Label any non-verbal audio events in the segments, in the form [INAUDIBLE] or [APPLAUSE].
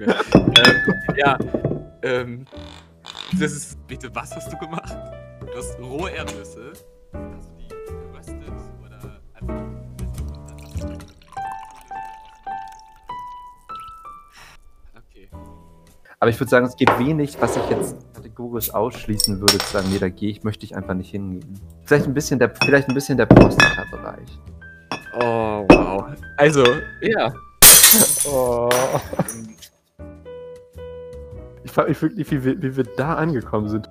mehr. ähm, ja, ähm, das ist, bitte, was hast du gemacht? Du hast rohe Erdnüsse, hast du die geröstet oder einfach... Okay. Aber ich würde sagen, es geht wenig, was ich jetzt kategorisch ausschließen würde, zu sagen, nee, da gehe ich, möchte ich einfach nicht hingehen. Vielleicht ein bisschen der, vielleicht ein bisschen der Prostata-Bereich. Oh, wow. Also, ja. [LAUGHS] Oh. Ich frage mich wirklich, wie wir, wie wir da angekommen sind.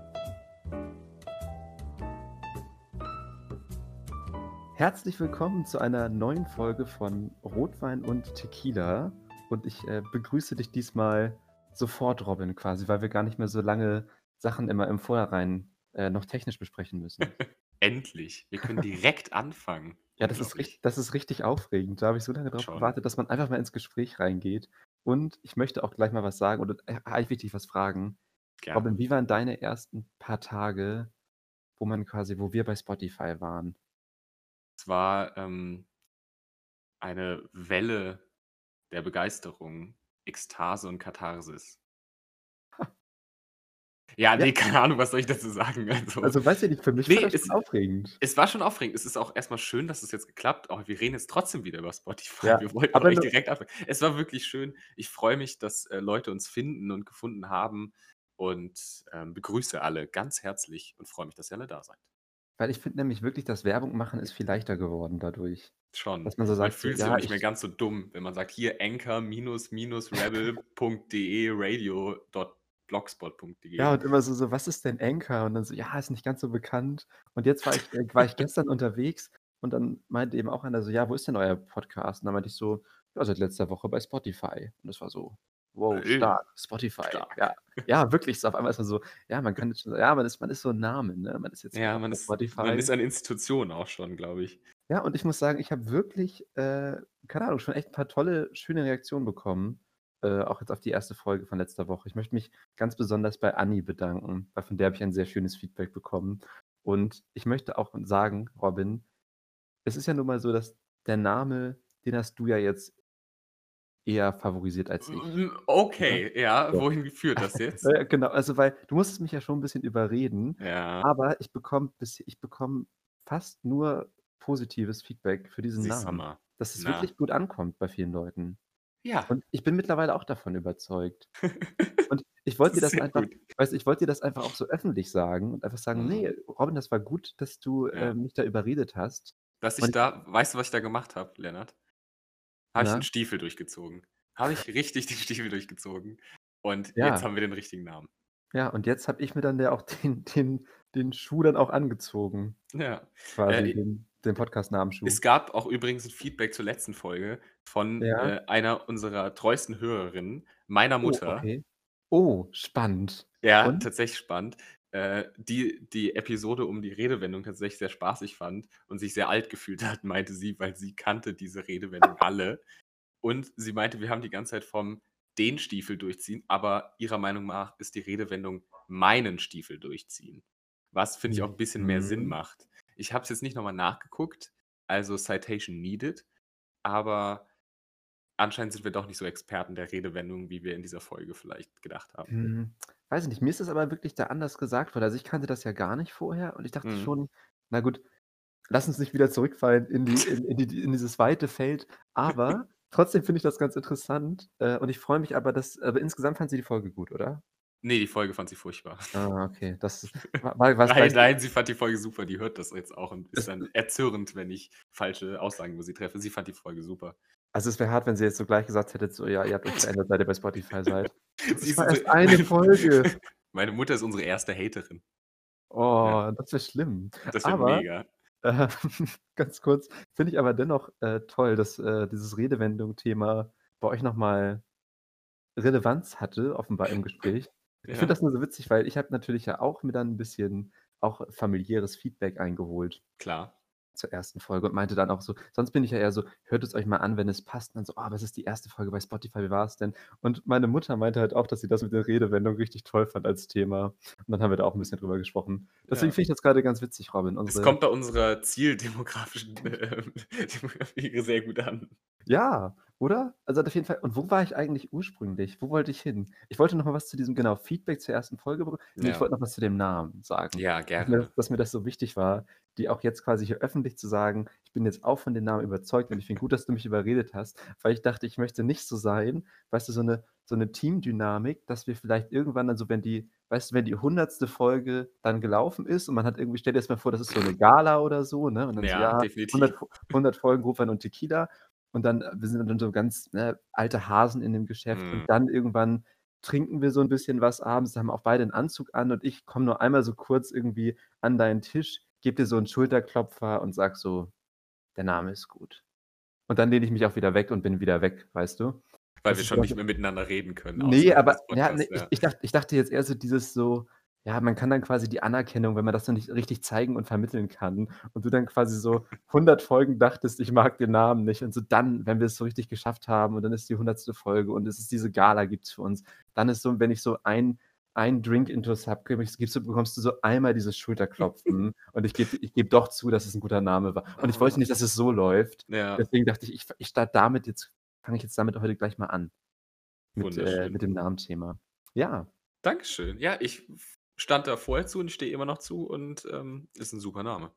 Herzlich willkommen zu einer neuen Folge von Rotwein und Tequila. Und ich äh, begrüße dich diesmal sofort, Robin, quasi, weil wir gar nicht mehr so lange Sachen immer im Vorhinein äh, noch technisch besprechen müssen. [LAUGHS] Endlich. Wir können direkt [LAUGHS] anfangen. Ja, das ist, richtig, das ist richtig aufregend. Da habe ich so lange drauf Schon. gewartet, dass man einfach mal ins Gespräch reingeht. Und ich möchte auch gleich mal was sagen oder äh, eigentlich wichtig was fragen. Gerne. Robin, wie waren deine ersten paar Tage, wo man quasi, wo wir bei Spotify waren? Es war ähm, eine Welle der Begeisterung, Ekstase und Katharsis. Ja, Ja. nee, keine Ahnung, was soll ich dazu sagen? Also, Also, weiß ich nicht, für mich Nee, war das es- aufregend. es war schon aufregend. Es ist auch erstmal schön, dass es jetzt geklappt. Auch wir reden jetzt trotzdem wieder über Spotify. Ja, Wir wollten aber euch direkt anfangen. Es war wirklich schön. Ich freue mich, dass äh, Leute uns finden und gefunden haben und ähm, begrüße alle ganz herzlich und freue mich, dass ihr alle da seid. Weil ich finde nämlich wirklich, das Werbung machen ist viel leichter geworden dadurch. Schon. Dass man so sagt, so, fühlt sich ja, nicht mehr ganz so dumm, wenn man sagt, hier anchor-rebel.de radio.blogspot.de. Ja, und immer so, so, was ist denn Anchor? Und dann so, ja, ist nicht ganz so bekannt. Und jetzt war ich, äh, war ich gestern [LAUGHS] unterwegs und dann meinte eben auch einer so, ja, wo ist denn euer Podcast? Und dann meinte ich so, ja, seit letzter Woche bei Spotify. Und das war so, wow, Äh, stark, Spotify. stark. Ja, ja, [LAUGHS] wirklich, so auf einmal ist man so, ja, man kann jetzt schon, ja, man ist, man ist so ein Name, ne? Man ist jetzt ja, man ist, Spotify. man ist eine Institution auch schon, glaube ich. Ja, und ich muss sagen, ich habe wirklich, äh, keine Ahnung, schon echt ein paar tolle, schöne Reaktionen bekommen. Äh, auch jetzt auf die erste Folge von letzter Woche. Ich möchte mich ganz besonders bei Anni bedanken, weil von der habe ich ein sehr schönes Feedback bekommen. Und ich möchte auch sagen, Robin, es ist ja nun mal so, dass der Name, den hast du ja jetzt eher favorisiert als ich. Mm, Okay, ja, Ja. wohin führt das [LAUGHS] jetzt? Genau, also weil du musstest mich ja schon ein bisschen überreden, ja, aber ich bekomme ich bekomme fast nur positives Feedback für diesen siehst Namen. Dass es Na. wirklich gut ankommt bei vielen Leuten. Ja, Und ich bin mittlerweile auch davon überzeugt. [LAUGHS] Und ich wollte dir das Sehr einfach, gut. weißt, du, ich wollte dir das einfach auch so öffentlich sagen und einfach sagen, Mhm. nee, Robin, das war gut, dass du Ja. äh, mich da überredet hast. dass ich Und- da, weißt du, was ich da gemacht habe, Lennart? Habe ich Na? den Stiefel durchgezogen. Habe ich richtig den Stiefel durchgezogen. Und Ja. jetzt haben wir den richtigen Namen. Ja, und jetzt habe ich mir dann ja auch den, den, den Schuh dann auch angezogen. Ja. Quasi Äh, den, den Podcast-Namenschuh. Es gab auch übrigens ein Feedback zur letzten Folge von Ja. äh, einer unserer treuesten Hörerinnen, meiner Oh, Mutter. okay. Oh, spannend. Ja, Und? tatsächlich spannend. Äh, die die Episode um die Redewendung tatsächlich sehr spaßig fand und sich sehr alt gefühlt hat, meinte sie, weil sie kannte diese Redewendung [LAUGHS] alle. Und sie meinte, wir haben die ganze Zeit vom den Stiefel durchziehen, aber ihrer Meinung nach ist die Redewendung meinen Stiefel durchziehen. Was, finde ich, auch ein bisschen mehr Sinn Mhm. macht. Ich habe es jetzt nicht nochmal nachgeguckt, also Citation needed, aber anscheinend sind wir doch nicht so Experten der Redewendung, wie wir in dieser Folge vielleicht gedacht haben. Hm, weiß ich nicht. Mir ist das aber wirklich da anders gesagt worden. Also ich kannte das ja gar nicht vorher und ich dachte Mhm. schon, na gut, lass uns nicht wieder zurückfallen in, die, in, in, die, in dieses weite Feld. Aber [LAUGHS] trotzdem finde ich das ganz interessant äh, und ich freue mich aber, dass, aber insgesamt fand sie die Folge gut, oder? Nee, die Folge fand sie furchtbar. Ah, okay. Das [LAUGHS] war, was Nein, nein, sie fand die Folge super. Die hört das jetzt auch und ist dann [LAUGHS] erzürnt, wenn ich falsche Aussagen über sie treffe. Sie fand die Folge super. Also es wäre hart, wenn sie jetzt so gleich gesagt hätte, so ja, ihr habt euch [LAUGHS] verändert, seit ihr bei Spotify seid. Sie war erst eine meine- Folge. Meine Mutter ist unsere erste Haterin. Oh, das wäre schlimm. Das wäre mega. Äh, ganz kurz, finde ich aber dennoch äh, toll, dass äh, dieses Redewendung-Thema bei euch nochmal Relevanz hatte, offenbar im Gespräch. Ich finde das nur so witzig, weil ich habe natürlich ja auch mir dann ein bisschen auch familiäres Feedback eingeholt Klar. zur ersten Folge und meinte dann auch so, sonst bin ich ja eher so, hört es euch mal an, wenn es passt. Und dann so, oh, was ist die erste Folge bei Spotify, wie war es denn? Und meine Mutter meinte halt auch, dass sie das mit der Redewendung richtig toll fand als Thema. Und dann haben wir da auch ein bisschen drüber gesprochen. Deswegen Ja. finde ich das gerade ganz witzig, Robin. Es Unsere, kommt bei unserer zieldemografischen äh, [LAUGHS] Demografie sehr gut an. Ja, Oder? Also, auf jeden Fall und wo war ich eigentlich ursprünglich? Wo wollte ich hin? Ich wollte noch mal was zu diesem genau, Feedback zur ersten Folge bekommen. Ne, ich Ja. wollte noch was zu dem Namen sagen. Ja, Dass mir gerne. dass mir das so wichtig war, dir auch jetzt quasi hier öffentlich zu sagen: „Ich bin jetzt auch von dem Namen überzeugt und ich finde gut, dass du mich überredet hast“, weil ich dachte, ich möchte nicht so sein, weißt du, so 'ne so 'ne Teamdynamik, dass wir vielleicht irgendwann dann so, wenn die weißt du, wenn die 100. Folge dann gelaufen ist und man hat irgendwie stell dir das mal vor, das ist so 'ne Gala oder so, ne? Und dann so: Ja, „Ja, 100 definitiv. Fo 100 Folgen Rotwein und Tequila.“ Und dann äh, wir sind dann so ganz, ne, alte Hasen in dem Geschäft Mhm. und dann irgendwann trinken wir so 'n bisschen was abends, haben auch beide 'n Anzug an und ich komme nur einmal so kurz irgendwie an deinen Tisch, gebe dir so 'n Schulterklopfer und sage so: „Der Name ist gut.“ Und dann lehne ich mich auch wieder weg und bin wieder weg, weißt du? Weil Das wir schon nicht mehr miteinander reden können Ne, außerhalb aber des ja, ne, Podcasts, ich ja. ich dacht ich dachte jetzt eher so dieses so ja, man kann dann quasi die Anerkennung, wenn man das noch nicht richtig zeigen und vermitteln kann und du dann quasi so [LAUGHS] 100 Folgen dachtest, ich mag den Namen nicht und so dann, wenn wir es so richtig geschafft haben und dann ist die 100. Folge und es ist diese Gala gibt's für uns, dann ist so wenn ich so ein ein Drink intus habe, gibst du bekommst du so einmal dieses Schulterklopfen [LAUGHS] und ich gebe ich gebe doch zu, dass es 'n guter Name war. Und ich wollte Oh. nicht, dass es so läuft. Ja. Deswegen dachte ich, ich ich starte damit jetzt fange ich jetzt damit heute gleich mal an. Mit äh, mit dem Namenthema. Ja. Dankeschön. Ja, ich stand da vorher zu und ich stehe immer noch zu und, ähm, ist 'n super Name.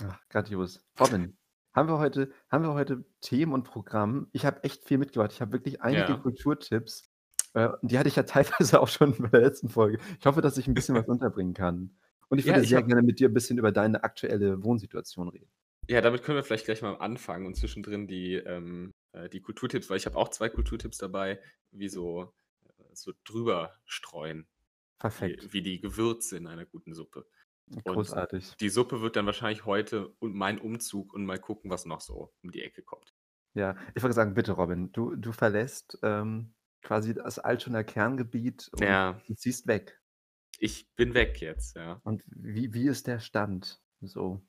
Ach, grandios. Robin, haben wir heute haben wir heute Themen und Programm? Ich habe echt viel mitgebracht. Ich habe wirklich einige Ja. Kulturtipps, äh, die hatte ich ja [LAUGHS] teilweise auch schon bei der letzten Folge. Ich hoffe, dass ich 'n bisschen was [LAUGHS] unterbringen kann. Und ich Ja, würde ich sehr habe gerne mit dir 'n bisschen über deine aktuelle Wohnsituation reden. Ja, damit können wir vielleicht gleich mal anfangen und zwischendrin die, ähm äh, die Kulturtipps weil ich habe auch 2 Kulturtipps dabei, wie so äh, so drüber streuen, Perfekt. wie wie die Gewürze in einer guten Suppe. Und Großartig. die Suppe wird dann wahrscheinlich heute und mein Umzug und mal gucken, was noch so um die Ecke kommt. Ja, ich wollte sagen, bitte Robin, du du verlässt, ähm, quasi das Altonaer Kerngebiet und Ja. ziehst weg. Ich bin weg jetzt, ja. Und wie wie ist der Stand so?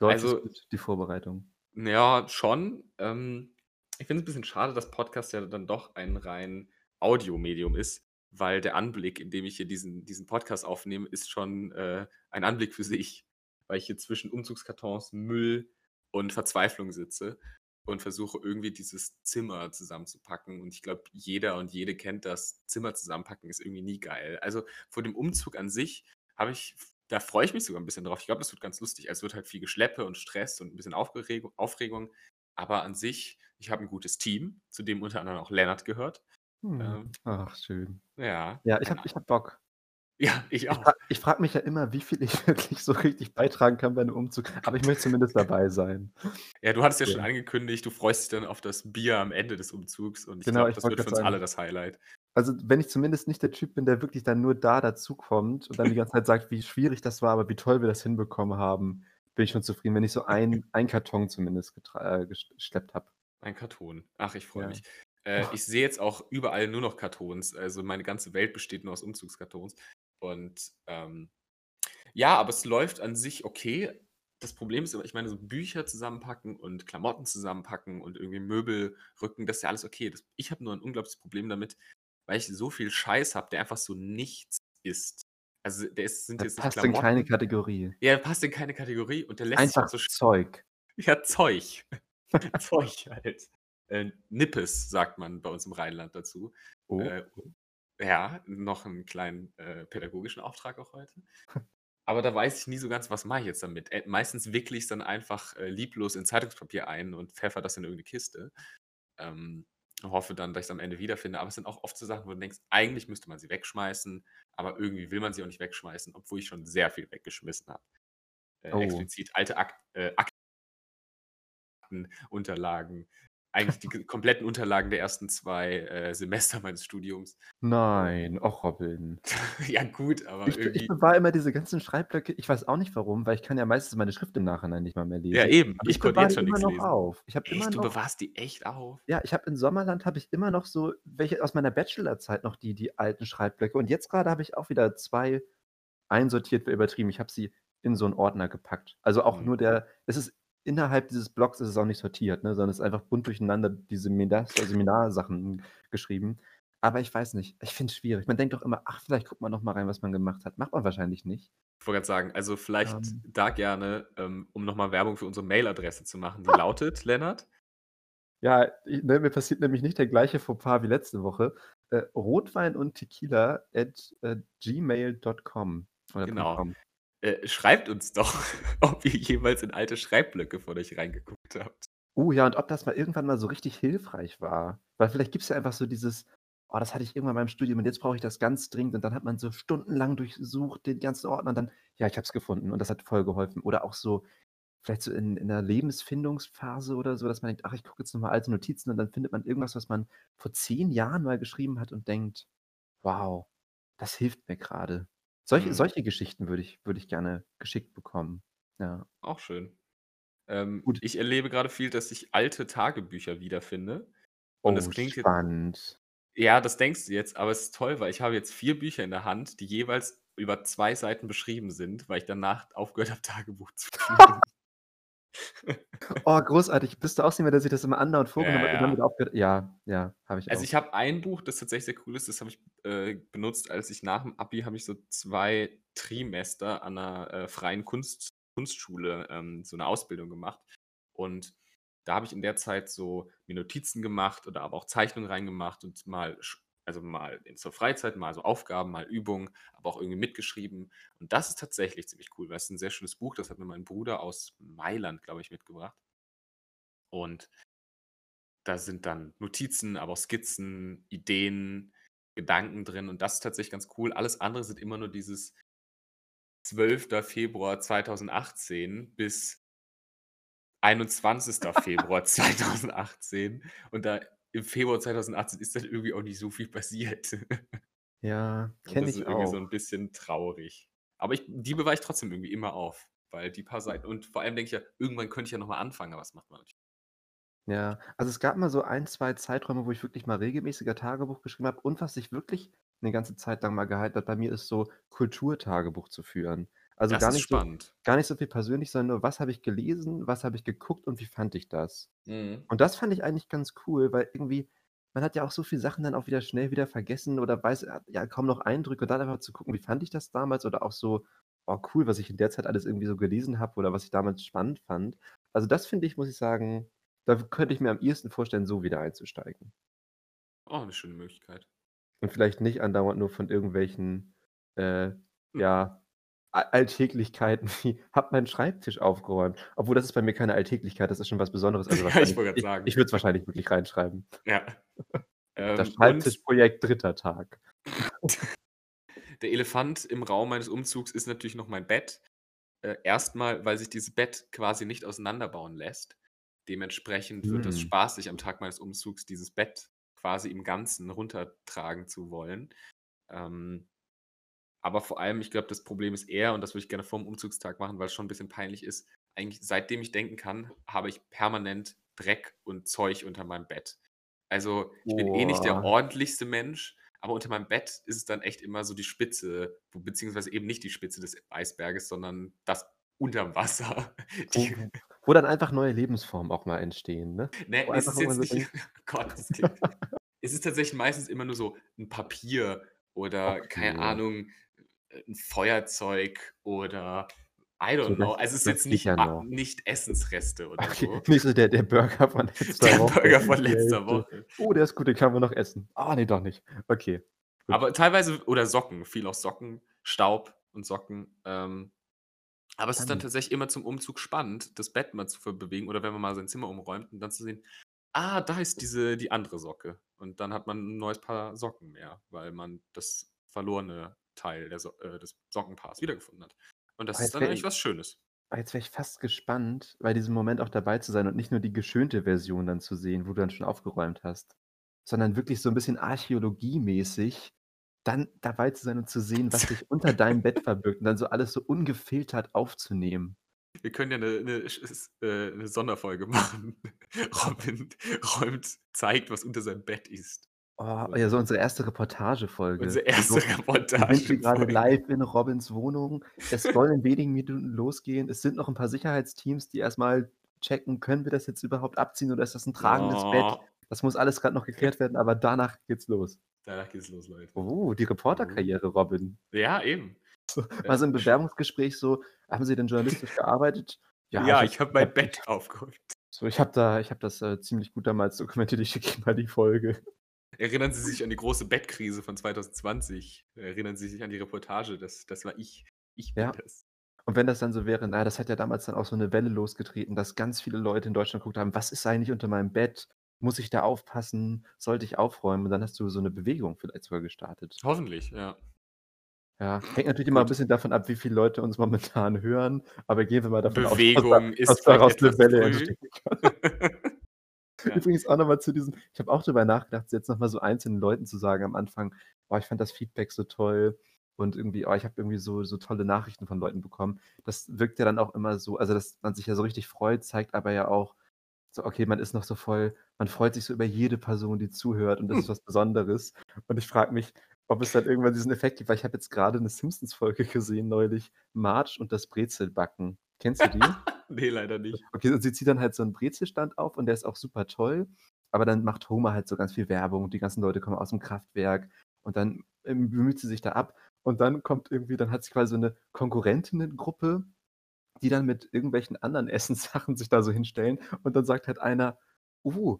Läuft Also die Vorbereitung? ja, schon. Ähm, ich finde es 'n bisschen schade, dass Podcast ja dann doch ein rein Audiomedium ist, weil der Anblick, in dem ich hier diesen diesen Podcast aufnehme, ist schon, äh, ein Anblick für [LAUGHS] sich, weil ich hier zwischen Umzugskartons, Müll und Verzweiflung sitze und versuche irgendwie dieses Zimmer zusammenzupacken. Und ich glaube, jeder und jede kennt das, Zimmer zusammenpacken ist irgendwie nie geil. Also, vor dem Umzug an sich habe ich da freue ich mich sogar 'n bisschen drauf. Ich glaube, das wird ganz lustig. Also, es wird halt viel Geschleppe und Stress und 'n bisschen Aufgereg Aufregung. Aber an sich, ich habe 'n gutes Team, zu dem unter anderem auch Lennart gehört. Hm. Ähm Ach, schön. Ja, Ja, ich habe genau. ich habe Bock. Ja, ich Ich auch. frage ich frage mich ja immer, wie viel ich [LAUGHS] wirklich so richtig beitragen kann bei 'nem Umzug, aber ich möchte zumindest dabei sein. Ja, du hattest ja schon Ja. angekündigt, du freust dich dann auf das Bier am Ende des Umzugs und ich Genau, glaube, ich das wird für uns alle sagen das Highlight. Also, wenn ich zumindest nicht der Typ bin, der wirklich dann nur da dazukommt und dann die ganze Zeit sagt, wie schwierig das war, aber wie toll wir das hinbekommen haben, bin ich schon zufrieden, wenn ich so ein ein Karton zumindest äh, ges geschleppt habe. Ein Karton. Ach, ich freue Ja. mich. Äh, ich sehe jetzt auch überall nur noch Kartons. Also, meine ganze Welt besteht nur aus Umzugskartons. Und, ähm, ja, aber es läuft an sich okay. Das Problem ist aber, ich meine, so Bücher zusammenpacken und Klamotten zusammenpacken und irgendwie Möbel rücken, das ist ja alles okay. Das ich habe nur 'n unglaubliches Problem damit, weil ich so viel Scheiß habe, der einfach so nichts ist. Also, der ist sind Der jetzt passt in keine Kategorie. Ja, der passt in keine Kategorie und der lässt Einfach so Zeug. Ja, Zeug. [LAUGHS] Zeug halt. Äh, Nippes, sagt man bei uns im Rheinland dazu. Oh. Äh, ja, noch 'n kleinen, äh, pädagogischen Auftrag auch heute. Aber da weiß ich nie so ganz, was mache ich jetzt damit? Äh, meistens wickle ich's dann einfach, äh, lieblos in Zeitungspapier ein und pfeffere das in irgend 'ne Kiste. Ähm, hoffe dann, dass ich's am Ende wiederfinde. Aber es sind auch oft so Sachen, wo du denkst, eigentlich müsste man sie wegschmeißen, aber irgendwie will man sie auch nicht wegschmeißen, obwohl ich schon sehr viel weggeschmissen habe. Äh, Oh. explizit alte Akt äh, Akten, Unterlagen, eigentlich die kompletten Unterlagen der ersten 2, äh, Semester meines Studiums. Nein, och, Robin. [LAUGHS] Ja gut, aber Ich be ich irgendwie bewahre immer diese ganzen Schreibblöcke ich weiß auch nicht warum, weil ich kann ja meistens meine Schrift im Nachhinein nicht mal mehr Ja, lesen. eben. Aber Ich ich konnte jetzt schon nix noch lesen. auf. Ich habe immer Echt, du noch bewahrst die echt auf? Ja, ich habe in Sommerland habe ich immer noch so welche aus meiner Bachelorzeit noch die die alten Schreibblöcke und jetzt grade habe ich auch wieder 2 einsortiert übertrieben. Ich habe sie in so 'n Ordner gepackt. Also, auch Mhm. nur der es ist innerhalb dieses Blocks ist es auch nicht sortiert, ne, sondern es ist einfach bunt durcheinander die Seminars Seminarsachen geschrieben. Aber ich weiß nicht, ich finde es schwierig. Man denkt doch immer: „Ach, vielleicht guckt man noch mal rein, was man gemacht hat.“ Macht man wahrscheinlich nicht. Ich wollte grad sagen, also, vielleicht Ähm. da gerne, ähm, um noch mal Werbung für unsere Mailadresse zu machen, die lautet, [LAUGHS] Lennart? Ja, i ne, mir passiert nämlich nicht der gleiche Fauxpas wie letzte Woche. Äh, Rotwein und Tequila at, äh, gmail.com Genau. Äh, schreibt uns doch, [LAUGHS] ob ihr jemals in alte Schreibblöcke von euch reingeguckt habt. Oh ja, und ob das mal irgendwann mal so richtig hilfreich war. Weil vielleicht gibt's ja einfach so dieses: „Oh, das hatte ich irgendwann in meinem Studium und jetzt brauche ich das ganz dringend.“ Und dann hat man so stundenlang durchsucht den ganzen Ordner und dann: „Ja, ich habe es gefunden und das hat voll geholfen.“ Oder auch so vielleicht so in in 'ner Lebensfindungsphase oder so, dass man denkt: „Ach, ich gucke jetzt noch mal alte Notizen“ und dann findet man irgendwas, was man vor 10 Jahren mal geschrieben hat und denkt: „Wow, das hilft mir grade.“ Solche Mhm. solche Geschichten würde ich würde ich gerne geschickt bekommen. Ja. Auch schön. Ähm, Gut. ich erlebe grade viel, dass ich alte Tagebücher wiederfinde. Und das Oh, klingt jet spannend. Ja, das denkst du jetzt, aber es ist toll, weil ich habe jetzt 4 Bücher in der Hand, die jeweils über 2 Seiten beschrieben sind, weil ich danach aufgehört habe, [LAUGHS] Tagebuch zu [LAUGHS] führen. Oh, großartig. Bist du auch jemand, der sich das immer andauernd vorgenommen Ja, hat und dann ja. aufhört? Ja, ja, habe ich Also, auch. ich habe ein Buch, das tatsächlich sehr cool ist, das habe ich, äh, benutzt, als ich nach dem Abi habe ich so 2 Trimester an 'ner, äh, freien Kunst Kunstschule, ähm, so 'ne Ausbildung gemacht. Und da habe ich in der Zeit so mir Notizen gemacht oder aber auch Zeichnungen reingemacht und mal also, mal in zur Freizeit, mal so Aufgaben, mal Übungen, aber auch irgendwie mitgeschrieben. Und das ist tatsächlich ziemlich cool, weil es ist 'n sehr schönes Buch, das hat mir mein Bruder aus Mailand, glaube ich, mitgebracht. Und da sind dann Notizen, aber auch Skizzen, Ideen, Gedanken drin und das ist tatsächlich ganz cool. Alles andere sind immer nur dieses 12. Februar 2018 bis 21. [LAUGHS] Februar 2018. Und da im Februar 2018 ist dann irgendwie auch nicht so viel passiert. Ja, kenne das ist ich irgendwie so auch. 'n bisschen traurig. Aber ich die bewahre ich trotzdem irgendwie immer auf, weil die paar Seiten und vor allem denke ich ja, irgendwann könnte ich ja noch mal anfangen, aber das macht man nicht. Ja, also, es gab mal so 1, 2 Zeiträume, wo ich wirklich mal regelmäßiger Tagebuch geschrieben habe. Und was sich wirklich 'ne ganze Zeit lang mal gehalten hat bei mir, ist so Kulturtagebuch zu führen. Also, Das gar nicht so spannend. gar nicht so viel persönlich, sondern nur: Was habe ich gelesen, was habe ich geguckt und wie fand ich das? Mhm. Und das fand ich eigentlich ganz cool, weil irgendwie man hat ja auch so viel Sachen dann auch wieder schnell wieder vergessen oder weiß, äh, ja kaum noch Eindrücke und dann einfach zu gucken: Wie fand ich das damals? Oder auch so: „Oh cool, was ich in der Zeit alles irgendwie so gelesen habe oder was ich damals spannend fand.“ Also, das finde ich, muss ich sagen da könnte ich mir am ehesten vorstellen, so wieder einzusteigen. Auch 'ne schöne Möglichkeit. Und vielleicht nicht andauernd nur von irgendwelchen, äh, Hm. ja, Alltäglichkeiten [LAUGHS] wie: „Habe meinen Schreibtisch aufgeräumt.“ Obwohl, das ist bei mir keine Alltäglichkeit, das ist schon was Besonderes. Also, [LAUGHS] Ja, ich wollte ich sagen. ich würde es wahrscheinlich wirklich reinschreiben. Ja. [LAUGHS] Das Ähm, Schreibtischprojekt 3. Tag. Der Elefant im Raum meines Umzugs ist natürlich noch mein Bett. Äh, erst mal, weil sich dieses Bett quasi nicht auseinanderbauen lässt. Dementsprechend wird das Hm. spaßig am Tag meines Umzugs, dieses Bett quasi im Ganzen runtertragen zu wollen. Ähm, aber vor allem, ich glaube, das Problem ist eher und das würde ich gerne vorm Umzugstag machen, weil's schon 'n bisschen peinlich ist. Eigentlich, seitdem ich denken kann, habe ich permanent Dreck und Zeug unter meinem Bett. Also, ich bin eh nicht der ordentlichste Mensch, aber unter meinem Bett ist es dann echt immer so die Spitze, beziehungsweise eben nicht die Spitze des Eisberges, sondern das unterm Wasser. [LAUGHS] Wo wo dann einfach neue Lebensformen auch mal entstehen, ne? Ne, Wo es ist jetzt so nicht [LAUGHS] [LAUGHS] Gott, das klingt es ist tatsächlich meistens immer nur so 'n Papier oder, keine Okay. Ahnung, äh, 'n Feuerzeug oder I So, don't know. das Also, es ist jetzt nicht noch. nicht Essensreste oder Okay, so. nicht so der der Burger von [LAUGHS] letzter Der Woche, Burger von letzter. Woche. „Oh, der ist gut, den können wir noch essen. Ah, ne, doch nicht.“ Okay, gut. Aber teilweise oder Socken, viel auch Socken, Staub und Socken. Ähm, aber es ist dann tatsächlich immer zum Umzug spannend, das Bett mal zu bewegen oder wenn man mal sein Zimmer umräumt und dann zu sehen: „Ah, da ist diese die andere Socke.“ Und dann hat man 'n neues Paar Socken mehr, weil man das verlorene Teil der So äh, des Sockenpaars wiedergefunden hat. Und das ist dann eigentlich was Schönes. jetzt wäre ich fast gespannt, bei diesem Moment auch dabei zu sein und nicht nur die geschönte Version dann zu sehen, wo du dann schon aufgeräumt hast, sondern wirklich so 'n bisschen archäologiemäßig dann dabei zu sein und zu sehen, was sich unter deinem Bett [LAUGHS] verbirgt und dann so alles so ungefiltert aufzunehmen. Wir können ja 'ne 'ne sch s äh, 'ne Sonderfolge [LAUGHS] machen. Robin räumt zeigt, was unter seinem Bett ist. Oh, ja, so unsere 1. Reportagefolge. Unsere 1. So: „Wir sind grade Reportagefolge. live in Robins Wohnung. Es soll in wenigen Minuten losgehen. Es sind noch 'n paar Sicherheitsteams, die erst mal checken: Können wir das jetzt überhaupt abziehen oder ist das 'n tragendes Bett?“ Oh. Das muss alles grad noch geklärt werden, aber danach geht's los. Danach geht's los, Leute. Oh, die. Reporterkarriere, Robin. Ja, eben. So, mal Äh, so im Bewerbungsgespräch so: „Haben Sie denn journalistisch gearbeitet?“ „Ja, Ja, ich habe ich habe ich mein ich Bett aufgeräumt. So, ich habe da ich habe das, äh, ziemlich gut damals dokumentiert. Ich schicke mal die Folge. Erinnern Sie sich an die große Bettkrise von 2020? Erinnern Sie sich an die Reportage? Das das war ich. Ich bin Ja. das. Und wenn das dann so wäre na, das hat ja damals dann auch so 'ne Welle losgetreten, dass ganz viele Leute in Deutschland geguckt haben: „Was ist eigentlich unter meinem Bett? Muss ich da aufpassen? Sollte ich aufräumen?“ Und dann hast du so 'ne Bewegung vielleicht sogar gestartet. Hoffentlich, ja. Ja, hängt natürlich immer 'n Gut. bisschen davon ab, wie viele Leute uns momentan hören, aber gehen wir mal davon aus, dass da Bewegung [LAUGHS] ist dass vielleicht daraus 'ne etwas Welle früh. [LAUGHS] Ja. Übrigens auch noch mal zu diesem ich habe auch drüber nachgedacht, jetzt noch mal so einzelnen Leuten zu sagen am Anfang: „Boah, ich fand das Feedback so toll und irgendwie, oh, ich habe irgendwie so so tolle Nachrichten von Leuten bekommen.“ Das wirkt ja dann auch immer so also, dass man sich ja so richtig freut, zeigt aber ja auch so, okay, man ist noch so voll man freut sich so über jede Person, die zuhört und das ist was Besonderes. Und ich frage mich, ob es dann irgendwann diesen Effekt gibt, weil ich habe jetzt grade 'ne Simpsons-Folge gesehen neulich, Marge und das Brezelbacken. Kennst du die? [LAUGHS] Ne, leider nicht. Okay, und sie zieht dann halt so 'n Brezelstand auf und der ist auch super toll, aber dann macht Homer halt so ganz viel Werbung und die ganzen Leute kommen aus'm Kraftwerk und dann, ähm, bemüht sie sich da ab und dann kommt irgendwie dann hat sie quasi so 'ne Konkurrentinnengruppe, die dann mit irgendwelchen anderen [LAUGHS] Essenssachen sich da so hinstellen und dann sagt halt einer: „Oh,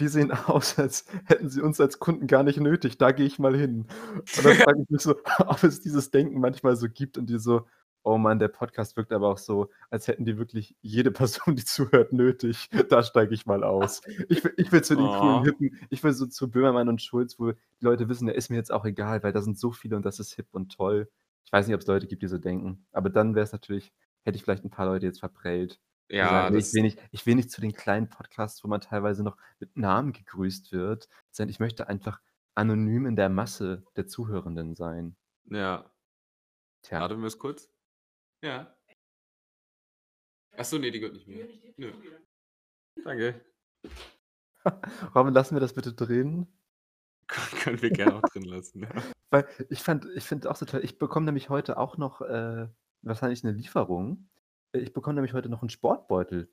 die sehen [LAUGHS] aus, als hätten sie uns als Kunden gar nicht nötig, da gehe ich mal hin.“ Und dann frage ich mich so, [LAUGHS] ob es dieses Denken manchmal so gibt und die so: „Oh Mann, der Podcast wirkt aber auch so, als hätten die wirklich jede Person, die zuhört, nötig. Da steige ich mal aus.“ Ich will ich will zu den coolen, Oh. hippen ich will so zu Böhmermann und Schulz, wo die Leute wissen, ja, ist mir jetzt auch egal, weil da sind so viele und das ist hip und toll. Ich weiß nicht, ob's Leute gibt, die so denken, aber dann wäre es natürlich hätte ich vielleicht 'n paar Leute jetzt verprellt, Ja, sagen: „Ne, ich will nicht ich will nicht zu den kleinen Podcasts, wo man teilweise noch mit Namen gegrüßt wird, sondern ich möchte einfach anonym in der Masse der Zuhörenden sein.“ Ja. Tja. Warte ganz kurz. Ja. Ach so, ne, die gehört nicht mir. Nö. Danke. [LAUGHS] Robin, lassen wir das bitte drin? Kö [LAUGHS] können wir gerne auch drin lassen, ja. Weil ich fand ich finde auch so toll ich bekomme nämlich heute auch noch, äh, wahrscheinlich 'ne Lieferung. Ich bekomme nämlich heute noch 'n Sportbeutel.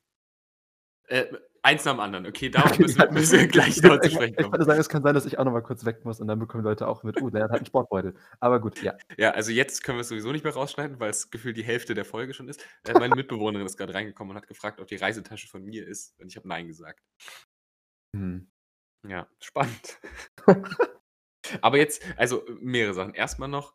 Äh, eins nach dem anderen. Okay, darauf [LAUGHS] müssen wir müssen wir gleich [LAUGHS] Ich noch zu ich sprechen ich kommen. wollte sagen, es kann sein, dass ich auch noch mal kurz weg muss und dann bekommen Leute auch mit: „Oh, der hat 'n Sportbeutel.“ Aber gut, ja. Ja, also jetzt können wir's sowieso nicht mehr rausschneiden, weil's gefühlt die Hälfte der Folge schon ist. Äh, meine Mitbewohnerin ist grad reingekommen und hat gefragt, ob die Reisetasche von mir ist und ich habe „Nein“ gesagt. Mhm. Ja, spannend. [LAUGHS] Aber jetzt also, mehrere Sachen. Erst mal noch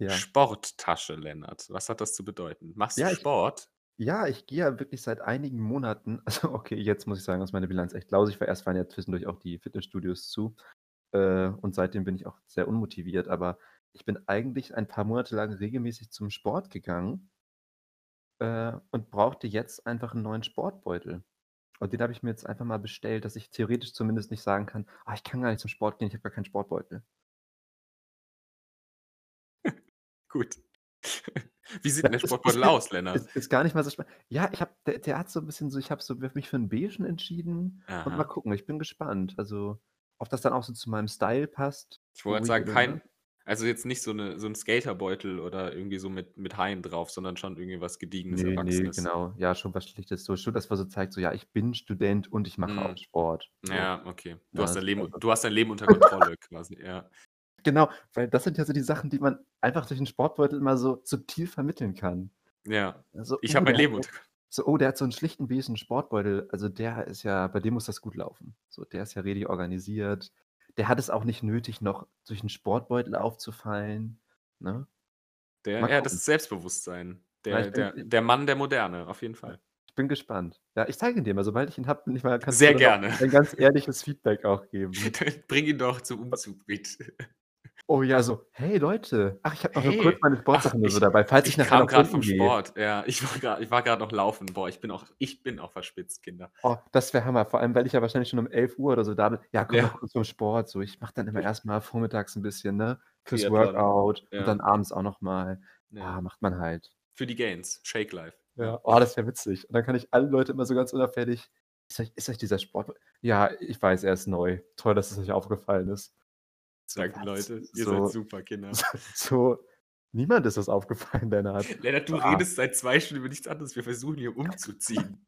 Ja. Sporttasche, Lennart. Was hat das zu bedeuten? Machst du Ja, ich Sport? Ja, ich gehe ja wirklich seit einigen Monaten [LAUGHS] also, okay, jetzt muss ich sagen, ist meine Bilanz echt lausig, weil erst waren ja zwischendurch auch die Fitnessstudios zu, äh, und seitdem bin ich auch sehr unmotiviert, aber ich bin eigentlich ein paar Monate lang regelmäßig zum Sport gegangen äh, und brauchte jetzt einfach 'n neuen Sportbeutel. Und den habe ich mir jetzt einfach mal bestellt, dass ich theoretisch zumindest nicht sagen kann: „Ah, ich kann gar nicht zum Sport gehen, ich habe gar keinen Sportbeutel.“ [LAUGHS] Gut. Wie sieht denn der Sportbeutel aus, Lennart? ist ist gar nicht mal so spa ja, ich habe der der hat so 'n bisschen so ich habe so mich für 'n beigen entschieden und mal Aha. gucken, ich bin gespannt. Also, ob das dann auch so zu meinem Style passt, Ich wollte sagen, kein ne? also, jetzt nicht so 'ne so 'n Skaterbeutel oder irgendwie so mit mit Haien drauf, sondern schon irgendwie was Gediegenes, Ne, ne, Erwachsenes. genau. Ja, schon was Schlichtes, so schon das, was so zeigt, so: „Ja, ich bin Student und ich mache auch Mhm. Sport.“ So. Ja, okay. Du Ja, hast dein Leben also du hast dein Leben unter Kontrolle quasi, ja. Genau, weil das sind ja so die Sachen, die man einfach durch 'n Sportbeutel immer so subtil vermitteln kann. Ja. Also: Ich „Oh, habe mein Leben so unter so oh, der hat so 'n schlichten beigen Sportbeutel. Also, der ist ja bei dem muss das gut laufen. So, der ist ja richtig organisiert. Der hat es auch nicht nötig, noch durch 'n Sportbeutel aufzufallen“, ne? Der ja, das ist Selbstbewusstsein. Der bin der der Mann der Moderne, auf jeden Fall. ich bin gespannt. Ja, ich zeige ihn dir mal. Sobald ich ihn habe, bin ich mal kannst du Sehr gerne. ein ganz ehrliches Feedback auch geben. [LAUGHS] Bring ihn doch zum Umzug mit. [LAUGHS] Oh ja, so: „Hey Leute, ach, ich habe noch so kurz Hey, meine ach, Sportsachen nur so dabei, falls ich ich nachher kam pumpen vom gehe.“ Sport. Ja, ich war grad ich war grad noch laufen. Boah, ich bin auch ich bin auch verschwitzt, Kinder. Oh, das wäre Hammer, vor allem, weil ich ja wahrscheinlich schon um 11:00 oder so da bin. „Ja, komm noch Ja. kurz zum Sport.“ So, ich mache dann immer erst mal vormittags 'n bisschen, ne, fürs Triathlon. Workout und Ja. dann abends auch noch mal. Ja. Ja, macht man halt. Für die Gains, Shake Life, ja. Ja, oh, das wäre witzig. Und dann kann ich alle Leute immer so ganz unauffällig: „Ist euch ist euch dieser Sport“ „Ja, ich weiß, er ist neu. Toll, dass es euch aufgefallen ist.“ So Danke? Leute. Ihr So seid super, Kinder. [LAUGHS] so niemand ist das aufgefallen, [LAUGHS] Lennart. Lennart, du Ah. redest seit 2 Stunden über nichts anderes. Wir versuchen hier umzuziehen.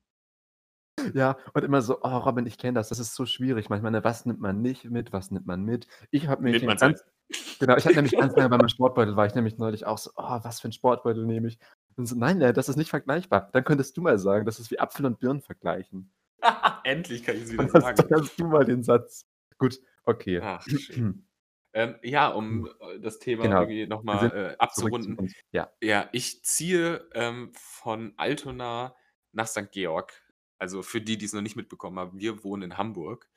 [LAUGHS] Ja, und immer so: „Oh, Robin, ich kenne das. Das ist so schwierig manchmal, ne? Was nimmt man nicht mit, was nimmt man mit?“ Ich habe mich Nimmt man ganz sein genau, ich hatte nämlich ganz lange bei meinem Sportbeutel war ich nämlich neulich auch so: „Oh, was für 'n Sportbeutel nehme ich?“ Und so: „Nein, äh, das ist nicht vergleichbar.“ Dann könntest du mal sagen, das ist wie Apfel und Birnen vergleichen. Endlich kann ich Dann wieder sagen. dann hast du mal den Satz. Gut, okay. Ach. [CLEARS THROAT] Ähm, ja, um äh, das Thema Genau. irgendwie Wir nochmal sind äh, Zurück zu abzurunden. uns. Ja. Ja, ich ziehe ähm, von Altona nach St. Georg. Also für die, die es noch nicht mitbekommen haben, wir wohnen in Hamburg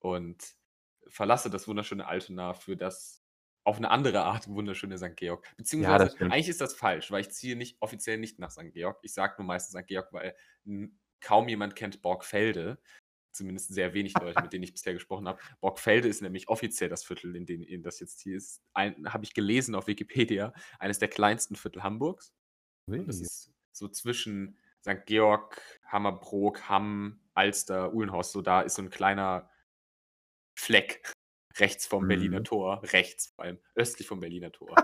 und verlasse das wunderschöne Altona für das auf eine andere Art wunderschöne St. Georg. Ja, Beziehungsweise stimmt. eigentlich ist das falsch, weil ich ziehe nicht offiziell nicht nach St. Georg. Ich sage nur meistens St. Georg, weil n- kaum jemand kennt Borgfelde. Zumindest sehr wenig Leute, mit denen ich bisher gesprochen habe. Borgfelde ist nämlich offiziell das Viertel, in dem in das jetzt hier ist. Ein- Habe ich gelesen auf Wikipedia. Eines der kleinsten Viertel Hamburgs. Das ist so zwischen St. Georg, Hammerbrook, Hamm, Alster, Uhlenhorst. So da ist so ein kleiner Fleck rechts vom Berliner Mhm. Tor. Rechts vor allem. Östlich vom Berliner Tor.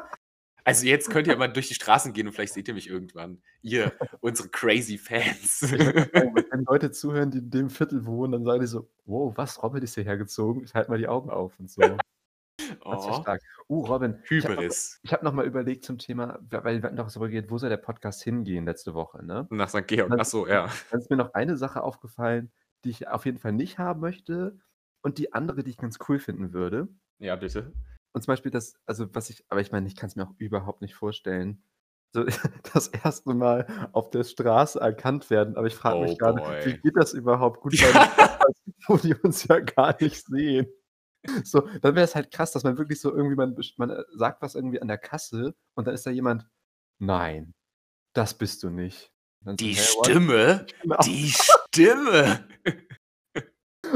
Also jetzt könnt ihr mal durch die Straßen gehen und vielleicht seht ihr mich irgendwann. Ihr, unsere crazy Fans. [LAUGHS] Sagen, wenn Leute zuhören, die in dem Viertel wohnen, dann sagen die so, wow, was, Robin ist hierher gezogen? Ich halte mal die Augen auf und so. [LAUGHS] Oh, stark. Uh, Robin, ich habe Hybris. ich hab noch mal überlegt zum Thema, weil wir hatten doch darüber geredet, wo soll der Podcast hingehen letzte Woche, ne? Nach St. Georg. Dann, Achso, ja. dann ist mir noch eine Sache aufgefallen, die ich auf jeden Fall nicht haben möchte und die andere, die ich ganz cool finden würde. Ja, bitte. Und zum Beispiel das, also was ich, aber ich meine, ich kann es mir auch überhaupt nicht vorstellen. So, [LAUGHS] das erste Mal auf der Straße erkannt werden, aber ich frage Oh mich gerade, wie geht das überhaupt gut [LAUGHS] wo die uns ja gar nicht sehen? So, dann wäre es halt krass, dass man wirklich so irgendwie, man, man äh, sagt was irgendwie an der Kasse und dann ist da jemand, nein, das bist du nicht. So, Die? Stimme. [LAUGHS] Genau. Die Stimme.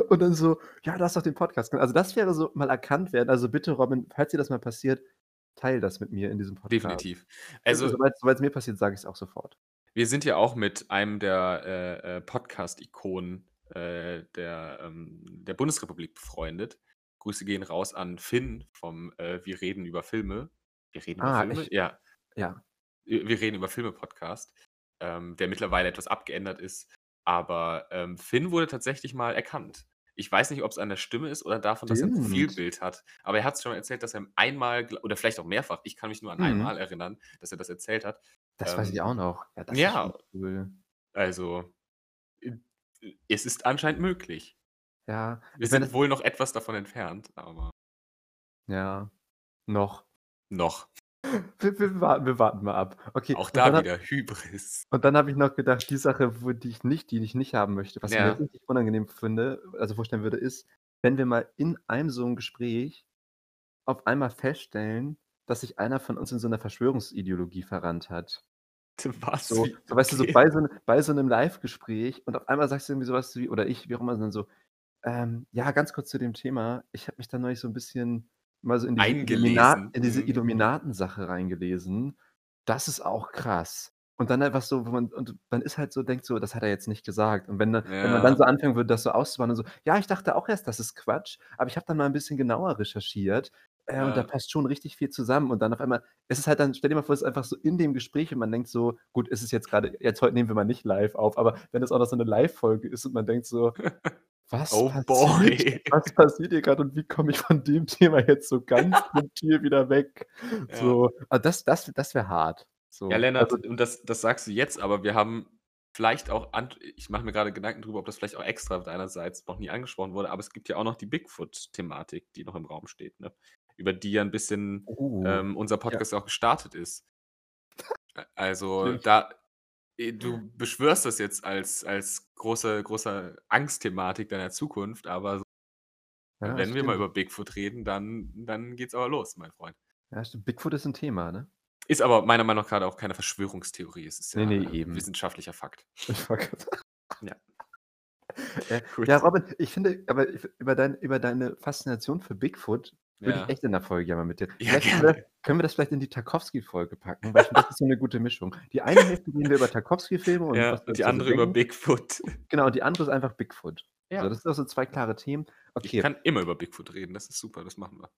Und dann so, ja, du hast doch den Podcast. Also das wäre so mal erkannt werden. Also bitte, Robin, falls dir das mal passiert, teil das mit mir in diesem Podcast. Definitiv. Also, Also, sobald es mir passiert, sage ich es auch sofort. wir sind ja auch mit einem der äh, äh, Podcast-Ikonen äh, der, ähm, der Bundesrepublik befreundet. Grüße gehen raus an Finn vom äh, Wir reden über Filme. Wir reden über Ah, Filme? ich, Ja, ja. wir wir reden über Filme-Podcast, ähm, der mittlerweile etwas abgeändert ist. Aber ähm, Finn wurde tatsächlich mal erkannt. Ich weiß nicht, ob es an der Stimme ist oder davon, dass er ein Stimmt. Profilbild hat. Aber er hat es schon erzählt, dass er einmal, oder vielleicht auch mehrfach, ich kann mich nur an Mhm. einmal erinnern, dass er das erzählt hat. Das weiß ich Ähm, auch noch. Ja, das ist ja, schon cool. also äh, es ist anscheinend möglich. Ja, Wir ich meine, sind wohl noch etwas davon entfernt, aber ja, noch. noch. Wir, wir, warten, wir warten mal ab. Okay, Auch da dann, hab- wieder Hybris. und dann habe ich noch gedacht, die Sache, wo die ich nicht, die ich nicht haben möchte, was ich mir Ja. richtig unangenehm finde, also vorstellen würde, ist, wenn wir mal in einem so einem Gespräch auf einmal feststellen, dass sich einer von uns in so einer Verschwörungsideologie verrannt hat. Was? So, so weißt du, so bei so, ne- bei so einem Live-Gespräch und auf einmal sagst du irgendwie sowas wie, oder ich, wie auch immer, dann so, ähm, ja, ganz kurz zu dem Thema. Ich habe mich da neulich so ein bisschen mal so in diese, Illumina Eingelesen. in diese Mhm. Illuminaten-Sache reingelesen. Das ist auch krass. Und dann einfach so, wo man, und man ist halt so, denkt so, das hat er jetzt nicht gesagt. Und wenn, da- wenn man dann Ja. so anfangen würde, das so auszubauen und so, ja, ich dachte auch erst, das ist Quatsch, aber ich habe dann mal ein bisschen genauer recherchiert. Äh, und da Ja. passt schon richtig viel zusammen. Und dann auf einmal, es ist halt dann, stell dir mal vor, es ist einfach so in dem Gespräch und man denkt so, gut, ist es jetzt gerade, jetzt heute nehmen wir mal nicht live auf, aber wenn es auch noch so eine Live-Folge ist und man denkt so, was Oh passiert, boy. [LAUGHS] was passiert hier gerade und wie komme ich von dem Thema jetzt so ganz [LAUGHS] subtil wieder weg? Ja. So, also das, das, das wäre hart. So, Ja, Lennart, also, und das, das sagst du jetzt, aber wir haben vielleicht auch, ich mache mir gerade Gedanken darüber, ob das vielleicht auch extra deinerseits noch nie angesprochen wurde, aber es gibt ja auch noch die Bigfoot-Thematik, die noch im Raum steht, ne? über die ja ein bisschen oh, ähm, unser ja, Podcast auch gestartet ist. Also da, du beschwörst das jetzt als, als große, große Angstthematik deiner Zukunft, aber so, Ja, wenn wir mal stimmt. über Bigfoot reden, dann, dann geht's aber los, mein Freund. Ja, stimmt. Bigfoot ist ein Thema, ne? Ist aber meiner Meinung nach gerade auch keine Verschwörungstheorie. Es ist Nee, ja nee, äh, eben. wissenschaftlicher Fakt. [LAUGHS] Ja. Äh, [LAUGHS] ja, Robin, ich finde, aber über, dein, über deine Faszination für Bigfoot würde Ja. ich echt in der Folge ja mal mit dir. Ja, können wir, gerne. können wir das vielleicht in die Tarkovsky-Folge packen, weil ich finde, das ist so eine gute Mischung. Die eine Hälfte reden wir über Tarkovsky-Filme und Ja, und die da so andere über. Bigfoot. Genau, und die andere ist einfach Bigfoot. Ja. das sind auch so zwei klare Themen. Ich Okay, kann immer über Bigfoot reden, das ist super, das machen wir.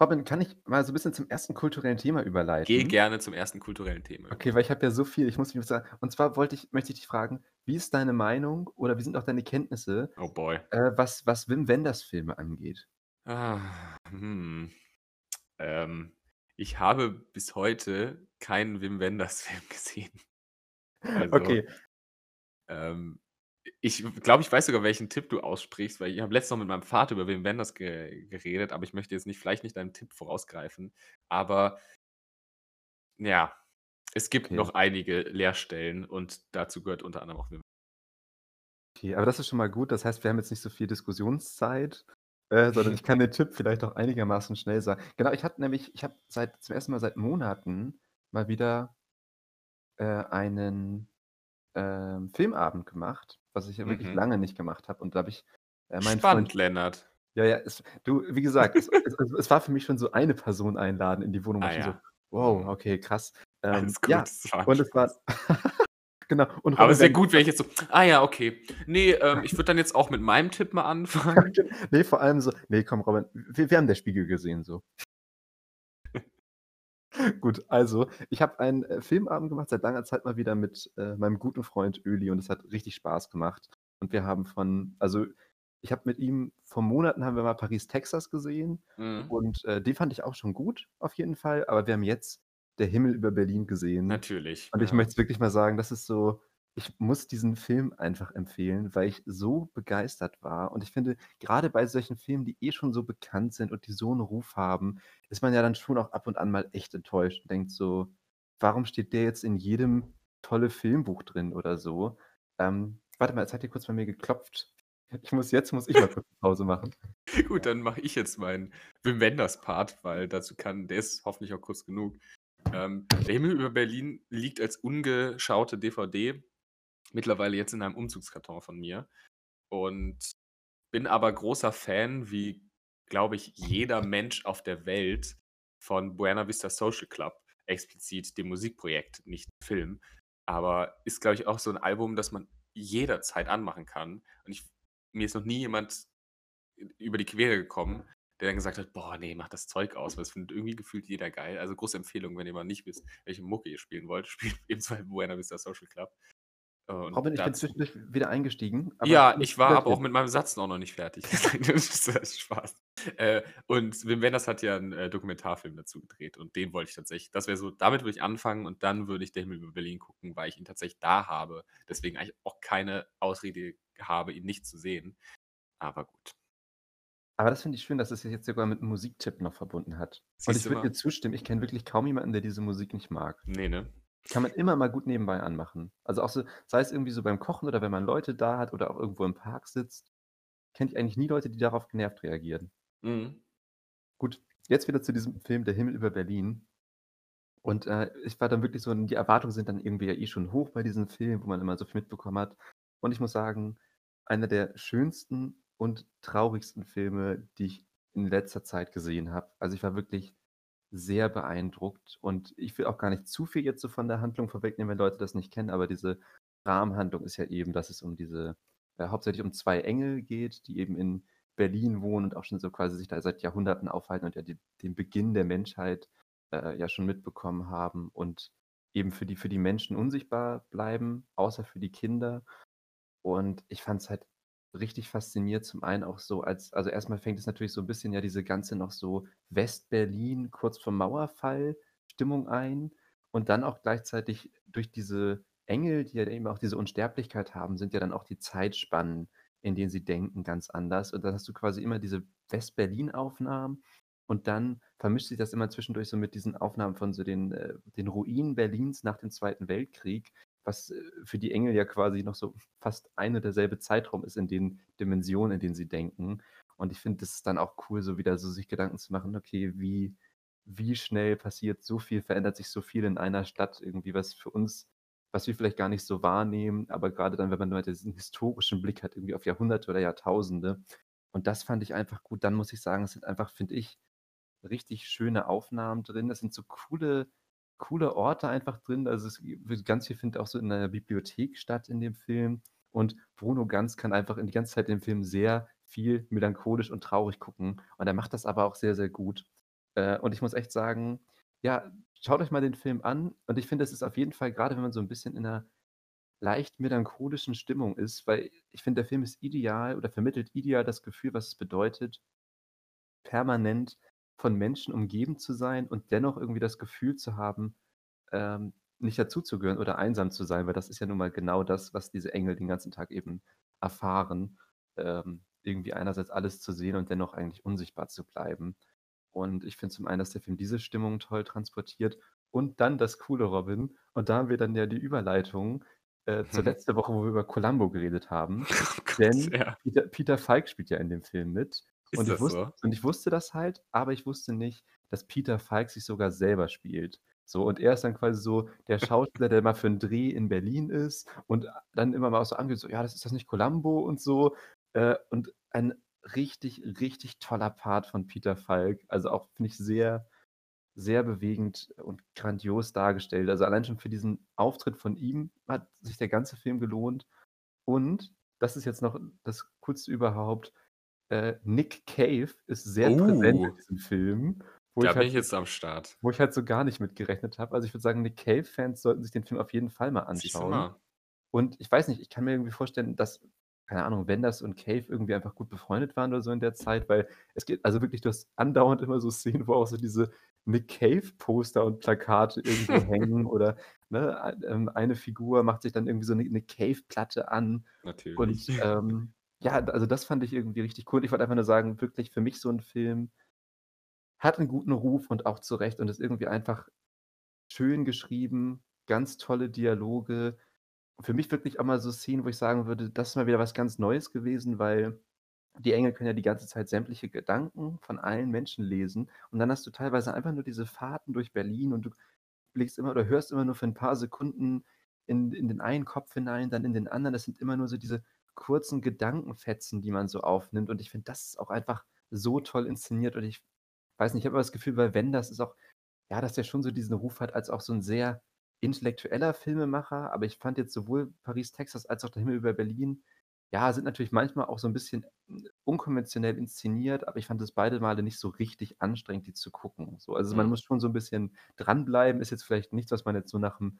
Robin, kann ich mal so ein bisschen zum ersten kulturellen Thema Geh überleiten? gerne zum ersten kulturellen Thema. Okay, weil ich habe ja so viel, ich muss mich sagen. Und zwar wollte ich, möchte ich dich fragen, wie ist deine Meinung oder wie sind auch deine Kenntnisse, Oh boy. äh, was, was Wim Wenders Filme angeht? Ah, hm. ähm, ich habe bis heute keinen Wim Wenders Film [LAUGHS] gesehen. Also, Okay, ähm, Ich glaube, ich weiß sogar, welchen Tipp du aussprichst, weil ich habe letztens noch mit meinem Vater über Wim Wenders ge geredet, aber ich möchte jetzt nicht vielleicht nicht deinen Tipp vorausgreifen. Aber ja, es gibt Okay. noch einige Leerstellen und dazu gehört unter anderem auch Wim Okay, aber das ist schon mal gut. Das heißt, wir haben jetzt nicht so viel Diskussionszeit, äh, [LAUGHS] sondern ich kann den Tipp vielleicht auch einigermaßen schnell sagen. Genau, ich hatte nämlich ich habe seit zum ersten Mal seit Monaten mal wieder äh, einen, ähm, Filmabend gemacht, was ich ja wirklich Mhm. lange nicht gemacht habe. Und da habe ich, äh, meinen Spannend, Freund Lennart. ja, ja, es du, wie gesagt, es es es war für mich schon so eine Person einladen in die Wohnung, Ah schon so: ja. „Wow, okay, krass.“ Ähm, Alles gut, ja, und es war. [LAUGHS] genau, und Aber wenn gut, wenn ich jetzt so: „Ah ja, okay. Ne, ähm, ich würde dann jetzt auch mit meinem Tipp mal anfangen.“ [LAUGHS] Ne, vor allem so: „Ne, komm, Robin, w wir haben Der Spiegel gesehen“, so. [LAUGHS] Gut, also, ich habe einen, äh, Filmabend gemacht seit langer Zeit mal wieder mit, äh, meinem guten Freund Öli und es hat richtig Spaß gemacht. Und wir haben von also, ich habe mit ihm vor Monaten haben wir mal Paris, Texas gesehen Mhm. und, äh, den fand ich auch schon gut auf jeden Fall, aber wir haben jetzt Der Himmel über Berlin gesehen. Natürlich, Und ich ja. möchte es wirklich mal sagen, das ist so ich muss diesen Film einfach empfehlen, weil ich so begeistert war. Und ich finde, grade bei solchen Filmen, die eh schon so bekannt sind und die so 'n Ruf haben, ist man ja dann schon auch ab und an mal echt enttäuscht und denkt so: „Warum steht der jetzt in jedem Tolle-Filmbuch drin?“ oder so. Ähm, warte mal, jetzt hat hier kurz bei mir geklopft. Ich muss jetzt muss ich mal kurz [LAUGHS] Pause machen. Gut, dann mache ich jetzt meinen Wim Wenders Part, weil dazu kann der ist hoffentlich auch kurz genug. Ähm, Der Himmel über Berlin liegt als ungeschaute DVD mittlerweile jetzt in einem Umzugskarton von mir und bin aber großer Fan, wie, glaube ich, jeder Mensch auf der Welt von Buena Vista Social Club, explizit dem Musikprojekt, nicht Film. Aber ist, glaube ich, auch so 'n Album, das man jederzeit anmachen kann. Und ich mir ist noch nie jemand ü über die Quere gekommen, der dann gesagt hat: „Boah, ne, mach das Zeug aus“, weil das findet irgendwie gefühlt jeder geil. Also, große Empfehlung, wenn ihr mal nicht wisst, welche Mucke ihr spielen wollt, [LAUGHS] spielt Zweifel Buena Vista Social Club. Äh, und Robin, ich bin zwischendurch wieder eingestiegen, Ja, ich war aber auch mit meinem Satz noch nicht fertig. [LAUGHS] Spaß. Äh, und Wim Wenders hat ja 'n, äh, Dokumentarfilm dazu gedreht und den wollte ich tatsächlich das wäre so damit würde ich anfangen und dann würde ich Der Himmel über Berlin gucken, weil ich ihn tatsächlich da habe. Deswegen eigentlich auch keine Ausrede habe, ihn nicht zu sehen. Aber gut. Aber das finde ich schön, dass es sich jetzt sogar mit 'nem Musiktipp noch verbunden hat. Und Siehst ich du würde dir zustimmen, ich kenne wirklich kaum jemanden, der diese Musik nicht mag. Ne, ne? Kann man immer mal gut nebenbei anmachen. Also, auch so sei es irgendwie so beim Kochen oder wenn man Leute da hat oder auch irgendwo im Park sitzt, kenne ich eigentlich nie Leute, die darauf genervt reagieren. Mhm. Gut, jetzt wieder zu diesem Film Der Himmel über Berlin. Und, äh, ich war dann wirklich so die Erwartungen sind dann irgendwie ja eh schon hoch bei diesem Film, wo man immer so viel mitbekommen hat. Und ich muss sagen, einer der schönsten und traurigsten Filme, die ich in letzter Zeit gesehen habe. Also, ich war wirklich sehr beeindruckt und ich will auch gar nicht zu viel jetzt so von der Handlung vorwegnehmen, wenn Leute das nicht kennen, aber diese Rahmenhandlung ist ja eben, dass es um diese äh, hauptsächlich um 2 Engel geht, die eben in Berlin wohnen und auch schon so quasi sich da seit Jahrhunderten aufhalten und ja die den Beginn der Menschheit, äh, ja schon mitbekommen haben und eben für die für die Menschen unsichtbar bleiben, außer für die Kinder. Und ich fand es halt richtig faszinierend, zum einen auch so als also, erst mal fängt es natürlich so 'n bisschen ja diese ganze noch so West-Berlin kurz vorm Mauerfall Stimmung ein und dann auch gleichzeitig durch diese Engel, die ja eben auch diese Unsterblichkeit haben, sind ja dann auch die Zeitspannen, in denen sie denken, ganz anders. Und dann hast du quasi immer diese West-Berlin-Aufnahmen und dann vermischt sich das immer zwischendurch so mit diesen Aufnahmen von so den äh, den Ruinen Berlins nach dem Zweiten Weltkrieg, was, äh, für die Engel ja quasi noch so fast ein und derselbe Zeitraum ist in den Dimensionen, in denen sie denken. Und ich finde, das ist dann auch cool, so wieder so sich Gedanken zu machen: „Okay, wie wie schnell passiert so viel verändert sich so viel in einer Stadt irgendwie, was für uns was wir vielleicht gar nicht so wahrnehmen, aber grade dann, wenn man nur diesen historischen Blick hat irgendwie auf Jahrhunderte oder Jahrtausende.“ Und das fand ich einfach gut. Dann muss ich sagen, es sind einfach, finde ich, richtig schöne Aufnahmen drin. Es sind so coole coole Orte einfach drin. Also, es wird ganz viel findet auch so in 'ner Bibliothek statt in dem Film. Und Bruno Ganz kann einfach in die ganze Zeit den Film sehr viel melancholisch und traurig gucken. Und er macht das aber auch sehr, sehr gut. Äh, und ich muss echt sagen, ja, schaut euch mal den Film an. Und ich finde, es ist auf jeden Fall grade wenn man so 'n bisschen in 'ner leicht melancholischen Stimmung ist, weil ich finde, der Film ist ideal oder vermittelt ideal das Gefühl, was es bedeutet permanent von Menschen umgeben zu sein und dennoch irgendwie das Gefühl zu haben, ähm nicht dazuzugehören oder einsam zu sein, weil das ist ja nun mal genau das, was diese Engel den ganzen Tag eben erfahren. Ähm, irgendwie einerseits alles zu sehen und dennoch eigentlich unsichtbar zu bleiben. Und ich finde zum einen, dass der Film diese Stimmung toll transportiert und dann das coole Robin. Und da haben wir dann ja die Überleitung äh, zur Mhm. letzte Woche, wo wir über Columbo geredet haben. [LAUGHS] Oh Gott, Denn ja. Peter, Peter Falk spielt ja in dem Film mit. Und ich, das wus so? und ich wusste das halt, aber ich wusste nicht, dass Peter Falk sich sogar selber spielt. So, und er ist dann quasi so der Schauspieler, der mal für einen Dreh in Berlin ist und dann immer mal so angeht, so, ja, das ist das nicht Columbo und so. Äh, und ein richtig, richtig toller Part von Peter Falk. Also auch, finde ich, sehr, sehr bewegend und grandios dargestellt. Also allein schon für diesen Auftritt von ihm hat sich der ganze Film gelohnt. Und das ist jetzt noch das Coolste überhaupt. Äh, Nick Cave ist sehr präsent in Oh. diesem Film, wo Da ich bin halt ich jetzt am Start. wo ich halt so gar nicht mit gerechnet habe. Also, ich würde sagen, Nick Cave-Fans sollten sich den Film auf jeden Fall mal anschauen. mal. Und ich weiß nicht, ich kann mir irgendwie vorstellen, dass, keine Ahnung, Wenders und Cave irgendwie einfach gut befreundet waren oder so in der Zeit, weil es geht also wirklich, du hast andauernd immer so Szenen, wo auch so diese Nick Cave-Poster und Plakate irgendwo [LAUGHS] hängen oder, ne, ähm, eine Figur macht sich dann irgendwie so 'ne 'ne Cave-Platte an. Natürlich. Und, ähm, ja, also das fand ich irgendwie richtig cool. Ich wollte einfach nur sagen, wirklich für mich so 'n Film hat 'n guten Ruf und auch zu Recht und ist irgendwie einfach schön geschrieben, ganz tolle Dialoge. Für mich wirklich auch mal so Szenen, wo ich sagen würde, das ist mal wieder was ganz Neues gewesen, weil die Engel können ja die ganze Zeit sämtliche Gedanken von allen Menschen lesen und dann hast du teilweise einfach nur diese Fahrten durch Berlin und du blickst immer oder hörst immer nur für 'n paar Sekunden in in den einen Kopf hinein, dann in den anderen. Das sind immer nur so diese kurzen Gedankenfetzen, die man so aufnimmt und ich finde, das ist auch einfach so toll inszeniert und ich weiß nicht, ich habe immer das Gefühl, bei Wenders ist auch ja, dass der schon so diesen Ruf hat als auch so 'n sehr intellektueller Filmemacher, aber ich fand jetzt sowohl Paris, Texas als auch Der Himmel über Berlin, ja, sind natürlich manchmal auch so 'n bisschen, unkonventionell inszeniert, aber ich fand es beide Male nicht so richtig anstrengend, die zu gucken, so. Also, man Mhm. muss schon so 'n bisschen dranbleiben. Ist jetzt vielleicht nichts, was man jetzt so nach 'm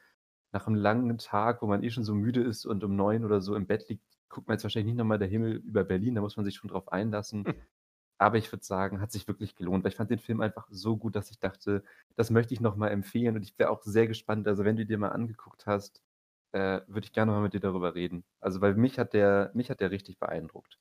nach 'm langen Tag, wo man eh schon so müde ist und um 9 oder so im Bett liegt, guckt man jetzt wahrscheinlich nicht noch mal Der Himmel über Berlin, da muss man sich schon drauf einlassen. Hm. Aber ich würde sagen, hat sich wirklich gelohnt, weil ich fand den Film einfach so gut, dass ich dachte, das möchte ich noch mal empfehlen und ich wäre auch sehr gespannt also, wenn du dir mal angeguckt hast, äh, würde ich gerne noch mal mit dir darüber reden. Also, weil mich hat der mich hat der richtig beeindruckt.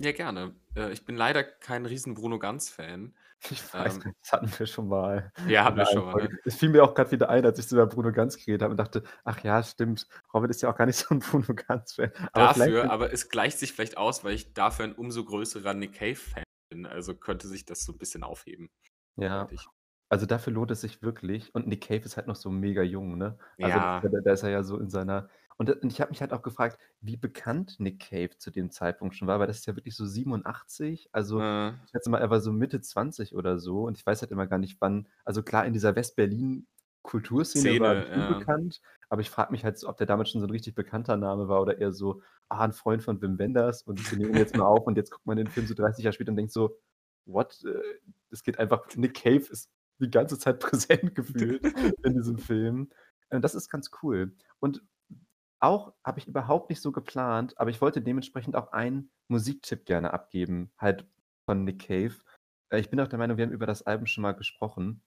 Ja, gerne. Äh, ich bin leider kein riesen Bruno-Ganz-Fan. Ich weiß Ähm nicht, das hatten wir schon mal Ja, in hatten wir der schon mal, Folge. ne? Es fiel mir auch grad wieder ein, als ich über Bruno Ganz geredet habe und dachte: „Ach ja, stimmt. Robin ist ja auch gar nicht so 'n [LAUGHS] Bruno Ganz-Fan.“ Aber vielleicht Dafür aber es gleicht sich vielleicht aus, weil ich dafür ein umso größerer Nick Cave-Fan bin, also könnte sich das so 'n bisschen aufheben, Ja, eindeutig. also dafür lohnt es sich wirklich und Nick Cave ist halt noch so mega jung, ne? Also, Ja. da da ist er ja so in seiner und und ich habe mich halt auch gefragt, wie bekannt Nick Cave zu dem Zeitpunkt schon war, weil das ist ja wirklich so 87. Also, Mhm. ich schätze mal, er war so Mitte 20 oder so und ich weiß halt immer gar nicht, wann also klar, in dieser West-Berlin-Kulturszene war er Szene, bestimmt ja. bekannt, aber ich frage mich halt ob der damals schon so 'n richtig bekannter Name war oder eher so: „Ah, 'n Freund von Wim Wenders und wir nehmen jetzt mal auf“ und jetzt guckt man den Film so 30 Jahre später und denkt so: „What?“ Äh, es geht einfach Nick Cave ist die ganze Zeit [LAUGHS] präsent [LAUGHS] gefühlt in diesem Film. Äh, das ist ganz cool. Und auch habe ich überhaupt nicht so geplant, aber ich wollte dementsprechend auch einen Musiktipp gerne abgeben, halt von Nick Cave. Äh, ich bin auch der Meinung, wir haben über das Album schon mal gesprochen.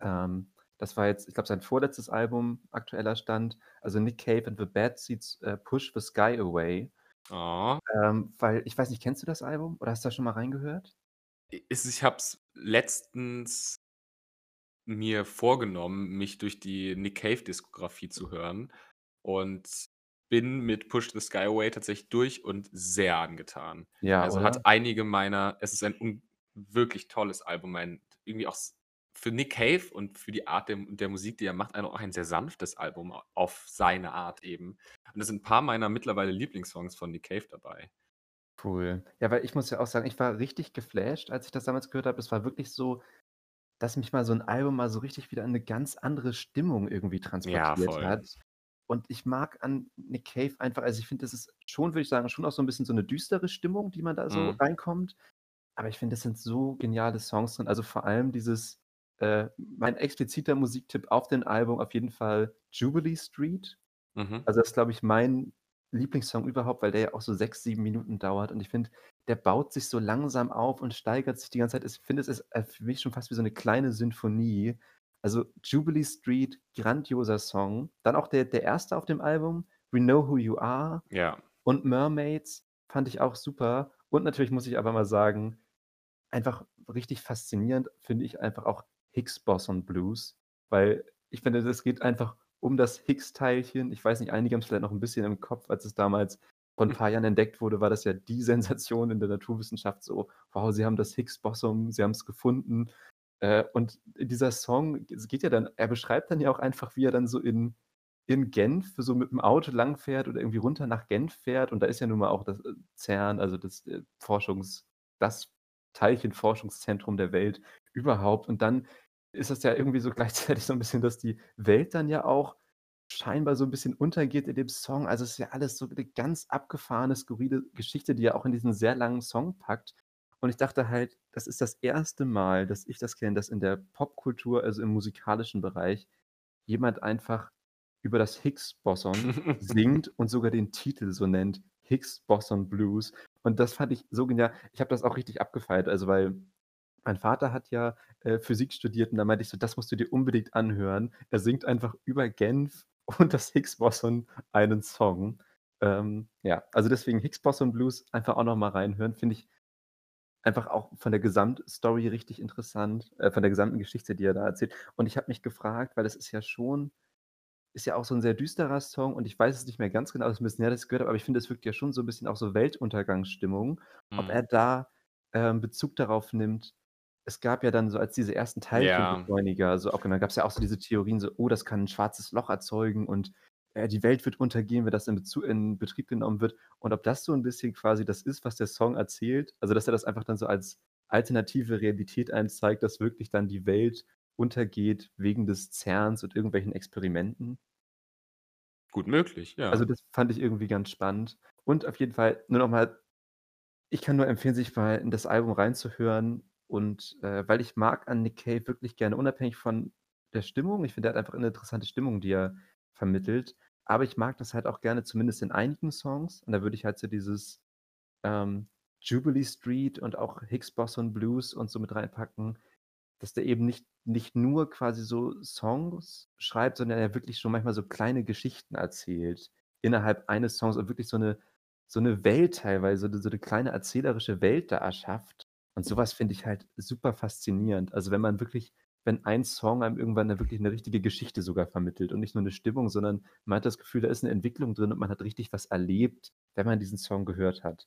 Ähm, das war jetzt, ich glaube, sein vorletztes Album, aktueller Stand. Also, Nick Cave and the Bad Seeds, äh, „Push the Sky Away“. Oh. Ähm, weil ich weiß nicht, kennst du das Album oder hast du da schon mal reingehört? I ist ich habe es letztens mir vorgenommen, mich durch die Nick Cave-Diskografie zu hören und bin mit „Push the Sky Away“ tatsächlich durch und sehr angetan. Ja, Also, oder? hat einige meiner es ist ein wirklich tolles Album, ein irgendwie auch für Nick Cave und für die Art der der Musik, die er macht, ein auch ein sehr sanftes Album auf seine Art eben. Und es sind 'n paar meiner mittlerweile Lieblingssongs von Nick Cave dabei. Cool. Ja, weil ich muss ja auch sagen, ich war richtig geflasht, als ich das damals gehört habe. Es war wirklich so, dass mich mal so 'n Album mal so richtig wieder in 'ne ganz andere Stimmung irgendwie Ja, transportiert voll. hat. Und ich mag an Nick Cave einfach also, ich finde, das ist schon, würde ich sagen, schon auch so 'n bisschen so 'ne düstere Stimmung, die man da so Mhm. reinkommt. Aber ich finde, es sind so geniale Songs drin. Also, vor allem dieses äh, mein expliziter Musiktipp auf dem Album auf jeden Fall „Jubilee Street“. Mhm. Also, das ist, glaube ich, mein Lieblingssong überhaupt, weil der ja auch so 6, 7 Minuten dauert und ich finde, der baut sich so langsam auf und steigert sich die ganze Zeit. Ich finde, es ist, äh, für mich schon fast wie so 'ne kleine Sinfonie Also, Jubilee Street, grandioser Song. Dann auch der der 1. auf dem Album, We Know Who You Are Ja. und Mermaids fand ich auch super. Und natürlich muss ich aber mal sagen, einfach richtig faszinierend finde ich einfach auch Higgs Boson Blues, weil ich finde, es geht einfach um das Higgs-Teilchen. Ich weiß nicht, einige haben's vielleicht noch 'n bisschen im Kopf, als es damals vor 'n paar Jahren entdeckt wurde, war das ja die [LAUGHS] Sensation in der Naturwissenschaft so: „Wow, sie haben das Higgs-Boson, sie haben's gefunden.“ Äh, und dieser Song, geht ja dann er beschreibt dann ja auch einfach, wie er dann so in in Genf so mit'm Auto langfährt oder irgendwie runter nach Genf fährt und da ist ja nun mal auch das, äh, CERN, also das, äh, Forschungs das Teilchenforschungszentrum der Welt überhaupt. Und dann ist das ja irgendwie so [LAUGHS] gleichzeitig so 'n bisschen, dass die Welt dann ja auch scheinbar so 'n bisschen untergeht in dem Song. Also, es ist ja alles so 'ne ganz abgefahrene, skurrile Geschichte, die er auch in diesen sehr langen Song packt. Und ich dachte halt, das ist das 1. Mal, dass ich das kenne, dass in der Popkultur, also im musikalischen Bereich, jemand einfach über das Higgs-Boson singt [LAUGHS] und sogar den Titel so nennt, „Higgs-Boson Blues“. Und das fand ich so genial. Ich habe das auch richtig abgefeiert, also weil mein Vater hat ja, äh, Physik studiert und da meinte ich so: „Das musst du dir unbedingt anhören.“ Er singt einfach über Genf [LAUGHS] und das Higgs-Boson einen Song. Ähm, ja, also deswegen Higgs-Boson Blues einfach auch noch mal reinhören, finde ich einfach auch von der Gesamtstory richtig interessant, äh, von der gesamten Geschichte, die er da erzählt. Und ich habe mich gefragt, weil das ist ja schon ist ja auch so 'n sehr düsterer Song und ich weiß es nicht mehr ganz genau, ist 'n bisschen her, dass ich's gehört habe, aber ich finde, es wirkt ja schon so 'n bisschen auch so Weltuntergangsstimmung. Ob Mhm. er da, ähm, Bezug darauf nimmt es gab ja dann so, als diese ersten Ja. Teilchenbeschleuniger so aufgenommen gab's ja auch so diese Theorien so: „Oh, das kann 'n schwarzes Loch erzeugen und, äh, die Welt wird untergehen, wenn das in Bezu in Betrieb genommen wird.“ Und ob das so 'n bisschen quasi das ist, was der Song erzählt, also dass er das einfach dann so als alternative Realität einem zeigt, dass wirklich dann die Welt untergeht wegen des CERNs und irgendwelchen Experimenten. Gut möglich, Also, ja. das fand ich irgendwie ganz spannend. Und auf jeden Fall nur noch mal ich kann nur empfehlen, sich mal in das Album reinzuhören und, äh, weil ich mag an Nick Cave wirklich gerne unabhängig von der Stimmung. Ich finde, er hat einfach 'ne interessante Stimmung, die er vermittelt. Aber ich mag das halt auch gerne, zumindest in einigen Songs. Und da würde ich halt so dieses, ähm, Jubilee Street und auch Higgs-Boson Blues und so mit reinpacken, dass der eben nicht nicht nur quasi so Songs schreibt, sondern er wirklich schon manchmal so kleine Geschichten erzählt innerhalb eines Songs und wirklich so 'ne so 'ne Welt teilweise, so 'ne kleine erzählerische Welt da erschafft. Und so was finde ich halt super faszinierend. Also, wenn man wirklich wenn ein Song einem irgendwann 'ne wirklich 'ne richtige Geschichte sogar vermittelt und nicht nur 'ne Stimmung, sondern man hat das Gefühl, da ist 'ne Entwicklung drin und man hat richtig was erlebt, wenn man diesen Song gehört hat.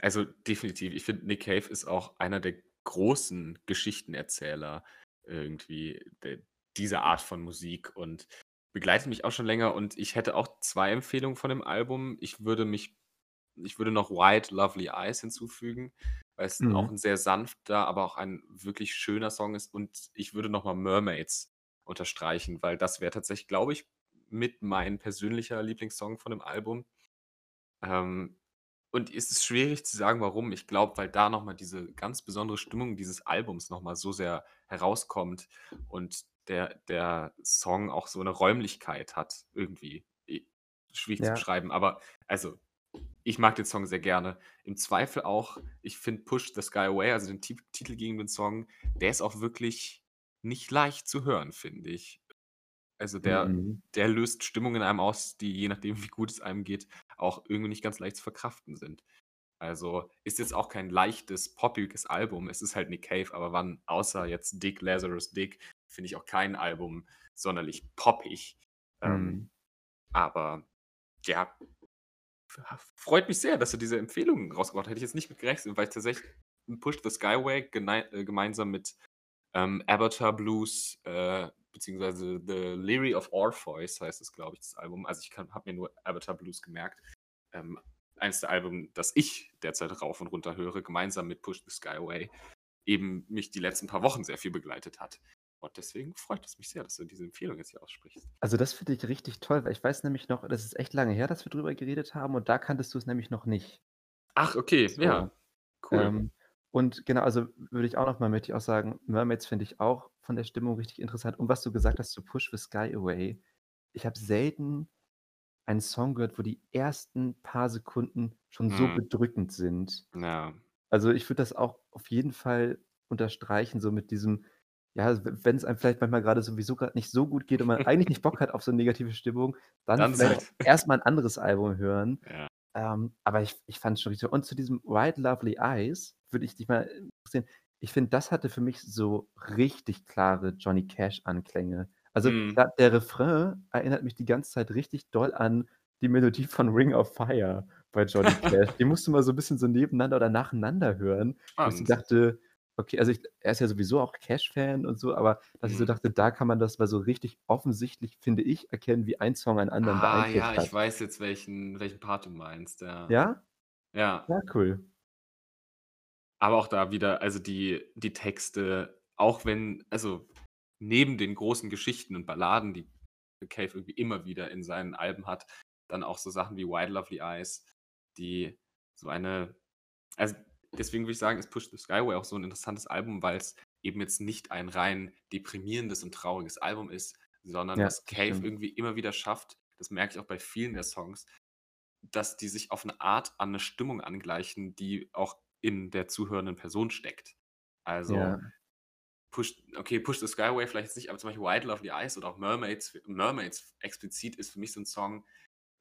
Also, definitiv. Ich finde, Nick Cave ist auch einer der großen Geschichtenerzähler irgendwie dieser Art von Musik und begleitet mich auch schon länger. Und ich hätte auch 2 Empfehlungen von dem Album. Ich würde mich ich würde noch „White Lovely Eyes“ hinzufügen, weil's auch Mhm. 'n sehr sanfter, aber auch ein wirklich schöner Song ist. Und ich würde noch mal „Mermaids“ unterstreichen, weil das wäre tatsächlich, glaube ich, mit mein persönlicher Lieblingssong von dem Album. Ähm, und es ist schwierig zu sagen, warum. Ich glaube, weil da noch mal diese ganz besondere Stimmung dieses Albums noch mal so sehr herauskommt und der der Song auch so 'ne Räumlichkeit hat irgendwie. Schwierig zu Ja. beschreiben, aber also, ich mag den Song sehr gerne. Im Zweifel auch ich finde „Push the Sky Away“, also den ti titelgebenden Song, der ist auch wirklich nicht leicht zu hören, finde ich. Also, der Mhm. der löst Stimmungen in einem aus, die, je nachdem, wie gut es einem geht, auch irgendwie nicht ganz leicht zu verkraften sind. Also, ist jetzt auch kein leichtes, poppiges Album. Es ist halt Nick Cave, aber wann außer jetzt „Dig, Lazarus, Dig“, finde ich auch kein Album sonderlich poppig. Ähm, Mhm. aber ja, freut mich sehr, dass du diese Empfehlungen rausgebracht hätte ich jetzt nicht mit gerechnet, weil ich tatsächlich „Push the Sky Away“ genei äh, gemeinsam mit, ähm, „Avatar Blues“, äh, beziehungsweise „The Leery of Orpheus“ heißt es, glaube ich, das Album. Also, ich habe mir nur „Avatar Blues“ gemerkt. Ähm, eins der Alben, das ich derzeit rauf und runter höre, gemeinsam mit „Push the Sky Away“, eben mich die letzten paar Wochen sehr viel begleitet hat. Und deswegen freut es mich sehr, dass du diese Empfehlung jetzt hier aussprichst. Also, das finde ich richtig toll, weil ich weiß nämlich noch, das ist echt lange her, dass wir drüber geredet haben und da kanntest du's nämlich noch nicht. Ach, okay, So, ja, cool. ähm, und genau, also würde ich auch noch mal möchte ich auch sagen, „Mermaids“ finde ich auch von der Stimmung richtig interessant. Und was du gesagt hast zu „Push the Sky Away“, ich habe selten einen Song gehört, wo die ersten paar Sekunden schon so Mhm. bedrückend sind. Ja. Also, ich würde das auch auf jeden Fall unterstreichen, so mit diesem ja, wenn es einem vielleicht manchmal gerade sowieso gerade nicht so gut geht und man eigentlich nicht Bock hat auf so 'ne negative Stimmung, dann Dann vielleicht sagt [LAUGHS] erst mal 'n anderes Album hören. Ja. Ähm, aber ich ich fand's schon richtig und zu diesem „White Lovely Eyes“ würde ich dich mal interessieren. Ich finde, das hatte für mich so richtig klare Johnny Cash-Anklänge. Also, da der Refrain erinnert mich die ganze Zeit richtig doll an die Melodie von „Ring of Fire“ bei Johnny [LAUGHS] Cash. Die musst du mal so 'n bisschen so nebeneinander oder nacheinander hören, wo ich dachte okay, also ich er ist ja sowieso auch Cash-Fan und so, aber dass ich so Mhm. dachte, da kann man das mal so richtig offensichtlich, finde ich, erkennen, wie ein Song einen anderen Ah, ja, beeinflusst ich weiß jetzt, welchen welchen Part du meinst, ja. Ja? Ja. Ja, cool. Aber auch da wieder, also die die Texte, auch wenn also neben den großen Geschichten und Balladen, die Cave irgendwie immer wieder in seinen Alben hat, dann auch so Sachen wie „White Lovely Eyes“, die so eine also deswegen würde ich sagen, ist „Push the Skyway“ auch so 'n interessantes Album, weil's eben jetzt nicht ein rein deprimierendes und trauriges Album ist, sondern Ja, was Cave stimmt. irgendwie immer wieder schafft, das merke ich auch bei vielen der Songs, dass die sich auf 'ne Art an 'ne Stimmung angleichen, die auch in der zuhörenden Person steckt. Also, Ja. Push okay, „Push the Skyway“ vielleicht nicht, aber zum Beispiel „White Lovely Eyes“ oder auch „Mermaids“ „Mermaids“ explizit ist für mich so 'n Song,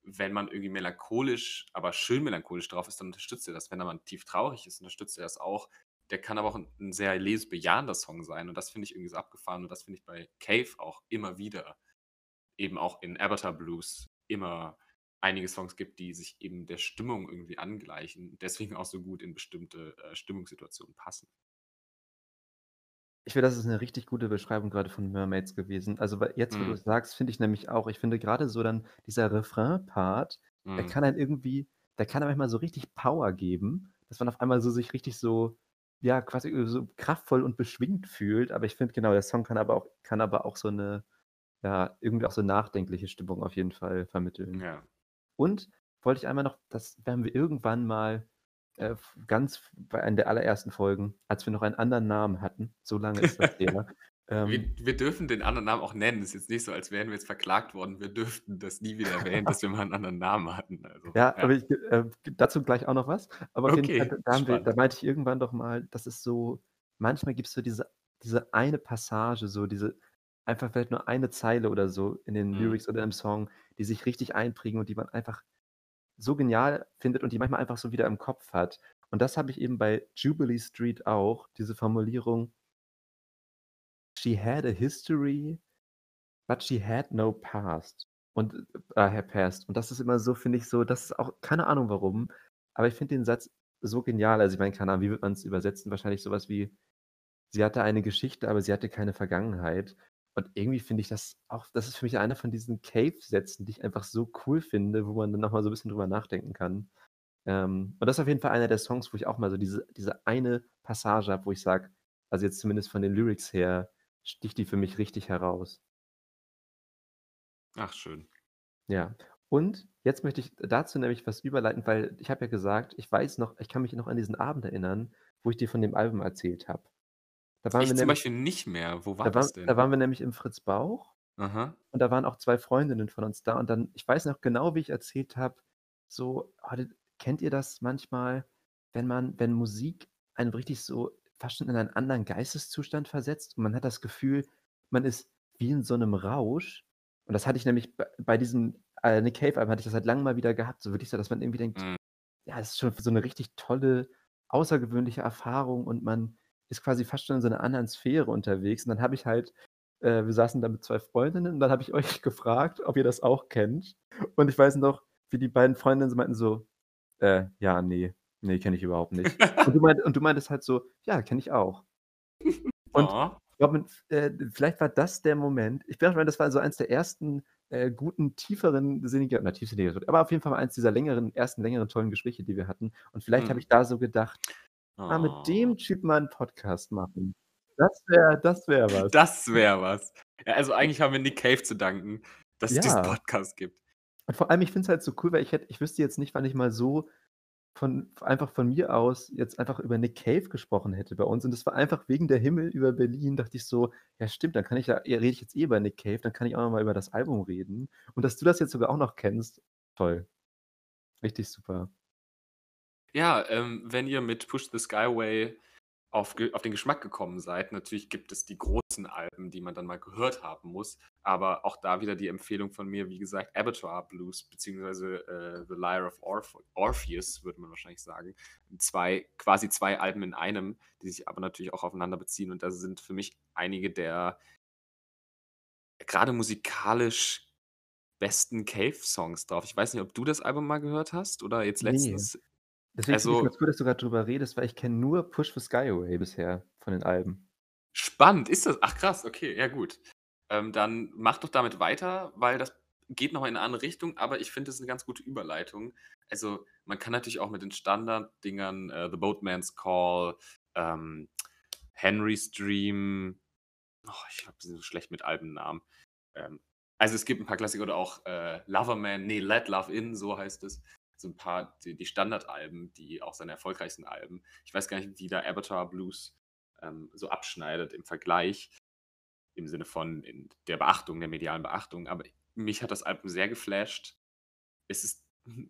wenn man irgendwie melancholisch, aber schön melancholisch drauf ist, dann unterstützt er das. Wenn man tief traurig ist, unterstützt er das auch. Der kann aber auch 'n 'n sehr lebensbejahender Song sein und das finde ich irgendwie so abgefahren und das finde ich bei Cave auch immer wieder. Eben auch in „Avatar Blues“ immer einige Songs gibt, die sich eben der Stimmung irgendwie angleichen, deswegen auch so gut in bestimmte, äh, Stimmungssituationen passen. Ich finde, das ist 'ne richtig gute Beschreibung grade von „Mermaids“ gewesen. Also, weil jetzt, wo Mhm. du's sagst, finde ich nämlich auch ich finde grade so dann dieser Refrain-Part, der Mhm. kann einen irgendwie der kann einem manchmal so richtig Power geben, dass man auf einmal so sich richtig so ja, quasi so kraftvoll und beschwingt fühlt. Aber ich finde, genau, der Song kann aber auch kann aber auch so 'ne ja, irgendwie auch so nachdenkliche Stimmung auf jeden Fall vermitteln. Ja. Und wollte ich einmal noch das werden wir irgendwann mal, äh, ganz bei einer der allerersten Folgen, als wir noch einen anderen Namen hatten, so lange ist das [LAUGHS] Wir ähm wir dürfen den anderen Namen auch nennen. Ist jetzt nicht so, als wären wir jetzt verklagt worden. Wir dürften das nie wieder erwähnen, dass wir mal 'n anderen Namen hatten, also, Ja, ja. aber ich, äh dazu gleich auch noch was. Aber jeden Fall, Okay, da wir da meinte ich irgendwann doch mal, dass es so manchmal gibt's so diese diese eine Passage, so diese einfach vielleicht nur eine Zeile oder so in den Mhm. Lyrics oder im Song, die sich richtig einprägen und die man einfach so genial findet und die manchmal einfach so wieder im Kopf hat. Und das habe ich eben bei „Jubilee Street“ auch, diese Formulierung „She had a history, but she had no past“ und äh, past. Und das ist immer so, finde ich so das ist auch keine Ahnung warum, aber ich finde den Satz so genial. Also, ich meine, keine Ahnung, wie würde man's übersetzen? Wahrscheinlich so was wie: „Sie hatte eine Geschichte, aber sie hatte keine Vergangenheit.“ Und irgendwie finde ich das auch das ist für mich einer von diesen Cave-Sätzen, die ich einfach so cool finde, wo man dann noch mal so 'n bisschen drüber nachdenken kann. Ähm, und das ist auf jeden Fall einer der Songs, wo ich auch mal so diese diese eine Passage habe, wo ich sage also, jetzt zumindest von den Lyrics her, sticht die für mich richtig heraus. Ach, schön. Ja. Und jetzt möchte ich dazu nämlich was überleiten, weil ich habe ja gesagt, ich weiß noch ich kann mich noch an diesen Abend erinnern, wo ich dir von dem Album erzählt habe. Da waren wir Ich zum nämlich Beispiel nicht mehr. Wo war da das da denn? waren wir nämlich im Fritz-Bauch Aha. und da waren auch 2 Freundinnen von uns da und dann ich weiß noch genau, wie ich erzählt habe, so: „Oh, d kennt ihr das manchmal, wenn man wenn Musik einen richtig so fast schon in einen anderen Geisteszustand versetzt und man hat das Gefühl, man ist wie in so 'nem Rausch?“ Und das hatte ich nämlich b bei diesem, äh, Nick Cave-Album hatte ich das seit langem mal wieder gehabt, so wirklich so, dass man irgendwie denkt: Mhm. „Ja, das ist schon so 'ne richtig tolle, außergewöhnliche Erfahrung und man ist quasi fast schon in so 'ner anderen Sphäre unterwegs.“ Und dann habe ich halt äh, wir saßen da mit 2 Freundinnen und dann habe ich [LAUGHS] euch gefragt, ob ihr das auch kennt. Und ich weiß noch, wie die beiden Freundinnen meinten so: „Äh, ja, ne, ne, kenne ich überhaupt nicht.“ Und du meint und du meintest halt so: „Ja, kenne ich auch.“ [LAUGHS] Und Oh. Robin, f äh, vielleicht war das der Moment ich glaube, das war so eins der ersten, äh, guten, tieferen, sinniger na, tiefsinniger aber auf jeden Fall mal eins dieser längeren ersten längeren tollen Gespräche, die wir hatten. Und vielleicht habe Mhm. ich da so gedacht: „Ah, mit Oh. dem Typen mal 'n Podcast machen. Das wäre das wäre was.“ Das wäre was. Ja, also, eigentlich haben wir Nick Cave zu danken, dass es diesen Ja. Podcast gibt. Und vor allem, ich finde es halt so cool, weil ich hätte ich wüsste jetzt nicht, wann ich mal so von einfach von mir aus jetzt einfach über Nick Cave gesprochen hätte bei uns. Und das war einfach wegen der Himmel über Berlin, dachte ich so: „Ja, stimmt, dann kann ich ja rede ich jetzt eh über Nick Cave, dann kann ich auch noch mal über das Album reden.“ Und dass du das jetzt sogar auch noch kennst, toll. Richtig super. Ja, ähm, wenn ihr mit „Push the Skyway“ auf, auf den Geschmack gekommen seid. Natürlich gibt es die großen Alben, die man dann mal gehört haben muss, aber auch da wieder die Empfehlung von mir, wie gesagt, Abattoir Blues, beziehungsweise äh, The Lyre of Orph Orpheus, würde man wahrscheinlich sagen. Zwei, quasi zwei Alben in einem, die sich aber natürlich auch aufeinander beziehen und da sind für mich einige der gerade musikalisch besten Cave-Songs drauf. Ich weiß nicht, ob du das Album mal gehört hast oder jetzt Nee. Deswegen finde ich Also ganz gut, dass du gerade drüber redest, weil ich kenne nur Push the Sky Away bisher von den Alben. Spannend, ist das? Ach krass, okay, ja gut. Ähm, dann mach doch damit weiter, weil das geht noch in eine andere Richtung, aber ich finde, es ist eine ganz gute Überleitung. Also, man kann natürlich auch mit den Standarddingern, äh, The Boatman's Call, ähm, Henry's Dream, oh, ich habe so schlecht mit Albennamen. Ähm, also, es gibt ein paar Klassiker oder auch äh, Loverman, nee, Let Love In, so heißt es. So ein paar, die, die Standardalben, die auch seine erfolgreichsten Alben. Ich weiß gar nicht, wie da Avatar Blues ähm, so abschneidet im Vergleich, im Sinne von der Beachtung, der medialen Beachtung. Aber mich hat das Album sehr geflasht. Es ist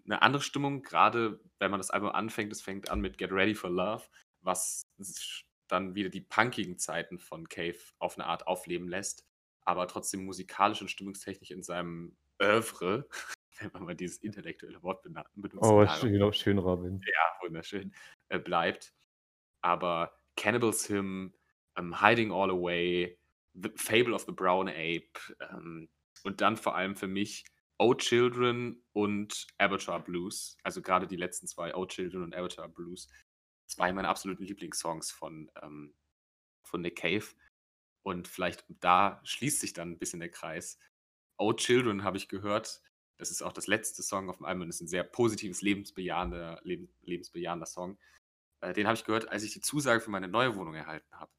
eine andere Stimmung, gerade wenn man das Album anfängt. Es fängt an mit Get Ready for Love, was dann wieder die punkigen Zeiten von Cave auf eine Art aufleben lässt, aber trotzdem musikalisch und stimmungstechnisch in seinem Oeuvre, [LAUGHS] wenn man mal dieses intellektuelle Wort benutzt, Oh, schön, schön, Robin. ja, wunderschön, äh, bleibt. Aber Cannibals Hymn, ähm, Hiding All Away, The Fable of the Brown Ape ähm, und dann vor allem für mich Oh Children und Avatar Blues. Also gerade die letzten zwei, Oh Children und Avatar Blues, zwei meiner absoluten Lieblingssongs von, ähm, von Nick Cave. Und vielleicht da schließt sich dann ein bisschen der Kreis. Oh Children habe ich gehört. Das ist auch das letzte Song auf dem Album und ist ein sehr positives, lebensbejahender, leben, lebensbejahender Song. Äh, den habe ich gehört, als ich die Zusage für meine neue Wohnung erhalten habe.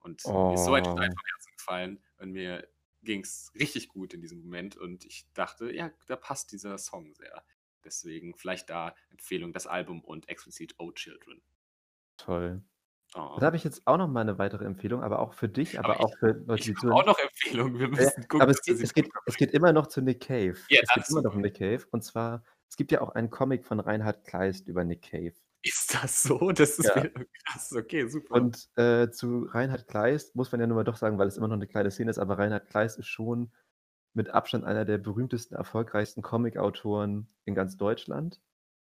Und mir ist so ein Oh. Stein vom Herzen gefallen und mir ging es richtig gut in diesem Moment und ich dachte, ja, da passt dieser Song sehr. Deswegen vielleicht da Empfehlung, das Album und explizit Oh Children. Toll. Oh. Da habe ich jetzt auch noch mal eine weitere Empfehlung, aber auch für dich, aber, Aber auch für Leute, die zuhören. auch noch Empfehlungen. Wir Ja, müssen gucken, aber es geht, es, geht, es geht immer noch zu Nick Cave. Ja, es geht immer noch um Nick Cave. Und zwar, es gibt ja auch einen Comic von Reinhard Kleist über Nick Cave. Ist das so? Das ist Ja. krass. Okay, super. Und äh, zu Reinhard Kleist muss man ja nur mal doch sagen, weil es immer noch eine kleine Szene ist, aber Reinhard Kleist ist schon mit Abstand einer der berühmtesten, erfolgreichsten Comic-Autoren in ganz Deutschland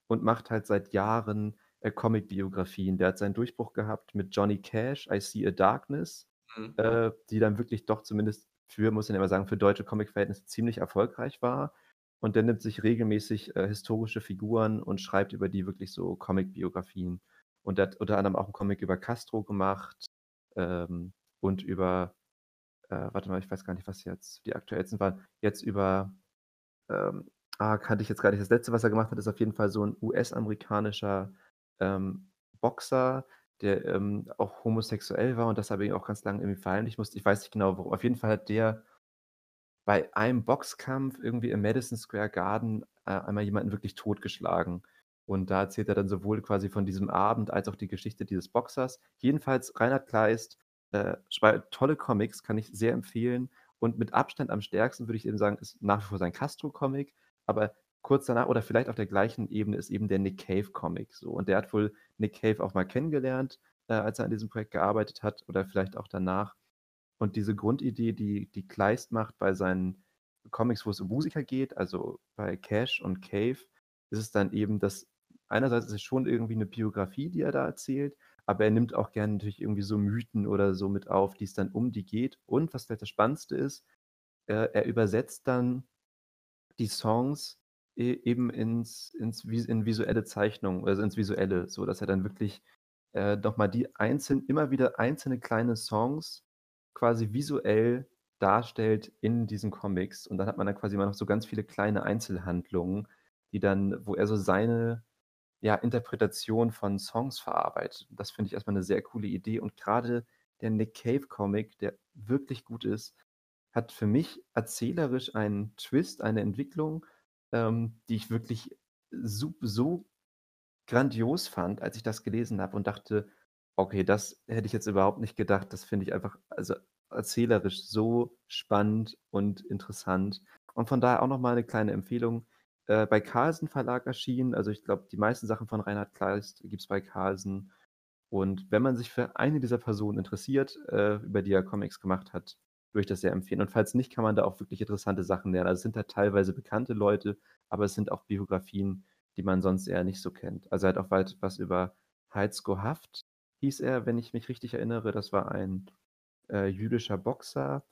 und macht halt seit Jahren äh, Comic-Biografien. Der hat seinen Durchbruch gehabt mit Johnny Cash, I See a Darkness, Mhm. äh, die dann wirklich doch zumindest für, muss ja mal sagen, für deutsche Comic-Verhältnisse ziemlich erfolgreich war. Und der nimmt sich regelmäßig äh, historische Figuren und schreibt über die wirklich so Comic-Biografien. Und hat unter anderem auch einen Comic über Castro gemacht ähm, und über, äh, warte mal, ich weiß gar nicht, was jetzt die aktuellsten waren. Jetzt über, ähm, ah, kannte ich jetzt gar nicht. Das letzte, was er gemacht hat, ist auf jeden Fall so ein US-amerikanischer ähm, Boxer, der ähm, auch homosexuell war und das aber ihn auch ganz lange irgendwie verheimlichen musste. Ich weiß nicht genau, warum. Auf jeden Fall hat der bei einem Boxkampf irgendwie im Madison Square Garden äh, einmal jemanden wirklich totgeschlagen. Und da erzählt er dann sowohl quasi von diesem Abend als auch die Geschichte dieses Boxers. Jedenfalls Reinhard Kleist, äh, tolle Comics, kann ich sehr empfehlen. Und mit Abstand am stärksten würde ich eben sagen, ist nach wie vor sein Castro-Comic. Aber kurz danach oder vielleicht auf der gleichen Ebene ist eben der Nick Cave-Comic. So. Und der hat wohl Nick Cave auch mal kennengelernt, äh, als er an diesem Projekt gearbeitet hat oder vielleicht auch danach. Und diese Grundidee, die, die Kleist macht bei seinen Comics, wo es um Musiker geht, also bei Cash und Cave, ist es dann eben, dass einerseits ist es schon irgendwie eine Biografie, die er da erzählt, aber er nimmt auch gerne natürlich irgendwie so Mythen oder so mit auf, die es dann um die geht. Und was vielleicht das Spannendste ist, äh, er übersetzt dann die Songs eben ins, ins in visuelle Zeichnungen, also ins Visuelle, so dass er dann wirklich äh, nochmal die einzelnen, immer wieder einzelne kleine Songs quasi visuell darstellt in diesen Comics. Und dann hat man dann quasi immer noch so ganz viele kleine Einzelhandlungen, die dann, wo er so seine ja, Interpretation von Songs verarbeitet. Das finde ich erstmal eine sehr coole Idee. Und gerade der Nick Cave-Comic, der wirklich gut ist, hat für mich erzählerisch einen Twist, eine Entwicklung, ähm, die ich wirklich so, so grandios fand, als ich das gelesen habe und dachte, okay, das hätte ich jetzt überhaupt nicht gedacht. Das finde ich einfach, also erzählerisch so spannend und interessant. Und von daher auch nochmal eine kleine Empfehlung. Äh, bei Carlsen Verlag erschienen, also ich glaube, die meisten Sachen von Reinhard Kleist gibt es bei Carlsen. Und wenn man sich für eine dieser Personen interessiert, äh, über die er Comics gemacht hat, würde ich das sehr empfehlen. Und falls nicht, kann man da auch wirklich interessante Sachen lernen. Also es sind da teilweise bekannte Leute, aber es sind auch Biografien, die man sonst eher nicht so kennt. Also er hat auch weit was über Heizko Haft, hieß er, wenn ich mich richtig erinnere. Das war ein äh, jüdischer Boxer.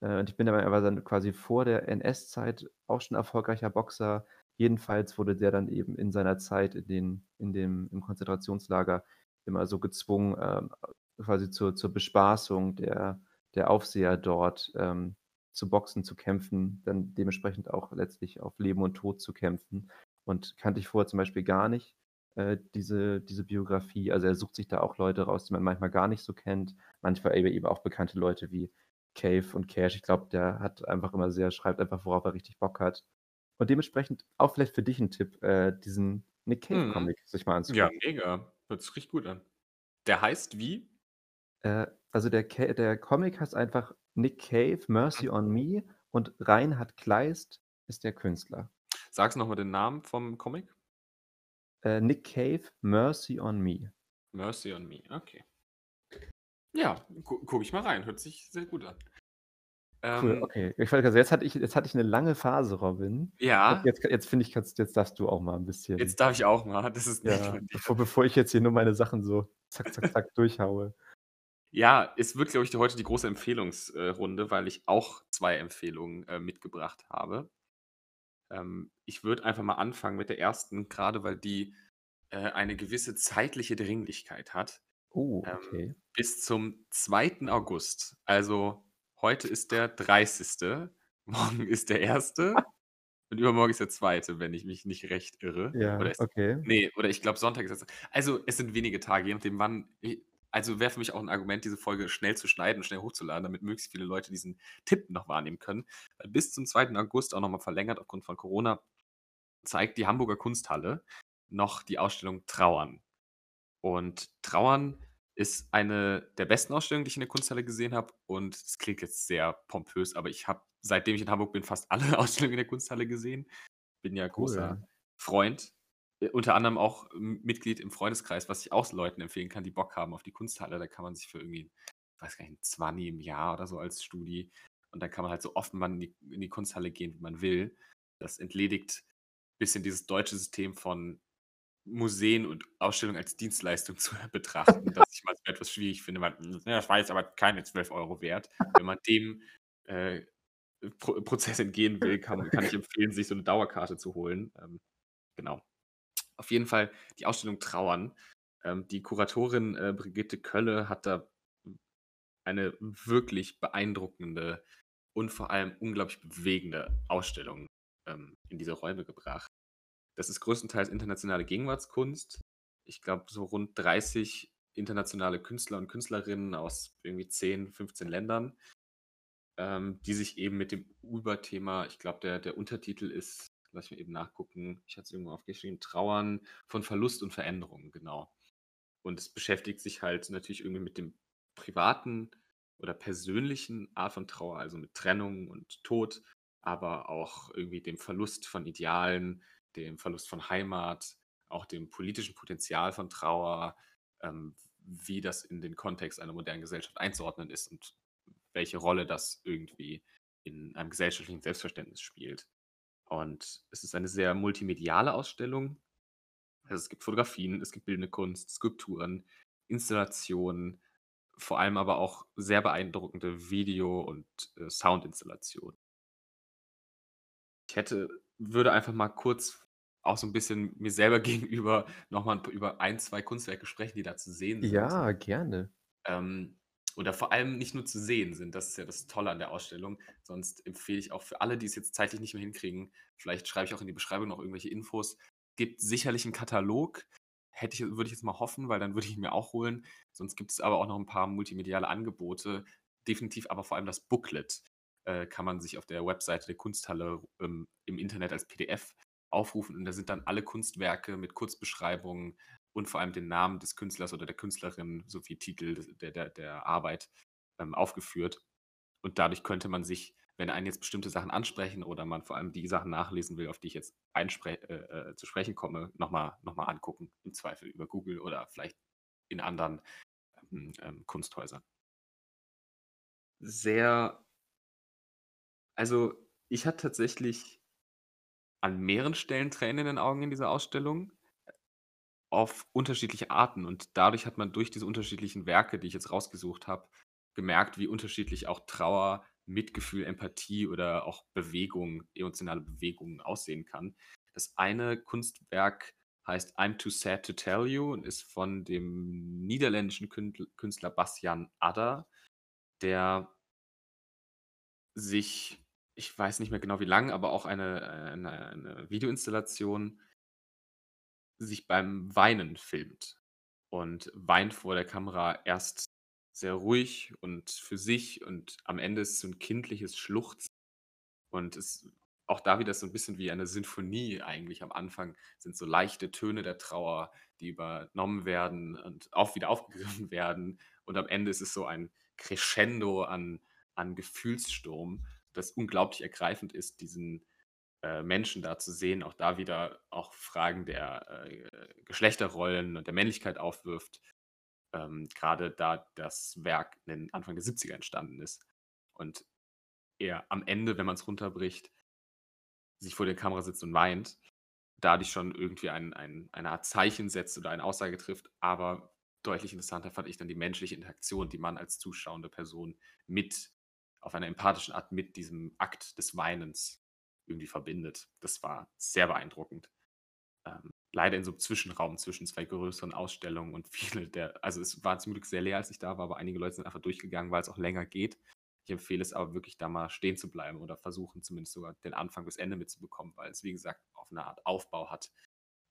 Äh, und ich bin aber, er war dann quasi vor der NS-Zeit auch schon erfolgreicher Boxer. Jedenfalls wurde der dann eben in seiner Zeit in, den, in dem, im Konzentrationslager immer so gezwungen, ähm, quasi zur, zur Bespaßung der, der Aufseher dort ähm, zu boxen, zu kämpfen, dann dementsprechend auch letztlich auf Leben und Tod zu kämpfen. Und kannte ich vorher zum Beispiel gar nicht äh, diese, diese Biografie. Also er sucht sich da auch Leute raus, die man manchmal gar nicht so kennt. Manchmal eben auch bekannte Leute wie Cave und Cash. Ich glaube, der hat einfach immer sehr, schreibt einfach, worauf er richtig Bock hat. Und dementsprechend auch vielleicht für dich ein Tipp, äh, diesen Nick Cave-Comic Mhm. sich mal Ja, anzugucken. mega. Hört sich richtig gut an. Der heißt wie? Äh, also der, der Comic heißt einfach Nick Cave, Mercy Mhm. on Me und Reinhard Kleist ist der Künstler. Sagst du noch mal den Namen vom Comic? Äh, Nick Cave, Mercy on Me. Mercy on Me, okay. Ja, gu gucke ich mal rein. Hört sich sehr gut an. Cool, Ähm, okay. Ich wollte grad jetzt hatte ich jetzt hatte ich 'ne lange Phase, Robin. Ja, jetzt jetzt finde ich, kannst jetzt darfst du auch mal 'n bisschen jetzt darf ich auch mal. [LAUGHS] Das ist ja, bevor bevor ich jetzt hier nur meine Sachen so zack, zack, zack durchhaue. Ja, es wird, glaube ich, heute die große Empfehlungsrunde, Runde, weil ich auch 2 Empfehlungen, äh, mitgebracht habe. Ähm, ich würde einfach mal anfangen mit der ersten, grade weil die, äh, eine gewisse zeitliche Dringlichkeit hat. Oh, Ähm, okay. bis zum 2. August. Also, heute ist der 30., [LAUGHS] morgen ist der 1. und übermorgen ist der 2., wenn ich mich nicht recht irre. Oder Ja, ist okay. ne, oder ich glaube, Sonntag ist das also, es sind wenige Tage, je nachdem, wann i also, wäre für mich auch 'n Argument, diese Folge schnell zu schneiden und schnell hochzuladen, damit möglichst viele Leute diesen Tipp noch wahrnehmen können. Weil bis zum 2. August, auch noch mal verlängert aufgrund von Corona, zeigt die Hamburger Kunsthalle noch die Ausstellung Trauern. Und Trauern ist eine der besten Ausstellungen, die ich in der Kunsthalle gesehen habe. Und es klingt jetzt sehr pompös, aber ich habe, seitdem ich in Hamburg bin, fast alle [LAUGHS] Ausstellungen in der Kunsthalle gesehen. Bin ja großer Cool. Freund, äh, unter anderem auch M Mitglied im Freundeskreis, was ich auch Leuten empfehlen kann, die Bock haben auf die Kunsthalle. Da kann man sich für irgendwie, weiß gar nicht, 'n Zwanni im Jahr oder so als Studi und dann kann man halt so oft man in die in die Kunsthalle gehen, wie man will. Das entledigt bisschen dieses deutsche System von Museen und Ausstellungen als Dienstleistung [LAUGHS] zu betrachten, das ich manchmal etwas schwierig finde, weil, hm, das war jetzt aber keine 12 € wert. Wenn man dem, äh, Pro Prozess entgehen will, kann kann ich empfehlen, sich so 'ne Dauerkarte zu holen. Ähm, genau. Auf jeden Fall die Ausstellung Trauern. Ähm, die Kuratorin, äh, Brigitte Kölle hat da eine wirklich beeindruckende und vor allem unglaublich bewegende Ausstellung, ähm, in diese Räume gebracht. Das ist größtenteils internationale Gegenwartskunst. Ich glaube, so rund 30 internationale Künstler und Künstlerinnen aus irgendwie 10, 15 Ländern, ähm, die sich eben mit dem Überthema ich glaube, der der Untertitel ist lass mich eben nachgucken, ich hatte es irgendwo aufgeschrieben, „Trauern von Verlust und Veränderung“, genau. Und es beschäftigt sich halt natürlich irgendwie mit dem privaten oder persönlichen Art von Trauer, also mit Trennung und Tod, aber auch irgendwie dem Verlust von Idealen, dem Verlust von Heimat, auch dem politischen Potenzial von Trauer, ähm, wie das in den Kontext einer modernen Gesellschaft einzuordnen ist und welche Rolle das irgendwie in einem gesellschaftlichen Selbstverständnis spielt. Und es ist eine sehr multimediale Ausstellung. Also, es gibt Fotografien, es gibt bildende Kunst, Skulpturen, Installationen, vor allem aber auch sehr beeindruckende Video und, äh, Soundinstallationen. Ich hätte würde einfach mal kurz auch so 'n bisschen mir selber [LAUGHS] gegenüber noch mal über 1, 2 Kunstwerke sprechen, die da zu sehen sind. Ja, gerne. Ähm, oder vor allem nicht nur zu sehen sind, das ist ja das Tolle an der Ausstellung. Sonst empfehle ich auch für alle, die es jetzt zeitlich nicht mehr hinkriegen vielleicht schreibe ich auch in die Beschreibung noch irgendwelche Infos. Gibt sicherlich 'n Katalog, hätte ich würde ich jetzt mal hoffen, weil dann würde ich ihn mir auch holen. Sonst gibt es aber auch noch 'n paar multimediale Angebote. Definitiv aber vor allem das Booklet, äh, kann man sich auf der Webseite der Kunsthalle, ähm, im Internet als PDF aufrufen und da sind dann alle Kunstwerke mit Kurzbeschreibungen und vor allem den Namen des Künstlers oder der Künstlerin sowie Titel der der der Arbeit, ähm, aufgeführt. Und dadurch könnte man sich, wenn einen jetzt bestimmte Sachen ansprechen oder man vor allem die Sachen nachlesen will, auf die ich jetzt äh, äh, zu sprechen komme, noch mal noch mal angucken, im Zweifel über Google oder vielleicht in anderen ähm, ähm, Kunsthäusern. Sehr also, ich hatte tatsächlich an mehreren Stellen Tränen in den Augen in dieser Ausstellung, auf unterschiedliche Arten. Und dadurch hat man durch diese unterschiedlichen Werke, die ich jetzt rausgesucht habe, gemerkt, wie unterschiedlich auch Trauer, Mitgefühl, Empathie oder auch Bewegung, emotionale Bewegungen aussehen kann. Das eine Kunstwerk heißt I'm Too Sad to Tell You und ist von dem niederländischen Künstler Bastian Adder, der sich, ich weiß nicht mehr genau wie lang, aber auch eine, eine, eine Videoinstallation sich beim Weinen filmt und weint vor der Kamera erst sehr ruhig und für sich und am Ende ist so ein kindliches Schluchzen und es auch da wieder so ein bisschen wie eine Sinfonie eigentlich. Am Anfang sind so leichte Töne der Trauer, die übernommen werden und auch wieder [LAUGHS] aufgegriffen werden und am Ende ist es so ein Crescendo an an Gefühlssturm, das unglaublich ergreifend ist, diesen äh, Menschen da zu sehen, auch da wieder auch Fragen der äh, Geschlechterrollen und der Männlichkeit aufwirft. Ähm, Gerade da das Werk in den Anfang der 70er entstanden ist. Und er am Ende, wenn man es runterbricht, sich vor der Kamera sitzt und weint, dadurch schon irgendwie ein, ein, eine Art Zeichen setzt oder eine Aussage trifft. Aber deutlich interessanter fand ich dann die menschliche Interaktion, die man als zuschauende Person mit, auf einer empathischen Art mit diesem Akt des Weinens irgendwie verbindet. Das war sehr beeindruckend. Ähm, leider in so einem Zwischenraum zwischen zwei größeren Ausstellungen und [LAUGHS] viele der, also es war zum Glück sehr leer, als ich da war, aber einige Leute sind einfach durchgegangen, weil es auch länger geht. Ich empfehle es aber wirklich da mal stehen zu bleiben oder versuchen zumindest sogar den Anfang bis Ende mitzubekommen, weil es wie gesagt auf eine Art Aufbau hat,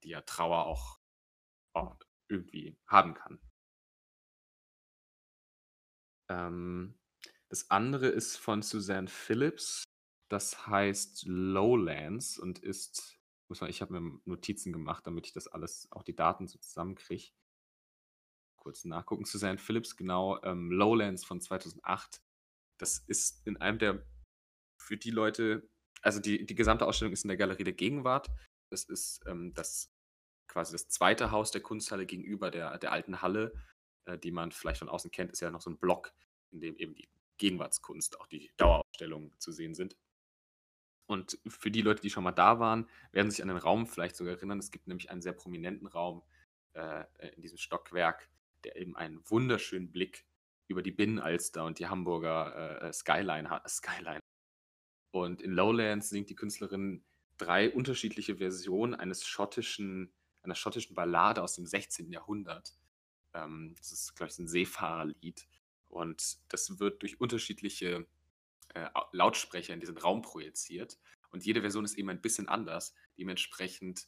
die ja Trauer auch, auch irgendwie haben kann. Ähm, das andere ist von Suzanne Phillips. Das heißt Lowlands und ist, muss man, ich habe mir Notizen gemacht, damit ich das alles, auch die Daten so zusammenkriege. Kurz nachgucken. Suzanne Phillips, genau, ähm, Lowlands von 2008. Das ist in einem der, für die Leute, also die, die gesamte Ausstellung ist in der Galerie der Gegenwart. Das ist ähm, das quasi das zweite Haus der Kunsthalle gegenüber der, der alten Halle, äh, die man vielleicht von außen kennt, ist ja noch so ein Block, in dem eben die Gegenwartskunst, auch die Dauerausstellungen zu sehen sind. Und für die Leute, die schon mal da waren, werden sich an den Raum vielleicht sogar erinnern. Es gibt nämlich einen sehr prominenten Raum äh, in diesem Stockwerk, der eben einen wunderschönen Blick über die Binnenalster und die Hamburger äh, Skyline hat. [LAUGHS] Skyline. Und in Lowlands singt die Künstlerin drei unterschiedliche Versionen eines schottischen, einer schottischen Ballade aus dem 16. Jahrhundert. Ähm, das ist, glaube ich, ein Seefahrerlied. Und das wird durch unterschiedliche äh, Lautsprecher in diesen Raum projiziert. Und jede Version ist eben ein bisschen anders. Dementsprechend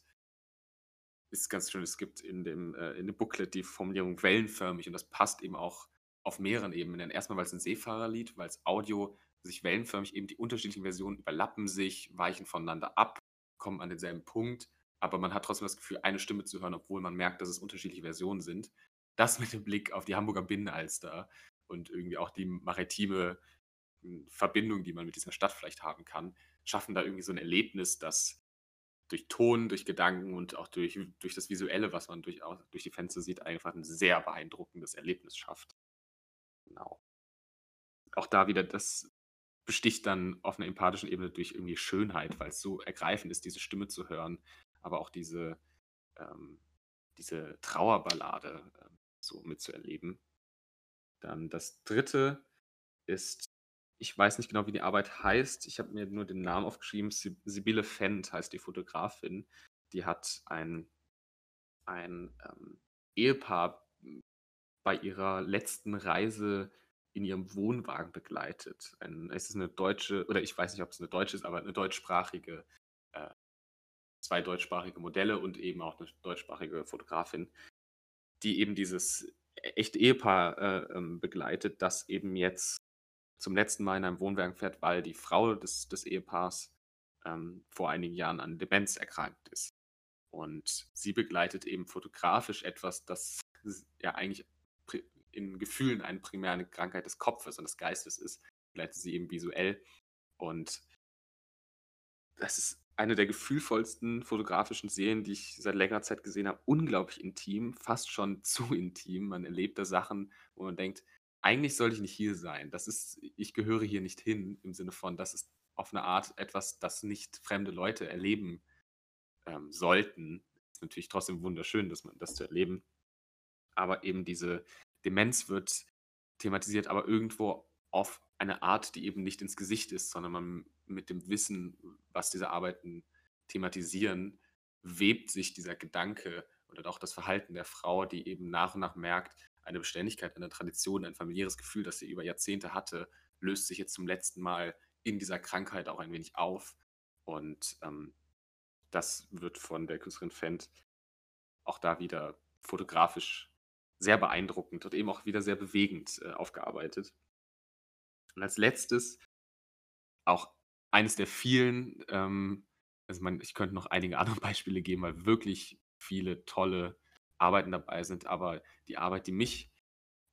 ist es ganz schön, es gibt in dem, äh, in dem Booklet die Formulierung wellenförmig und das passt eben auch auf mehreren Ebenen. Erstmal, weil es ein Seefahrerlied, weil es Audio sich wellenförmig eben die unterschiedlichen Versionen überlappen sich, weichen voneinander ab, kommen an denselben Punkt, aber man hat trotzdem das Gefühl, eine Stimme zu hören, obwohl man merkt, dass es unterschiedliche Versionen sind. Das mit dem Blick auf die Hamburger Binnenalster und irgendwie auch die maritime Verbindung, die man mit dieser Stadt vielleicht haben kann, schaffen da irgendwie so ein Erlebnis, das durch Ton, durch Gedanken und auch durch, durch das Visuelle, was man durch, durch die Fenster sieht, einfach ein sehr beeindruckendes Erlebnis schafft. Genau. Auch da wieder, das besticht dann auf einer empathischen Ebene durch irgendwie Schönheit, weil es so ergreifend ist, diese Stimme zu hören, aber auch diese, ähm, diese Trauerballade äh, so mitzuerleben. Dann das dritte ist ich weiß nicht genau, wie die Arbeit heißt. Ich habe mir nur den Namen aufgeschrieben. Sibylle Fendt heißt die Fotografin. Die hat ein, ein ähm, Ehepaar bei ihrer letzten Reise in ihrem Wohnwagen begleitet. Ein, es ist eine deutsche, oder ich weiß nicht, ob es eine deutsche ist, aber eine deutschsprachige, äh, zwei deutschsprachige Modelle und eben auch eine deutschsprachige Fotografin, die eben dieses echte Ehepaar äh, ähm, begleitet, das eben jetzt zum letzten Mal in einem Wohnwagen fährt, weil die Frau des, des Ehepaars ähm, vor einigen Jahren an Demenz erkrankt ist. Und sie begleitet eben fotografisch etwas, das ja eigentlich in Gefühlen eine primäre Krankheit des Kopfes und des Geistes ist, begleitet sie eben visuell. Und das ist eine der gefühlvollsten fotografischen Serien, die ich seit längerer Zeit gesehen habe. Unglaublich intim, fast schon [LAUGHS] zu intim. Man erlebt da Sachen, wo man denkt, eigentlich soll ich nicht hier sein. Das ist, ich gehöre hier nicht hin, im Sinne von, das ist auf eine Art etwas, das nicht fremde Leute erleben ähm, sollten. Ist natürlich trotzdem wunderschön, dass man das zu erleben. Aber eben diese Demenz wird thematisiert, aber irgendwo auf eine Art, die eben nicht ins Gesicht ist, sondern man mit dem Wissen, was diese Arbeiten thematisieren, webt sich dieser Gedanke oder auch das Verhalten der Frau, die eben nach und nach merkt, eine Beständigkeit, eine Tradition, ein familiäres Gefühl, das sie über Jahrzehnte hatte, löst sich jetzt zum letzten Mal in dieser Krankheit auch ein wenig auf. Und ähm, das wird von der Künstlerin Fendt auch da wieder fotografisch sehr beeindruckend und eben auch wieder sehr bewegend äh, aufgearbeitet. Und als letztes auch eines der vielen, ähm, also man, ich könnte noch einige andere [LAUGHS] Beispiele geben, weil wirklich viele tolle Arbeiten dabei sind, aber die Arbeit, die mich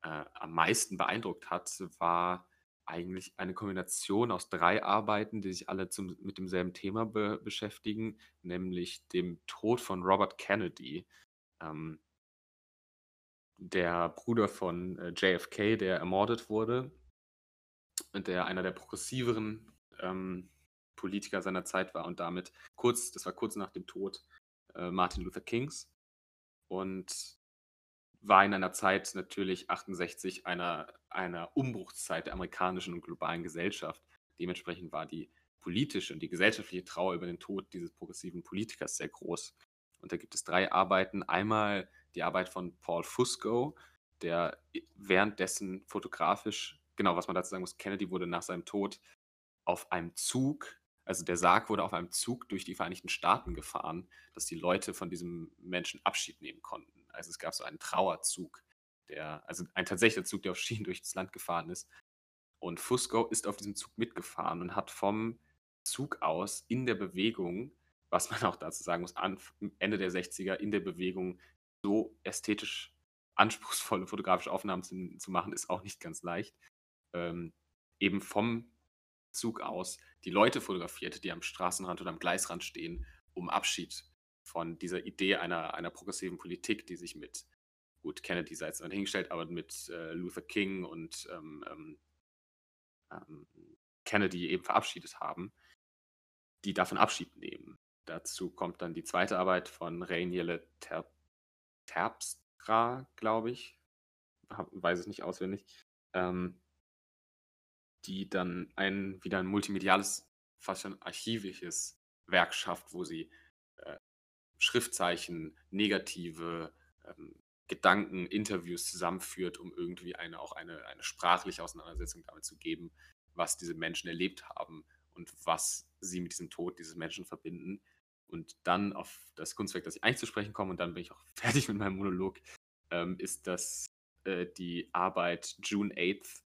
äh, am meisten beeindruckt hat, war eigentlich eine Kombination aus drei Arbeiten, die sich alle zum, mit demselben Thema be beschäftigen, nämlich dem Tod von Robert Kennedy, ähm, der Bruder von äh, JFK, der ermordet wurde der einer der progressiveren ähm, Politiker seiner Zeit war und damit kurz, das war kurz nach dem Tod äh, Martin Luther Kings und war in einer Zeit natürlich 68 einer, einer Umbruchszeit der amerikanischen und globalen Gesellschaft. Dementsprechend war die politische und die gesellschaftliche Trauer über den Tod dieses progressiven Politikers sehr groß. Und da gibt es drei Arbeiten. Einmal die Arbeit von Paul Fusco, der währenddessen fotografisch genau, was man dazu sagen muss, Kennedy wurde nach seinem Tod auf einem Zug, also der Sarg wurde auf einem Zug durch die Vereinigten Staaten gefahren, dass die Leute von diesem Menschen Abschied nehmen konnten. Also es gab so einen Trauerzug, der, also ein tatsächlicher Zug, der auf Schienen [LAUGHS] durch das Land gefahren ist. Und Fusco ist auf diesem Zug mitgefahren und hat vom Zug aus in der Bewegung, was man auch dazu sagen muss, Ende der 60er in der Bewegung so ästhetisch anspruchsvolle fotografische Aufnahmen zu, zu machen, ist auch nicht ganz leicht ähm, eben vom Zug aus die Leute fotografiert, die am Straßenrand oder am Gleisrand stehen, um Abschied von dieser Idee einer, einer progressiven Politik, die sich mit, gut, Kennedy sei jetzt hingestellt, aber mit äh, Luther King und ähm, ähm, ähm, Kennedy eben verabschiedet haben, die davon Abschied nehmen. Dazu kommt dann die zweite Arbeit von Rainiele Ter Terpstra, glaube ich. Hab, weiß es nicht auswendig. Ähm, die dann ein wieder ein multimediales, fast schon archivisches Werk schafft, wo sie äh, Schriftzeichen, negative ähm, Gedanken, Interviews zusammenführt, um irgendwie eine, auch eine, eine sprachliche Auseinandersetzung damit zu geben, was diese Menschen erlebt haben und was sie mit diesem Tod dieses Menschen verbinden. Und dann auf das Kunstwerk, das ich eigentlich zu sprechen komme, und dann bin ich auch [LAUGHS] fertig mit meinem Monolog, ähm, ist das äh, die Arbeit June 8th,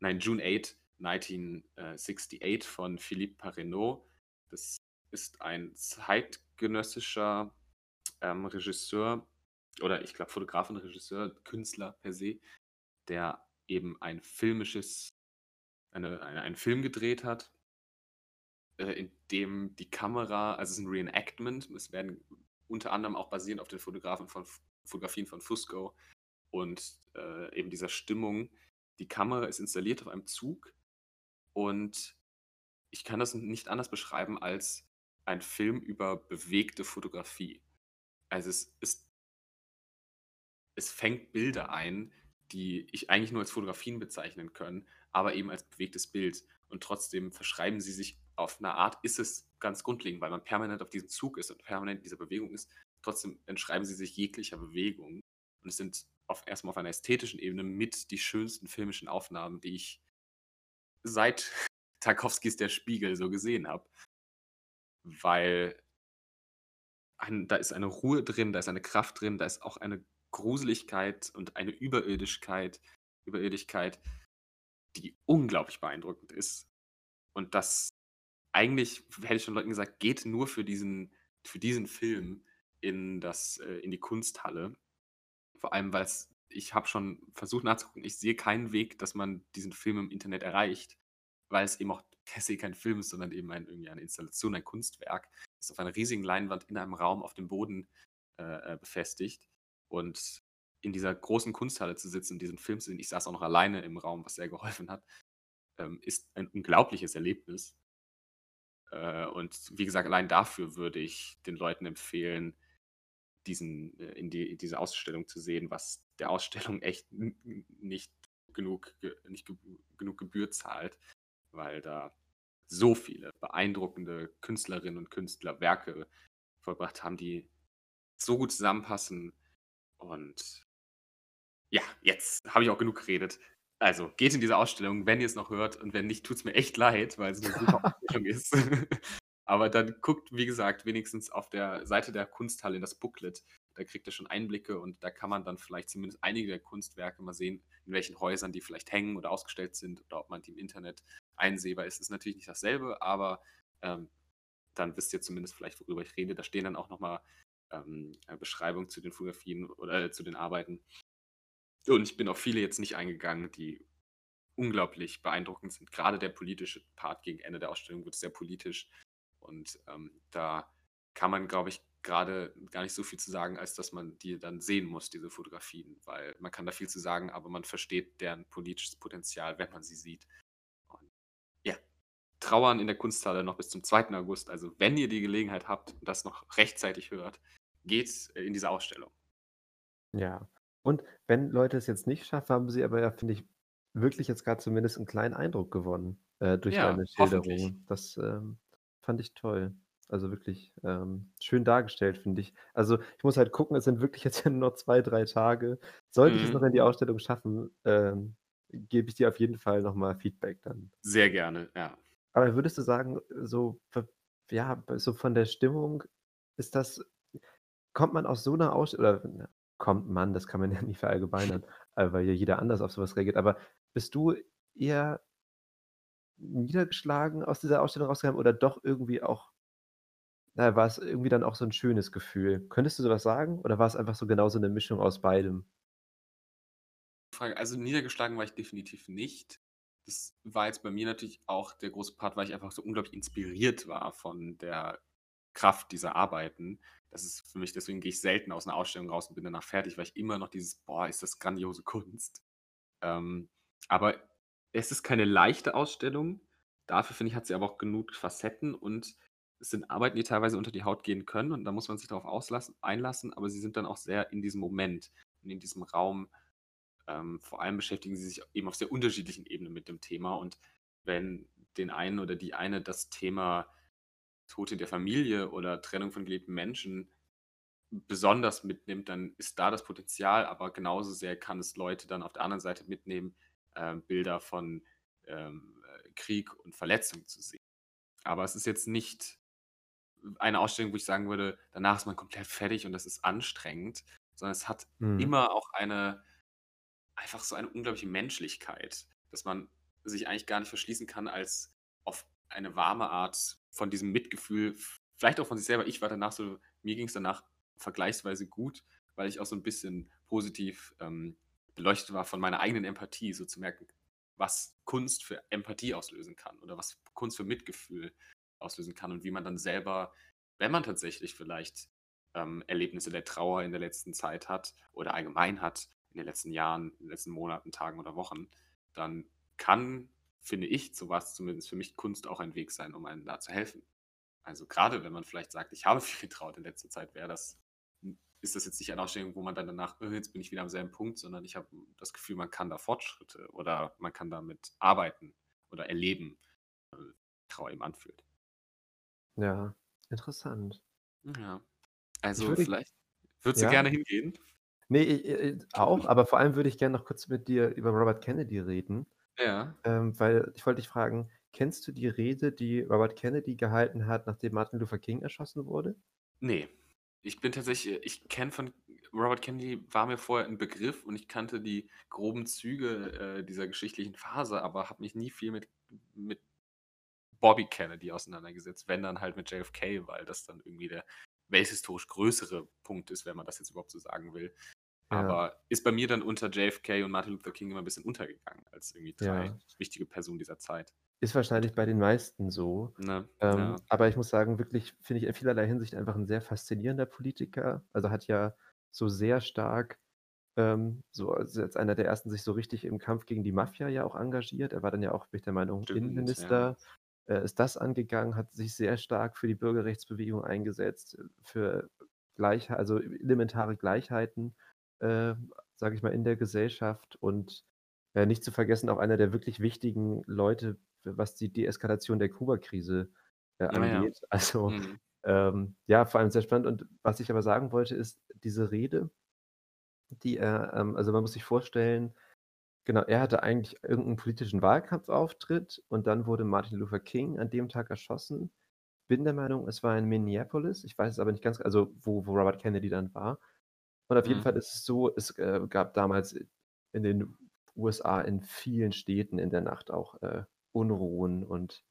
nein, June 8 1968 von Philippe Parenot. Das ist ein zeitgenössischer ähm, Regisseur oder ich glaube Fotograf und Regisseur, Künstler per se, der eben ein filmisches, eine, eine, einen Film gedreht hat, äh, in dem die Kamera, also es ist ein Reenactment, es werden unter anderem auch basierend auf den Fotografen von, Fotografien von Fusco und äh, eben dieser Stimmung. Die Kamera ist installiert auf einem Zug und ich kann das nicht anders beschreiben als ein Film über bewegte Fotografie. Also es ist es fängt Bilder ein, die ich eigentlich nur als Fotografien bezeichnen können, aber eben als bewegtes Bild. Und trotzdem verschreiben sie sich auf eine Art, ist es ganz grundlegend, weil man permanent auf diesem Zug ist und permanent in dieser Bewegung ist. Trotzdem entschreiben sie sich jeglicher Bewegung. Und es sind auf, erstmal auf einer ästhetischen Ebene mit die schönsten filmischen Aufnahmen, die ich seit [LAUGHS] Tarkovskis Der Spiegel so gesehen habe. Weil ein, da ist eine Ruhe drin, da ist eine Kraft drin, da ist auch eine Gruseligkeit und eine Überirdischkeit, Überirdigkeit, die unglaublich beeindruckend ist. Und das eigentlich, hätte ich schon Leuten gesagt, geht nur für diesen, für diesen Film in, das, äh, in die Kunsthalle. Vor allem, weil es ich habe schon versucht nachzugucken, ich sehe keinen Weg, dass man diesen Film im Internet erreicht, weil es eben auch [LAUGHS] per se kein Film ist, sondern eben ein, irgendwie eine Installation, ein Kunstwerk. ist auf einer riesigen Leinwand in einem Raum auf dem Boden äh, äh befestigt. Und in dieser großen Kunsthalle zu sitzen und diesen Film zu sehen, ich saß auch noch alleine im Raum, was sehr [LAUGHS] geholfen hat, ähm, ist ein unglaubliches Erlebnis. Äh, und wie gesagt, allein dafür würde ich den Leuten empfehlen, diesen, äh, in, die, in diese Ausstellung zu sehen, was der Ausstellung [LAUGHS] echt nicht genug, nicht ge genug Gebühr zahlt, weil da so viele beeindruckende Künstlerinnen und Künstler Werke vollbracht haben, die so gut zusammenpassen. Und ja, jetzt habe ich auch genug geredet. Also geht in diese Ausstellung, wenn ihr es noch hört und wenn nicht, tut es mir echt leid, weil es eine super [LAUGHS] Ausstellung ist. [LAUGHS] Aber dann guckt, wie gesagt, wenigstens auf der Seite der Kunsthalle in das Booklet. Da kriegt ihr schon Einblicke und da kann man dann vielleicht zumindest einige der Kunstwerke mal sehen, in welchen Häusern die vielleicht hängen oder ausgestellt sind oder ob man die im Internet einsehbar ist. Ist natürlich nicht dasselbe, aber ähm, dann wisst ihr zumindest vielleicht, worüber ich rede. Da stehen dann auch nochmal ähm, Beschreibungen zu den Fotografien oder äh, zu den Arbeiten. Und ich bin auf viele jetzt nicht eingegangen, die unglaublich beeindruckend sind. Gerade der politische Part gegen Ende der Ausstellung wird sehr politisch. Und ähm, da kann man, glaube ich, gerade gar nicht so viel zu sagen, als dass man die dann sehen muss, diese Fotografien. Weil man kann da viel zu sagen, aber man versteht deren politisches Potenzial, wenn man sie sieht. Und ja, trauern in der Kunsthalle noch bis zum 2. August. Also wenn ihr die Gelegenheit habt und das noch rechtzeitig hört, geht in diese Ausstellung. Ja, und wenn Leute es jetzt nicht schaffen, haben sie aber ja, finde ich, wirklich jetzt gerade zumindest einen kleinen Eindruck gewonnen, äh, durch Ja, deine. Schilderung. Das, ähm, fand ich toll. Also wirklich, ähm, schön dargestellt, finde ich. Also, ich muss halt gucken, es sind wirklich jetzt [LAUGHS] nur noch 2, 3 Tage. Sollte ich es noch Mhm. in die Ausstellung schaffen, ähm, gebe ich dir auf jeden Fall noch mal Feedback dann. Sehr gerne, ja. Aber würdest du sagen, so ja, so von der Stimmung ist das kommt man aus so 'ner Ausst oder kommt man, das kann man [LAUGHS] ja nie verallgemeinern, weil ja jeder anders auf so was reagiert. Aber bist du eher niedergeschlagen aus dieser Ausstellung rausgegangen oder doch irgendwie auch na war es irgendwie dann auch so 'n schönes Gefühl? Könntest du so was sagen oder war es einfach so genau so 'ne Mischung aus beidem? Frage, also niedergeschlagen war ich definitiv nicht. Das war jetzt bei mir natürlich auch der große Part, weil ich einfach so unglaublich inspiriert war von der Kraft dieser Arbeiten. Das ist für mich deswegen gehe ich selten aus 'ner Ausstellung raus und bin danach fertig, weil ich immer noch dieses: „Boah, ist das grandiose Kunst.“ Ähm, aber es ist keine leichte Ausstellung. Dafür finde ich, hat sie aber auch genug Facetten und es sind Arbeiten, die teilweise unter die Haut gehen können und da muss man sich darauf einlassen, aber sie sind dann auch sehr in diesem Moment und in diesem Raum. Ähm, vor allem beschäftigen sie sich eben auf sehr unterschiedlichen Ebenen mit dem Thema und wenn den einen oder die eine das Thema Tod in der Familie oder Trennung von geliebten Menschen besonders mitnimmt, dann ist da das Potenzial, aber genauso sehr kann es Leute dann auf der anderen Seite mitnehmen, ähm, Bilder von, ähm, äh, Krieg und Verletzung zu sehen. Aber es ist jetzt nicht eine Ausstellung, wo ich sagen würde, danach ist man komplett fertig und das ist anstrengend, sondern es hat Mhm. immer auch eine einfach so eine unglaubliche Menschlichkeit, dass man sich eigentlich gar nicht verschließen kann als auf eine warme Art von diesem Mitgefühl, vielleicht auch von sich selber. Ich war danach so mir ging's danach vergleichsweise gut, weil ich auch so 'n bisschen positiv, ähm, beleuchtet war von meiner eigenen Empathie, so zu merken, was Kunst für Empathie auslösen kann oder was Kunst für Mitgefühl auslösen kann und wie man dann selber, wenn man tatsächlich vielleicht, ähm, Erlebnisse der Trauer in der letzten Zeit hat oder allgemein hat in den letzten Jahren, in den letzten Monaten, Tagen oder Wochen, dann kann, finde ich, so war's zumindest für mich, Kunst auch ein Weg sein, um einem da zu helfen. Also, grade wenn man vielleicht sagt: „Ich habe viel getrauert in letzter Zeit“, wäre das ist das jetzt nicht eine Ausstellung, wo man dann danach: „Äh, jetzt bin ich wieder am selben Punkt“, sondern ich habe das Gefühl, man kann da Fortschritte oder man kann damit arbeiten oder erleben, äh, Trauer eben anfühlt. Ja, interessant. Ja. Ich Also, würde vielleicht würdest du ja? gerne hingehen? Ne, i i auch, aber vor allem würde ich gern noch kurz mit dir über Robert Kennedy reden, Ja. ähm, weil ich wollte dich fragen, kennst du die Rede, die Robert Kennedy gehalten hat, nachdem Martin Luther King erschossen wurde? Ne. Ich bin tatsächlich äh, ich kenne von Robert Kennedy war mir vorher 'n Begriff und ich kannte die groben Züge, äh, dieser geschichtlichen Phase, aber habe mich nie viel mit mit Bobby Kennedy auseinandergesetzt, wenn dann halt mit JFK, weil das dann irgendwie der welthistorisch größere Punkt ist, wenn man das jetzt überhaupt so sagen will. Ja. Aber ist bei mir dann unter JFK und Martin Luther King immer 'n bisschen untergegangen als irgendwie 3 Ja. wichtige Personen dieser Zeit. Ist wahrscheinlich bei den meisten so. Ne, Ähm, ja. aber ich muss sagen, wirklich finde ich in vielerlei Hinsicht einfach 'n sehr faszinierender Politiker. Also, hat ja so sehr stark, ähm, so als als einer der Ersten sich so richtig im Kampf gegen die Mafia ja auch engagiert. Er war dann ja auch, bin ich der Meinung, Stimmt, ja. Innenminister, äh, ist das angegangen, hat sich sehr stark für die Bürgerrechtsbewegung eingesetzt, äh, für Gleichheit also, elementare Gleichheiten, äh, sage ich mal, in der Gesellschaft und, äh, nicht zu vergessen, auch einer der wirklich wichtigen Leute, was die Deeskalation der Kubakrise, äh, Ah ja. angeht. Also, Mhm. ähm, ja, vor allem sehr spannend und was ich aber sagen wollte, ist diese Rede, die er ähm, also, man muss sich vorstellen, genau, er hatte eigentlich irgend 'n politischen Wahlkampfauftritt und dann wurde Martin Luther King an dem Tag erschossen. Bin der Meinung, es war in Minneapolis, ich weiß es aber nicht ganz also, wo wo Robert Kennedy dann war. Und auf jeden Mhm. Fall ist es so, es, äh, gab damals in den USA in vielen Städten in der Nacht auch, äh, Unruhen und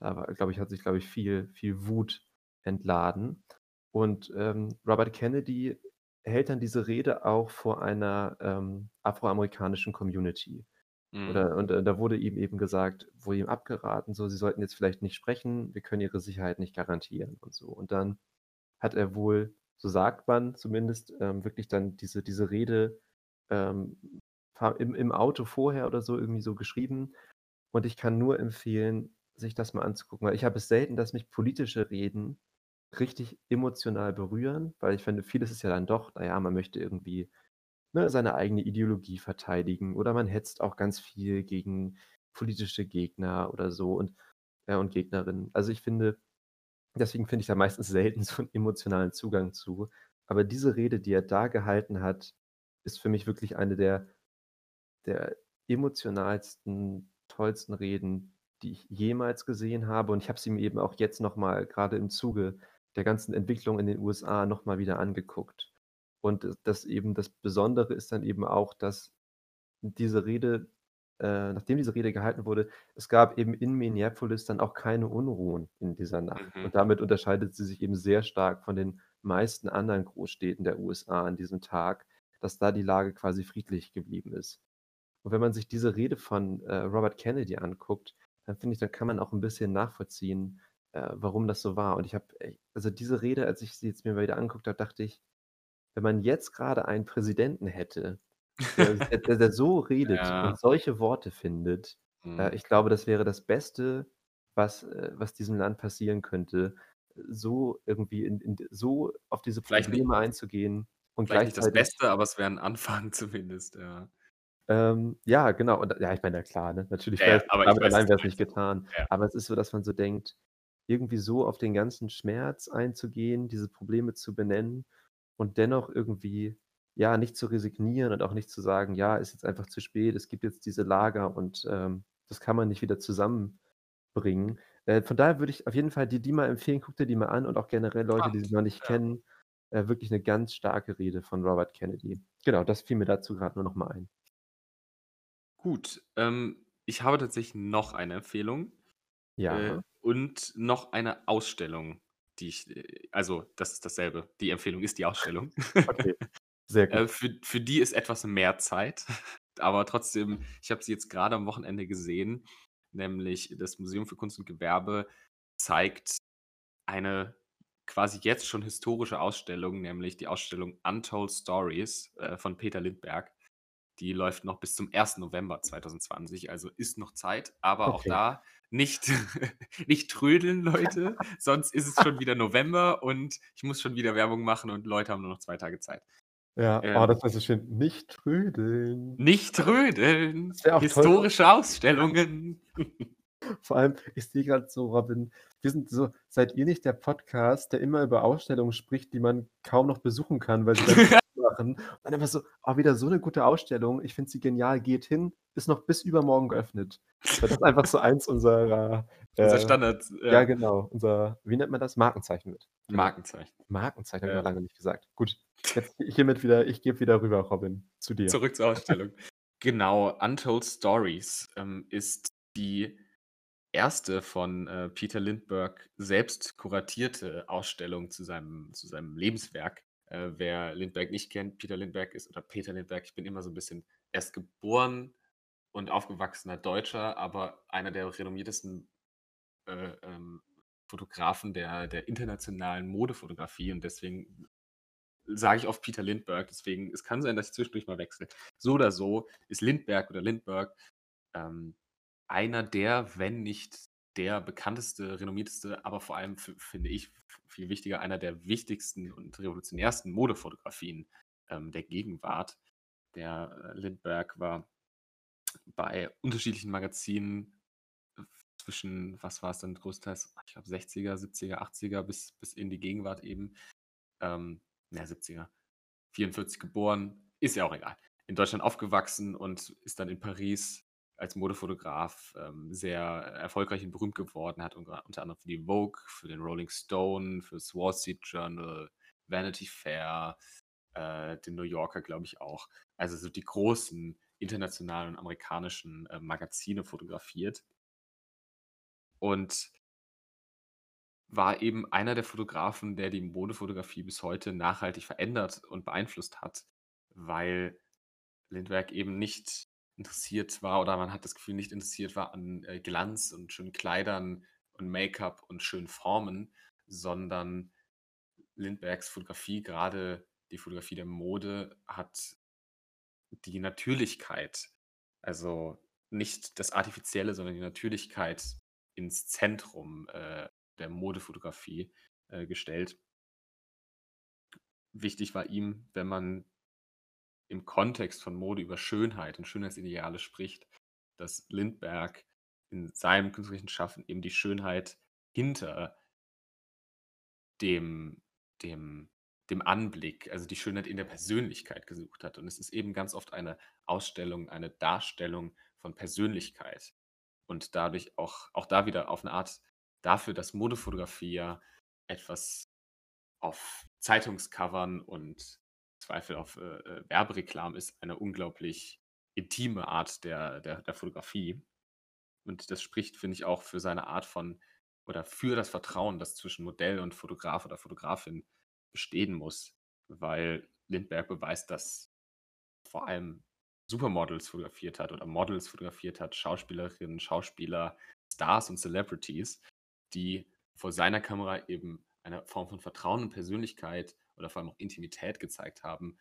da glaube ich, hat sich, glaube ich, viel viel Wut entladen. Und, ähm, Robert Kennedy hält dann diese Rede auch vor einer, ähm, afroamerikanischen Community. Mhm. Oder und, äh, da wurde ihm eben gesagt wurde ihm abgeraten, so: „Sie sollten jetzt vielleicht nicht sprechen, wir können Ihre Sicherheit nicht garantieren“ und so. Und dann hat er wohl, so sagt man zumindest, ähm, wirklich dann diese diese Rede, ähm, im im Auto vorher oder so irgendwie so geschrieben. Und ich kann nur empfehlen, sich das mal anzugucken, weil ich habe es selten, dass mich politische Reden richtig emotional berühren, weil ich finde, vieles ist ja dann doch na ja, man möchte irgendwie, ne, seine eigene Ideologie verteidigen oder man hetzt auch ganz viel gegen politische Gegner oder so und ja, und Gegnerinnen. Also, ich finde deswegen finde ich da meistens selten [LAUGHS] so 'n emotionalen Zugang zu. Aber diese Rede, die er da gehalten hat, ist für mich wirklich eine der der emotionalsten, tollsten Reden, die ich jemals gesehen habe. Und ich habe sie mir eben auch jetzt noch mal grade im Zuge der ganzen Entwicklung in den USA noch mal wieder angeguckt. Und das eben das Besondere ist dann eben auch, dass diese Rede äh, nachdem diese Rede gehalten wurde, es gab eben in Minneapolis dann auch keine Unruhen in dieser Nacht. Mhm. Und damit unterscheidet sie sich eben sehr stark von den meisten anderen Großstädten der USA an diesem Tag, dass da die Lage quasi friedlich geblieben ist. Und wenn man sich diese Rede von, äh, Robert Kennedy anguckt, dann finde ich, dann kann man auch 'n bisschen nachvollziehen, äh, warum das so war. Und ich habe ey, also, diese Rede, als ich sie jetzt mir mal wieder angeguckt habe, dachte ich: „Wenn man jetzt grade einen Präsidenten hätte, [LAUGHS] der der der so redet Ja. und solche Worte findet, äh, Mhm. ich glaube, das wäre das Beste, was äh, was diesem Land passieren könnte, so irgendwie in in so auf diese Probleme einzugehen und vielleicht nicht das gleichzeitig Beste, aber es wäre 'n Anfang [LAUGHS] zumindest, ja. Ähm, ja, genau. Und ja, ich meine, ja klar, ne? Natürlich Ja, wäre ja, es aber ich damit weiß, allein wäre es nicht getan. Ja. Aber es ist so, dass man so denkt, irgendwie so auf den ganzen Schmerz einzugehen, diese Probleme zu benennen und dennoch irgendwie, ja, nicht zu resignieren und auch nicht zu sagen: „Ja, ist jetzt einfach zu spät. Es gibt jetzt diese Lager und, ähm, das kann man nicht wieder zusammenbringen.“ Äh, von daher würde ich auf jeden Fall dir die mal empfehlen, guck dir die mal an und auch generell Leute, die sie noch nicht ja. kennen. Äh, wirklich 'ne ganz starke Rede von Robert Kennedy. Genau, das fiel mir dazu grad nur noch mal ein. Gut, ähm, ich habe tatsächlich noch eine Empfehlung, äh, Ja. und noch eine Ausstellung, die ich äh, also, das ist dasselbe. Die Empfehlung ist die Ausstellung. Okay, sehr [LAUGHS] Äh, gut. für für die ist etwas mehr Zeit, [LAUGHS] aber trotzdem, ich habe sie jetzt grade am Wochenende gesehen, nämlich das Museum für Kunst und Gewerbe zeigt eine quasi jetzt schon historische Ausstellung, nämlich die Ausstellung „Untold Stories“, äh, von Peter Lindbergh. Die läuft noch bis zum 1. November 2020, also ist noch Zeit, aber auch Okay. da nicht [LAUGHS] nicht trödeln, Leute, [LAUGHS] sonst ist es schon wieder November und ich muss schon wieder Werbung machen und Leute haben nur noch 2 Tage Zeit. Ja, oh, Ähm das war so schön. Nicht trödeln. Nicht trödeln, wäre auch toll historische Ausstellungen. [LAUGHS] Vor allem, ich sehe grad so, Robin, wir sind so seid ihr nicht der Podcast, der immer über Ausstellungen spricht, die man kaum noch besuchen kann, weil sie machen? Und dann immer so: „Oh, wieder so 'ne gute Ausstellung. Ich finde sie genial. Geht hin, ist noch bis übermorgen geöffnet.“ Weil das einfach so eins unserer, [LAUGHS] Unser äh Standard, ja, ja. genau, unser wie nennt man das? Markenzeichen. Genau. Markenzeichen. Markenzeichen habe ich noch Ja. lange nicht gesagt. Gut, jetzt hiermit wieder ich gebe wieder rüber, Robin, zu dir. Zurück zur Ausstellung. [LAUGHS] Genau, „Untold Stories“, ähm, ist die 1. von, äh, Peter Lindbergh selbst kuratierte Ausstellung zu seinem zu seinem Lebenswerk. Äh, wer Lindbergh nicht kennt, Peter Lindbergh ist oder Peter Lindbergh, ich bin immer so 'n bisschen er ist geboren und aufgewachsener Deutscher, aber einer der renommiertesten äh, ähm, Fotografen der, der internationalen Modefotografie und deswegen sage ich oft Peter Lindbergh, deswegen es kann sein, dass ich zwischendurch mal wechsle. So oder so ist Lindbergh oder Lindbergh ähm, einer der, wenn nicht der bekannteste, renommierteste, aber vor allem finde ich viel wichtiger, einer der wichtigsten und revolutionärsten Modefotografien ähm, der Gegenwart. Der äh, Lindbergh war bei unterschiedlichen Magazinen äh, zwischen, was war es dann größtenteils, ich glaube 60er, 70er, 80er bis, bis in die Gegenwart eben. Ähm, ne, 70er. 44 geboren, ist ja auch egal. In Deutschland aufgewachsen und ist dann in Paris als Modefotograf ähm, sehr erfolgreich und berühmt geworden, hat unter, anderem für die Vogue, für den Rolling Stone, für das Wall Street Journal, Vanity Fair, äh, den New Yorker, glaube ich auch. Also so die großen internationalen und amerikanischen äh, Magazine fotografiert. Und war eben einer der Fotografen, der die Modefotografie bis heute nachhaltig verändert und beeinflusst hat, weil Lindbergh eben nicht interessiert war oder man hat das Gefühl, nicht interessiert war an äh, Glanz und schönen Kleidern und Make-up und schönen Formen, sondern Lindberghs Fotografie, gerade die Fotografie der Mode, hat die Natürlichkeit, also nicht das Artifizielle, sondern die Natürlichkeit ins Zentrum äh, der Modefotografie äh, gestellt. Wichtig war ihm, wenn man im Kontext von Mode über Schönheit und Schönheitsideale spricht, dass Lindbergh in seinem künstlerischen Schaffen eben die Schönheit hinter dem, dem, dem Anblick, also die Schönheit in der Persönlichkeit gesucht hat. Und es ist eben ganz oft eine Ausstellung, eine Darstellung von Persönlichkeit. Und dadurch auch, auch da wieder auf eine Art dafür, dass Modefotografie ja etwas auf Zeitungscovern und Zweifel auf äh, äh Werbereklam ist, eine unglaublich intime Art der, der, der Fotografie. Und das spricht, finde ich, auch für seine Art von oder für das Vertrauen, das zwischen Modell und Fotograf oder Fotografin bestehen muss, weil Lindbergh beweist, dass vor allem Supermodels fotografiert hat oder Models fotografiert hat, Schauspielerinnen, Schauspieler, Stars und Celebrities, die vor seiner Kamera eben eine Form von Vertrauen und Persönlichkeit oder vor allem auch Intimität gezeigt haben,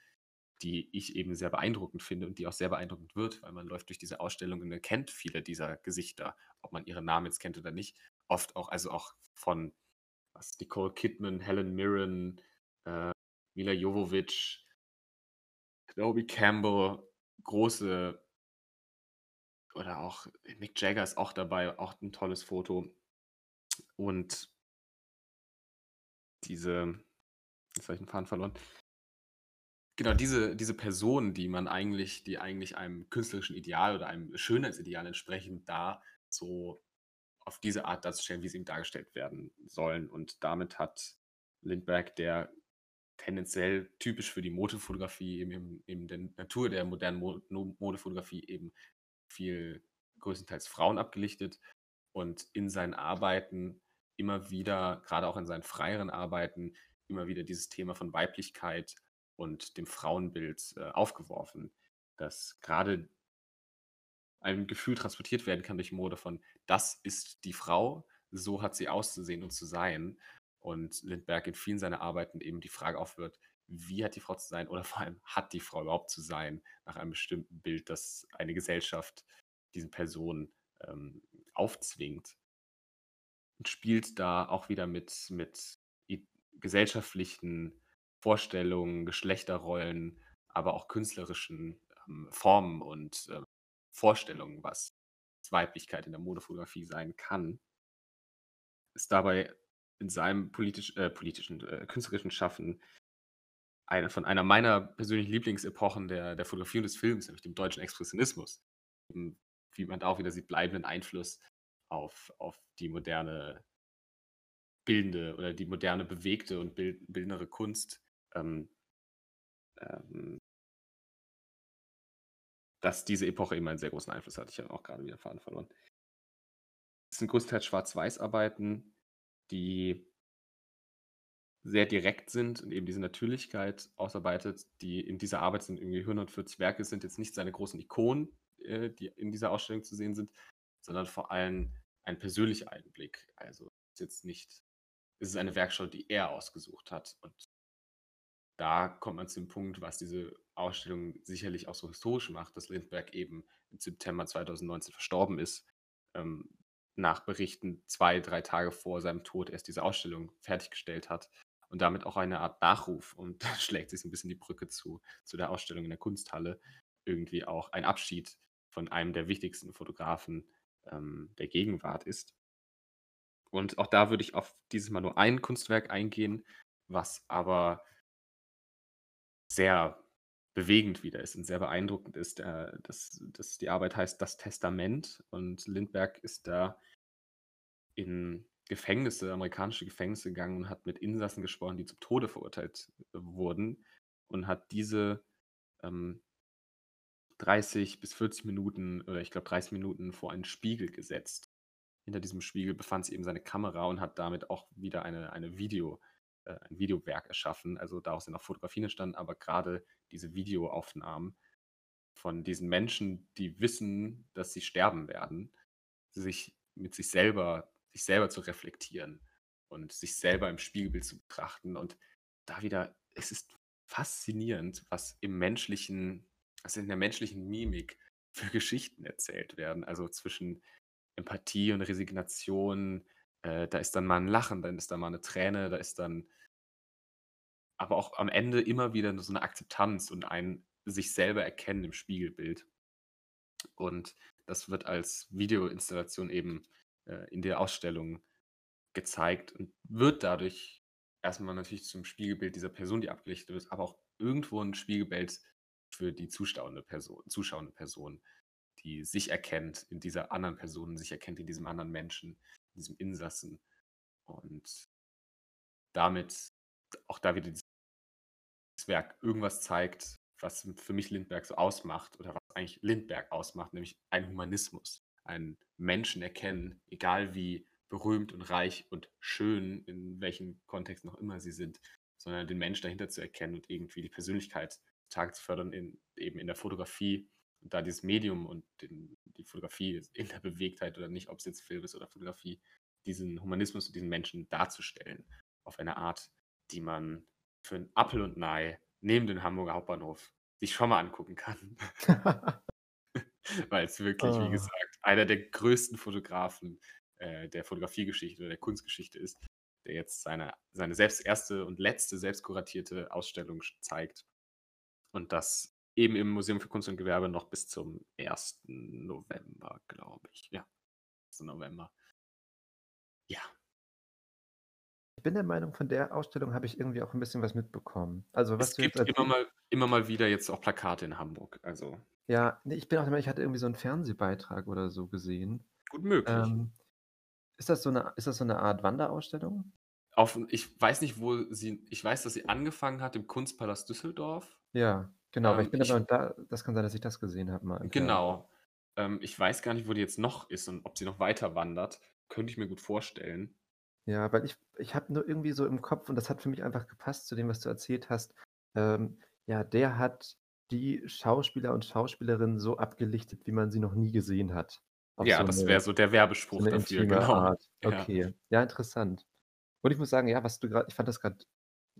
die ich eben sehr beeindruckend finde und die auch sehr beeindruckend wird, weil man läuft durch diese Ausstellung und kennt viele dieser Gesichter, ob man ihre Namen jetzt kennt oder nicht. Oft auch, also auch von was, Nicole Kidman, Helen Mirren, äh, Mila Jovovich, Naomi Campbell, große oder auch Mick Jagger ist auch dabei, auch ein tolles Foto. Und diese, jetzt habe ich den Faden verloren. Genau, diese, diese Personen, die man eigentlich, die eigentlich einem künstlerischen Ideal oder einem Schönheitsideal entsprechen, da so auf diese Art darzustellen, wie sie ihm dargestellt werden sollen. Und damit hat Lindbergh, der tendenziell typisch für die Modefotografie, eben, eben der Natur der modernen Modefotografie eben viel größtenteils Frauen abgelichtet und in seinen Arbeiten immer wieder, gerade auch in seinen freieren Arbeiten, immer wieder dieses Thema von Weiblichkeit und dem Frauenbild äh, aufgeworfen, dass gerade ein Gefühl transportiert werden kann durch Mode von, das ist die Frau, so hat sie auszusehen und zu sein. Und Lindbergh in vielen seiner Arbeiten eben die Frage aufwirft, wie hat die Frau zu sein oder vor allem hat die Frau überhaupt zu sein nach einem bestimmten Bild, das eine Gesellschaft diesen Personen ähm, aufzwingt und spielt da auch wieder mit, mit gesellschaftlichen Vorstellungen, Geschlechterrollen, aber auch künstlerischen ähm, Formen und äh, Vorstellungen, was Weiblichkeit in der Modefotografie sein kann, ist dabei in seinem politisch, äh, politischen, äh, künstlerischen Schaffen eine von einer meiner persönlichen Lieblingsepochen der, der Fotografie und des Films, nämlich dem deutschen Expressionismus. Wie man da auch wieder sieht, bleibenden Einfluss auf, auf die moderne bildende oder die moderne bewegte und bild, bildendere Kunst. Ähm, ähm, dass diese Epoche eben einen sehr großen Einfluss hat. Ich habe auch gerade wieder Faden verloren. Es sind größtenteils Schwarz-Weiß-Arbeiten, die sehr direkt sind und eben diese Natürlichkeit ausarbeitet, die in dieser Arbeit sind irgendwie 140 Werke, sind jetzt nicht seine großen Ikonen äh, die in dieser Ausstellung zu sehen sind, sondern vor allem ein persönlicher Einblick. Also ist jetzt nicht, es ist eine Werkstatt, die er ausgesucht hat. Und da kommt man zu dem Punkt, was diese Ausstellung sicherlich auch so historisch macht, dass Lindbergh eben im September 2019 verstorben ist. Ähm, nach Berichten zwei, drei Tage vor seinem Tod erst diese Ausstellung fertiggestellt hat und damit auch eine Art Nachruf und [LAUGHS] da schlägt sich ein bisschen die Brücke zu, zu der Ausstellung in der Kunsthalle. Irgendwie auch ein Abschied von einem der wichtigsten Fotografen ähm, der Gegenwart ist. Und auch da würde ich auf dieses Mal nur ein Kunstwerk eingehen, was aber sehr bewegend wieder ist und sehr beeindruckend ist. Äh, das, das, die Arbeit heißt Das Testament und Lindbergh ist da in Gefängnisse, amerikanische Gefängnisse gegangen und hat mit Insassen gesprochen, die zum Tode verurteilt wurden und hat diese ähm, 30 bis 40 Minuten oder ich glaube 30 Minuten vor einen Spiegel gesetzt. Hinter diesem Spiegel befand sich eben seine Kamera und hat damit auch wieder eine, eine Video, äh, ein Videowerk erschaffen. Also daraus sind auch Fotografien entstanden, aber gerade diese Videoaufnahmen von diesen Menschen, die wissen, dass sie sterben werden, sich mit sich selber, sich selber zu reflektieren und sich selber im Spiegelbild zu betrachten. Und da wieder, es ist faszinierend, was im menschlichen, was in der menschlichen Mimik für Geschichten erzählt werden. Also zwischen Empathie und Resignation, äh, da ist dann mal ein Lachen, dann ist da mal eine Träne, da ist dann aber auch am Ende immer wieder so eine Akzeptanz und ein sich selber erkennen im Spiegelbild. Und das wird als Videoinstallation eben äh, in der Ausstellung gezeigt und wird dadurch erstmal natürlich zum Spiegelbild dieser Person, die abgelichtet wird, aber auch irgendwo ein Spiegelbild für die zuschauende Person, zuschauende Person, die sich erkennt in dieser anderen Person, sich erkennt in diesem anderen Menschen, in diesem Insassen. Und damit auch da wieder dieses Werk irgendwas zeigt, was für mich Lindbergh so ausmacht oder was eigentlich Lindbergh ausmacht, nämlich ein Humanismus, einen Menschen erkennen, egal wie berühmt und reich und schön, in welchem Kontext noch immer sie sind, sondern den Menschen dahinter zu erkennen und irgendwie die Persönlichkeit Tage zu fördern, in, eben in der Fotografie da dieses Medium und den, die Fotografie in der Bewegtheit oder nicht, ob es jetzt Film ist oder Fotografie, diesen Humanismus und diesen Menschen darzustellen auf eine Art, die man für einen Appel und Nei neben dem Hamburger Hauptbahnhof sich schon mal angucken kann. [LAUGHS] [LAUGHS] Weil es wirklich, wie Oh. gesagt, einer der größten Fotografen äh, der Fotografiegeschichte oder der Kunstgeschichte ist, der jetzt seine, seine selbst erste und letzte selbst kuratierte Ausstellung zeigt. Und das eben im Museum für Kunst und Gewerbe noch bis zum 1. November, glaube ich. Ja, 1. November. Ja, Ich bin der Meinung, von der Ausstellung habe ich irgendwie auch ein bisschen was mitbekommen. Also, was es jetzt gibt immer mal, immer mal wieder jetzt auch Plakate in Hamburg. Also ja, ich bin auch der Meinung, ich hatte irgendwie so 'n Fernsehbeitrag oder so gesehen. gut möglich. Ähm, ist das so 'ne ist das so 'ne Art Wanderausstellung? Auf, ich weiß nicht, wo sie, ich weiß, dass sie angefangen hat im Kunstpalast Düsseldorf. Ja, genau, aber ich Ähm, bin ich, aber da das kann sein, dass ich das gesehen habe mal genau. Ähm, ich weiß gar nicht, wo die jetzt noch ist und ob sie noch weiter wandert. Könnte ich mir gut vorstellen. Ja, weil ich ich habe nur irgendwie so im Kopf und das hat für mich einfach gepasst zu dem, was du erzählt hast. Ähm, ja, der hat die Schauspieler und Schauspielerinnen so abgelichtet, wie man sie noch nie gesehen hat. Auf Ja, so das wäre so der so Werbespruch 'ne dafür, genau. Art. [LAUGHS] Ja. Okay, ja, interessant. Und ich muss sagen, ja, was du grad ich fand das grad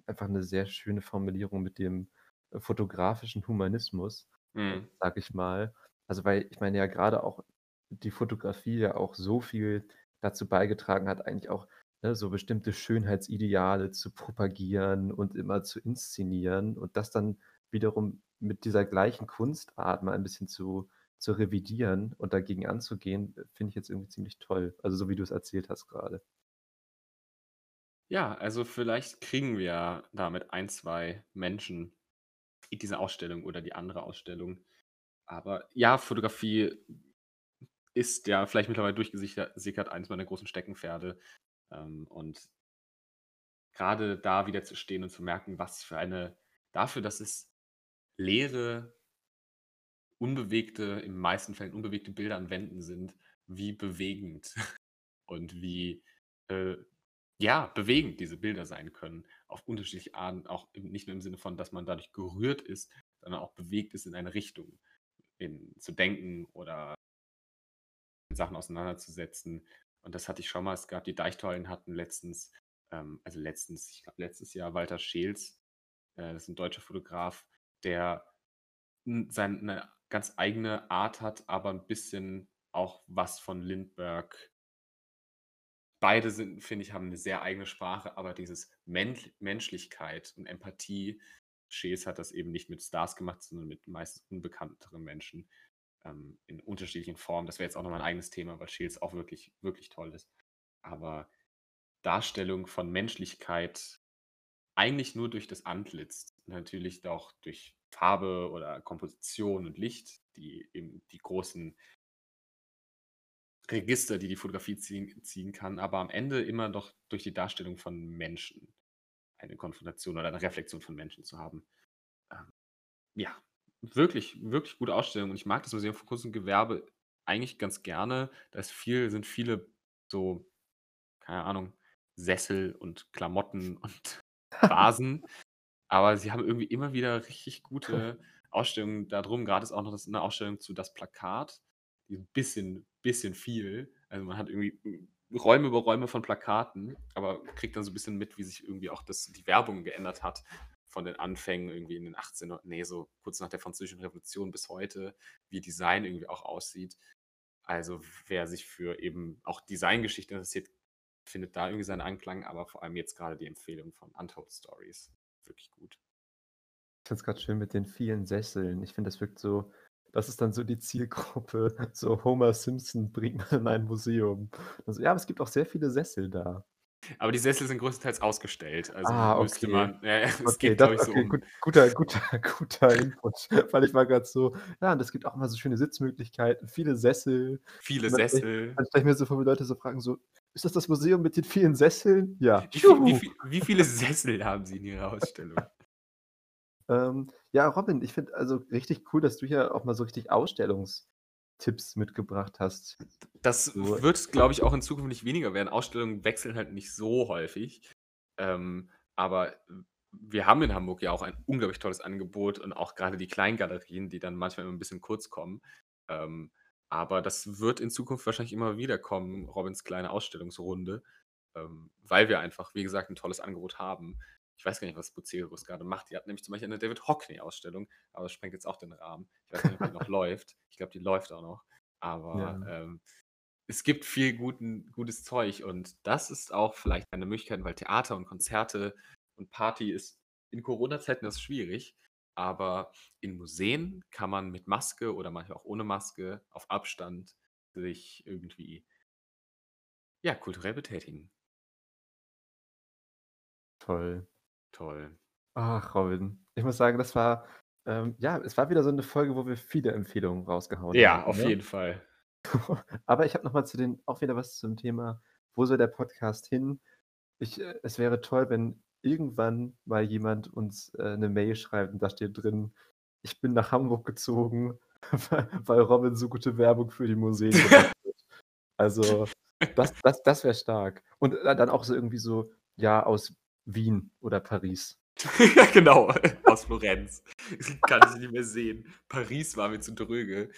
einfach 'ne sehr schöne Formulierung mit dem, fotografischen Humanismus, Mhm. sage ich mal. Also, weil ich meine ja grade auch die Fotografie ja auch so viel dazu beigetragen hat, eigentlich auch, ne, so bestimmte Schönheitsideale zu propagieren und immer zu inszenieren und das dann wiederum mit dieser gleichen Kunstart mal ein bisschen zu zu revidieren und dagegen anzugehen, finde ich jetzt irgendwie ziemlich toll. Also, so wie du's erzählt hast grade. Ja, also vielleicht kriegen wir damit ein, 2 Menschen diese Ausstellung oder die andere Ausstellung. Aber ja, Fotografie ist ja vielleicht mittlerweile durchgesickert eines meiner großen Steckenpferde. Ähm, und gerade da wieder zu stehen und zu merken, was für eine dafür, dass es leere, unbewegte, in meisten Fällen unbewegte Bilder an Wänden sind, wie bewegend [LAUGHS] und wie, äh, ja, bewegend diese Bilder sein können auf unterschiedliche Arten, auch im nicht nur im Sinne von, dass man dadurch gerührt ist, sondern auch bewegt ist in eine Richtung. in, zu denken oder Sachen auseinanderzusetzen. Und das hatte ich schon mal. Es gab die Deichtorhallen hatten letztens, ähm, also letztens, ich glaube letztes Jahr Walter Scheels, äh, das ist ein deutscher Fotograf, der seine ganz eigene Art hat, aber ein bisschen auch was von Lindbergh. Beide sind, finde ich, haben eine sehr eigene Sprache, aber dieses Men Menschlichkeit und Empathie, Scheels hat das eben nicht mit Stars gemacht, sondern mit meistens unbekannteren Menschen ähm, in unterschiedlichen Formen. Das wäre jetzt auch nochmal ein eigenes Thema, weil Shields auch wirklich, wirklich toll ist. Aber Darstellung von Menschlichkeit eigentlich nur durch das Antlitz. Natürlich auch durch Farbe oder Komposition und Licht, die eben die großen Register, die die Fotografie ziehen, ziehen kann, aber am Ende immer noch durch die Darstellung von Menschen eine Konfrontation oder eine Reflexion von Menschen zu haben. Ähm, ja, wirklich, wirklich gute Ausstellung. Und ich mag das Museum für Kunst und Gewerbe eigentlich ganz gerne. Da ist viel, sind viele so, keine Ahnung, Sessel und Klamotten [LAUGHS] und Vasen. Aber sie haben irgendwie immer wieder richtig gute [LAUGHS] Ausstellungen darum. Gerade ist auch noch eine Ausstellung zu Das Plakat. Die ein bisschen, bisschen viel. Also man hat irgendwie Räume über Räume von Plakaten, aber kriegt dann so ein bisschen mit, wie sich irgendwie auch das, die Werbung geändert hat von den Anfängen irgendwie in den 18, nee, so kurz nach der Französischen Revolution bis heute, wie Design irgendwie auch aussieht. Also wer sich für eben auch Designgeschichte interessiert, findet da irgendwie seinen Anklang, aber vor allem jetzt gerade die Empfehlung von Untold Stories. Wirklich gut. Ich finde es gerade schön mit den vielen Sesseln. Ich finde, das wirkt so, das ist dann so die Zielgruppe. [LAUGHS] So Homer Simpson bringt man in ein Museum. Also, ja, aber es gibt auch sehr viele Sessel da. Aber die Sessel sind größtenteils ausgestellt. Also Ah, müsste okay. man, ja, es Okay, geht, das, ich, so okay, um. gut, guter, guter, [LAUGHS] guter Input. Weil ich war gerade so, ja, und es gibt auch immer so schöne Sitzmöglichkeiten, viele Sessel. Viele dann stelle Sessel. dann stell ich mir so vor, wie Leute so fragen, so, ist das das Museum mit den vielen Sesseln? Ja. Wie, viel, wie, viel, wie viele Sessel haben Sie in Ihrer Ausstellung? Ähm, ja, Robin, ich finde also richtig cool, dass du hier auch mal so richtig Ausstellungstipps mitgebracht hast. Das So, wird, glaube ich, auch in Zukunft nicht weniger werden. Ausstellungen wechseln halt nicht so häufig. Ähm, aber wir haben in Hamburg ja auch ein unglaublich tolles Angebot und auch gerade die Kleingalerien, die dann manchmal immer ein bisschen kurz kommen. Ähm, aber das wird in Zukunft wahrscheinlich immer wieder kommen, Robins kleine Ausstellungsrunde, ähm, weil wir einfach, wie gesagt, ein tolles Angebot haben. Ich weiß gar nicht, was Bucerus gerade macht. Die hat nämlich zum Beispiel eine David Hockney-Ausstellung, aber das sprengt jetzt auch den Rahmen. Ich weiß nicht, ob die noch [LAUGHS] läuft. Ich glaube, die läuft auch noch. Aber ja. ähm, es gibt viel guten, gutes Zeug und das ist auch vielleicht eine Möglichkeit, weil Theater und Konzerte und Party ist in Corona-Zeiten das schwierig, aber in Museen kann man mit Maske oder manchmal auch ohne Maske auf Abstand sich irgendwie ja, kulturell betätigen. Toll. Toll. Ach, Robin. Ich muss sagen, das war, ähm, ja, es war wieder so eine Folge, wo wir viele Empfehlungen rausgehauen Ja, haben, auf ne? jeden Fall. [LAUGHS] Aber ich habe noch mal zu den auch wieder was zum Thema, wo soll der Podcast hin? Ich, äh, es wäre toll, wenn irgendwann mal jemand uns äh, 'ne Mail schreibt und da steht drin: „Ich bin nach Hamburg gezogen, [LAUGHS] weil weil Robin so gute Werbung für die Museen gemacht hat.“ Also, [LAUGHS] das das das wäre stark. Und, äh, dann auch so irgendwie so, ja, aus Wien oder Paris. [LAUGHS] Ja, genau, aus Florenz. [LAUGHS] Kann ich nicht mehr sehen. Paris war mir zu dröge.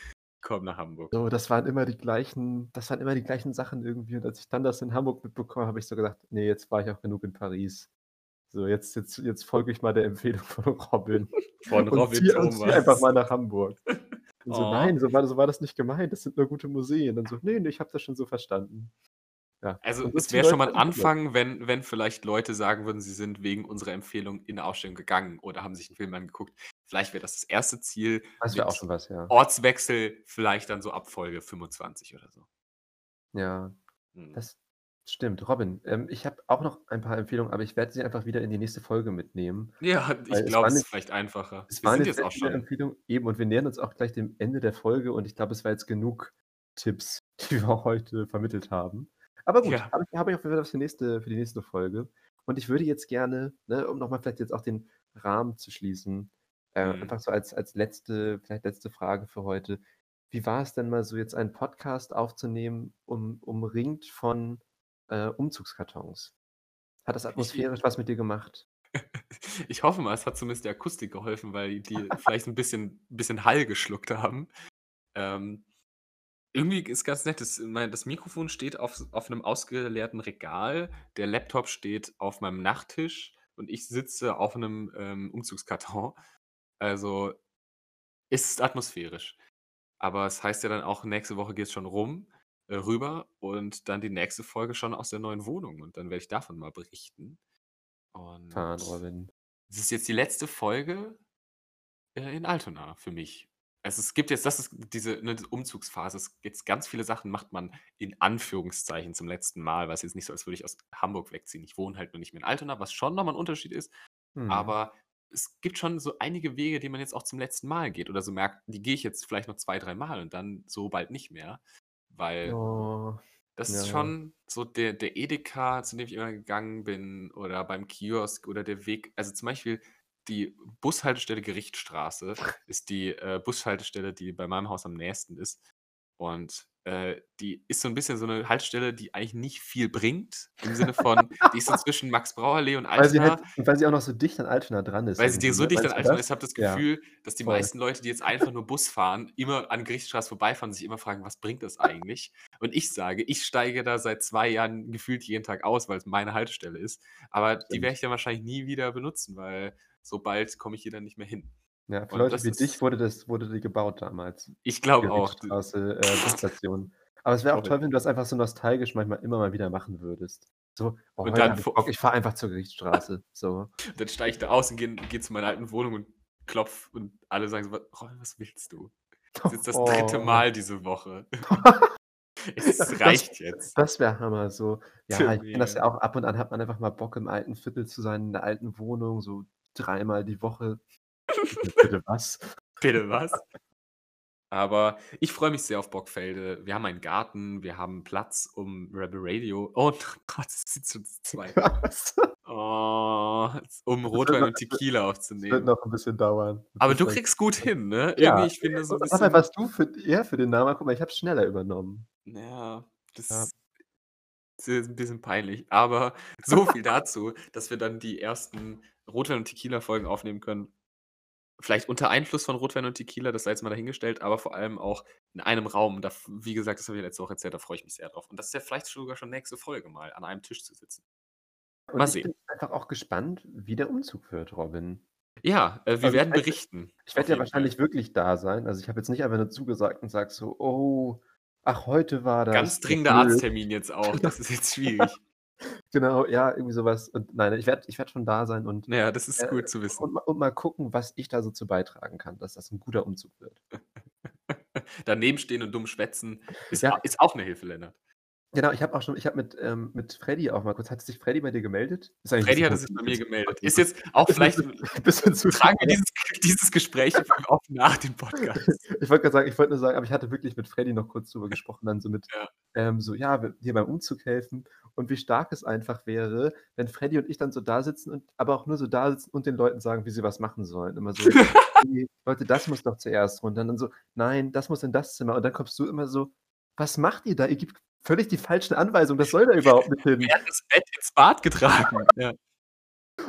Komm nach Hamburg. So, das waren immer die gleichen das waren immer die gleichen Sachen irgendwie. Und als ich dann das in Hamburg mitbekommen habe, habe ich so gesagt: „Ne, jetzt war ich auch genug in Paris. So, jetzt jetzt jetzt folge ich mal der Empfehlung von Robin Von und Robin ziehe und ziehe einfach Thomas. mal nach Hamburg.“ [LAUGHS] Und so: Oh. „Nein, so war so war das nicht gemeint. Das sind nur gute Museen.“ Dann so: „Ne, ne, ich habe das schon so verstanden.“ Ja, Also, es wäre schon mal ein. Anfang, wenn wenn vielleicht Leute sagen würden, sie sind wegen unserer Empfehlung in 'ne Ausstellung gegangen oder haben sich 'n Film angeguckt. Vielleicht wäre das das erste Ziel Das wäre auch schon was, ja. Ortswechsel, vielleicht dann so ab Folge 25 oder so. Ja, Mhm. das stimmt. Robin, ähm, ich habe auch noch ein paar Empfehlungen, aber ich werde sie einfach wieder in die nächste Folge mitnehmen. Ja, ich es glaube, es ist vielleicht einfacher. es Wir waren sind jetzt auch schon Empfehlungen eben, und wir nähern uns auch gleich dem Ende der Folge und ich glaube, es war jetzt genug Tipps, [LAUGHS] die wir heute vermittelt haben. Aber gut, Ja. habe ich habe ich auf jeden Fall für nächste für die nächste Folge. Und ich würde jetzt gerne, ne, um noch mal vielleicht jetzt auch den Rahmen zu schließen, äh, Mhm. einfach so als als letzte vielleicht letzte Frage für heute. Wie war es denn mal so jetzt einen Podcast aufzunehmen, um umringt von, äh, Umzugskartons? Hat das Ich atmosphärisch was mit dir gemacht? [LAUGHS] Ich hoffe mal, es hat zumindest der Akustik geholfen, weil die vielleicht ein bisschen, bisschen Hall geschluckt haben. Ähm, irgendwie ist ganz nett, das, mein, das Mikrofon steht auf, auf einem ausgeleerten Regal, der Laptop steht auf meinem Nachttisch und ich sitze auf einem ähm, Umzugskarton. Also ist atmosphärisch. Aber es heißt ja dann auch, nächste Woche geht es schon rum, äh, rüber und dann die nächste Folge schon aus der neuen Wohnung und dann werde ich davon mal berichten. Und Fahren, Robin. es ist jetzt die letzte Folge äh, in Altona für mich. Also es gibt jetzt, das ist diese ne, Umzugsphase. Es gibt ganz viele Sachen, macht man in Anführungszeichen zum letzten Mal, was jetzt nicht so, als würde ich aus Hamburg wegziehen. Ich wohne halt nur nicht mehr in Altona, was schon nochmal ein Unterschied ist. Mhm. Aber es gibt schon so einige Wege, die man jetzt auch zum letzten Mal geht oder so merkt, die gehe ich jetzt vielleicht noch zwei, drei Mal und dann so bald nicht mehr. Weil Oh, das ist ja. schon so der, der Edeka, zu dem ich immer gegangen bin, oder beim Kiosk oder der Weg. Also zum Beispiel die Bushaltestelle Gerichtstraße ist die äh, Bushaltestelle, die bei meinem Haus am nächsten ist. Und äh, die ist so ein bisschen so eine Haltestelle, die eigentlich nicht viel bringt. Im Sinne von, die ist so [LAUGHS] zwischen Max-Brauer-Allee und Weil sie, halt, und weil sie auch noch so dicht an Altona dran ist. Weil sie dir so dicht an das? ist, habe das Ja. Gefühl, dass die Voll. meisten Leute, die jetzt einfach nur Bus fahren, immer an Gerichtsstraße vorbeifahren und sich immer fragen, was bringt das eigentlich? Und ich sage, ich steige da seit zwei Jahren gefühlt jeden Tag aus, weil es meine Haltestelle ist. Aber die werde ich dann wahrscheinlich nie wieder benutzen, weil so bald komme ich hier dann nicht mehr hin. Ja, für Und Leute das wie dich wurde, das, wurde die gebaut damals. Ich glaube auch. Äh. Aber es wäre auch toll, wenn du das einfach so nostalgisch manchmal immer mal wieder machen würdest. So, oh, Und dann ich, ich fahre einfach zur Gerichtsstraße. So. [LAUGHS] Dann steige ich da aus und gehe geh zu meiner alten Wohnung und klopf und alle sagen so, "Was- Robin, was willst du? Das ist jetzt das dritte Oh. Mal diese Woche. [LAUGHS] es Das- reicht jetzt. Das wäre Hammer. So, ja, ich kenne das ja auch ab und an hat man einfach mal Bock im alten Viertel zu sein, in der alten Wohnung, so dreimal die Woche. [LAUGHS] Bitte was? Bitte was? Aber ich freue mich sehr auf Bockfelde. Wir haben einen Garten, wir haben Platz um Rebel Radio. Oh [LAUGHS] Gott, es sind schon zwei. Was? Oh, um Rotwein noch- und Tequila Das wird aufzunehmen. noch ein bisschen dauern. Aber du kriegst gut hin, ne? Ja. Irgendwie, ich finde so ein bisschen. was du für, eher für den Namen, guck mal, ich habe schneller übernommen. Ja, das Ja. Ist ist ein bisschen peinlich. Aber so viel dazu, dass wir dann die ersten Rotwein- und Tequila-Folgen aufnehmen können. Vielleicht unter Einfluss von Rotwein und Tequila, das sei jetzt mal dahingestellt, aber vor allem auch in einem Raum. Da, wie gesagt, das habe ich letzte Woche erzählt, da freue ich mich sehr drauf. Und das ist ja vielleicht sogar schon nächste Folge mal, an einem Tisch zu sitzen. Und Mal ich sehen. bin einfach auch gespannt, wie der Umzug wird, Robin. Ja, äh, wir Also ich werden weiß- berichten. Ich werde ja wahrscheinlich Fall. wirklich da sein. Also ich habe jetzt nicht einfach nur zugesagt und sage so, oh, ach, heute war das. Ganz dringender blöd. Arzttermin jetzt auch. [LAUGHS] Das ist jetzt schwierig. Genau, ja, irgendwie sowas. Und nein, ich werde ich werd schon da sein und, Naja, das ist Äh, gut zu wissen. und, und mal gucken, was ich da so zu beitragen kann, dass das ein guter Umzug wird. [LAUGHS] Daneben stehen und dumm schwätzen ist, Ja. ist auch eine Hilfe, Lennart. Genau, ich habe auch schon, ich habe mit, ähm, mit Freddy auch mal kurz, hat sich Freddy bei dir gemeldet? Freddy hatte sich bei mir gemeldet. Ist jetzt auch vielleicht. [LAUGHS] ein bisschen- zu Tragen wir dieses, [LAUGHS] dieses Gespräch auf nach dem Podcast. [LAUGHS] Ich wollte gerade sagen, ich wollte nur sagen, aber ich hatte wirklich mit Freddy noch kurz drüber gesprochen, dann so mit, Ja. ähm, so, ja, dir beim Umzug helfen und wie stark es einfach wäre, wenn Freddy und ich dann so da sitzen und aber auch nur so da sitzen und den Leuten sagen, wie sie was machen sollen. Immer so, "Nee, Leute, das muss doch zuerst runter. Und dann so, nein, das muss in das Zimmer. Und dann kommst du immer so, was macht ihr da? Ihr gebt völlig die falschen Anweisungen, das soll da [LAUGHS] überhaupt nicht hin. Wer hat das Bett ins Bad getragen? [LAUGHS] Ja.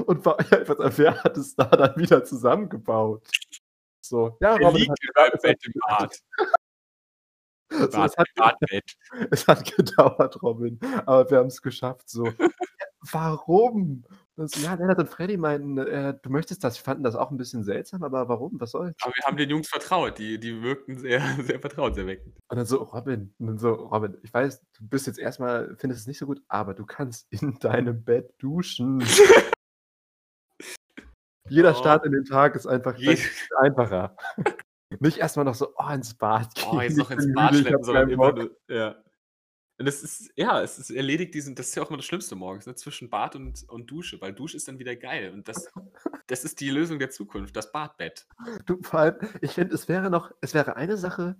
Und ich weiß nicht, wer hat es da dann wieder zusammengebaut? So, ja, Er Robin liegt hat es Bett hat- im Bad. [LAUGHS] so, Bad, es hat Badbett. Es hat gedauert, Robin, aber wir haben es geschafft. So, ja, warum? Das, ja, Lennart und Freddy meinten, äh, du möchtest das. Wir fanden das auch ein bisschen seltsam, aber warum? Was soll's? Aber wir haben den Jungs vertraut. Die, die wirkten sehr, [LAUGHS] sehr vertrauenserweckend. Und dann so, Robin, und dann so, Robin, ich weiß, du bist jetzt erstmal, findest es nicht so gut, aber du kannst [LAUGHS] in deinem Bett duschen. [LAUGHS] Jeder Oh. Start in den Tag ist einfach gleich einfacher. Nicht erstmal noch so, oh, ins Bad gehen. Oh, jetzt noch ins Bad schleppen, sondern immer nur, ja. Und es ist, ja, es ist erledigt diesen, das ist ja auch immer das Schlimmste morgens, ne? zwischen Bad und, und Dusche, weil Dusche ist dann wieder geil. Und das, [LAUGHS] das ist die Lösung der Zukunft, das Badbett. Du, vor allem, ich finde, es wäre noch, es wäre eine Sache,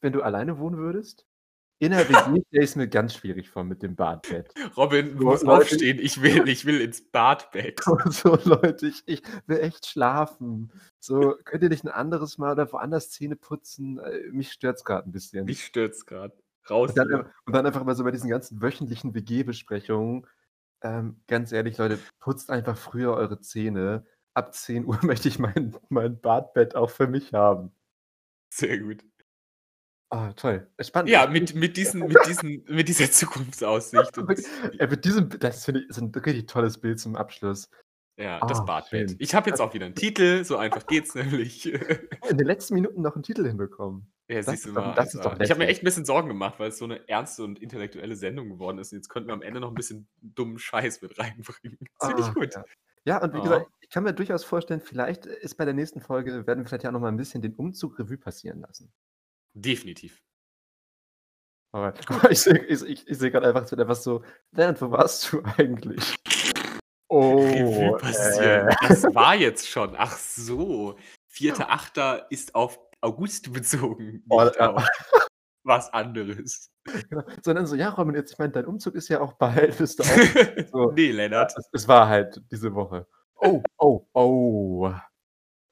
wenn du alleine wohnen würdest. In der WG [LAUGHS] stelle ich es mir ganz schwierig vor mit dem Badbett. Robin So, muss Leute. aufstehen, ich will, [LAUGHS] ich will ins Badbett. So, Leute, ich, ich will echt schlafen. So, könnt ihr nicht ein anderes Mal oder woanders Zähne putzen? Äh, Mich stört es gerade ein bisschen. Mich stürzt gerade. Raus. und, dann, und dann einfach mal so bei diesen ganzen wöchentlichen WG-Besprechungen Ähm, ganz ehrlich, Leute, putzt einfach früher eure Zähne. Ab 10 Uhr [LAUGHS] möchte ich mein mein Badbett auch für mich haben. Sehr gut. Ah, toll. Spannend. Ja, mit mit diesen mit diesen mit dieser Zukunftsaussicht und Äh, mit diesem das finde ich ist 'n richtig tolles Bild zum Abschluss. Ja, Ah, das Badbett. schön. Ich habe jetzt auch wieder 'n Titel, so einfach geht's [LAUGHS] nämlich. In den letzten Minuten noch 'n Titel hinbekommen. Ja, Das siehst du mal, ist doch. Ich habe mir echt 'n bisschen Sorgen gemacht, weil es so 'ne ernste und intellektuelle Sendung geworden ist. Und jetzt könnten wir am Ende noch 'n bisschen dummen Scheiß mit reinbringen. Das finde ich gut. ja. Ja, und wie Oh. gesagt, ich kann mir durchaus vorstellen, vielleicht ist bei der nächsten Folge werden wir vielleicht ja auch noch mal 'n bisschen den Umzug Revue passieren lassen. Definitiv. Aber [LAUGHS] ich sehe ich ich ich sehe grad einfach, es wird einfach so: „Leonard, wo warst du eigentlich?“ Revue Oh, passieren. äh. Das war jetzt schon. Ach so. 4.8. ist auf August bezogen, [LAUGHS] Oh, ja. was anderes. [LAUGHS] Genau. Sondern so: „Ja, Robin, jetzt ich meine, dein Umzug ist ja auch bald. Bist du auch“ [LAUGHS] so. Ne, Ja, Lennart. es es war halt diese Woche. Oh, oh, oh.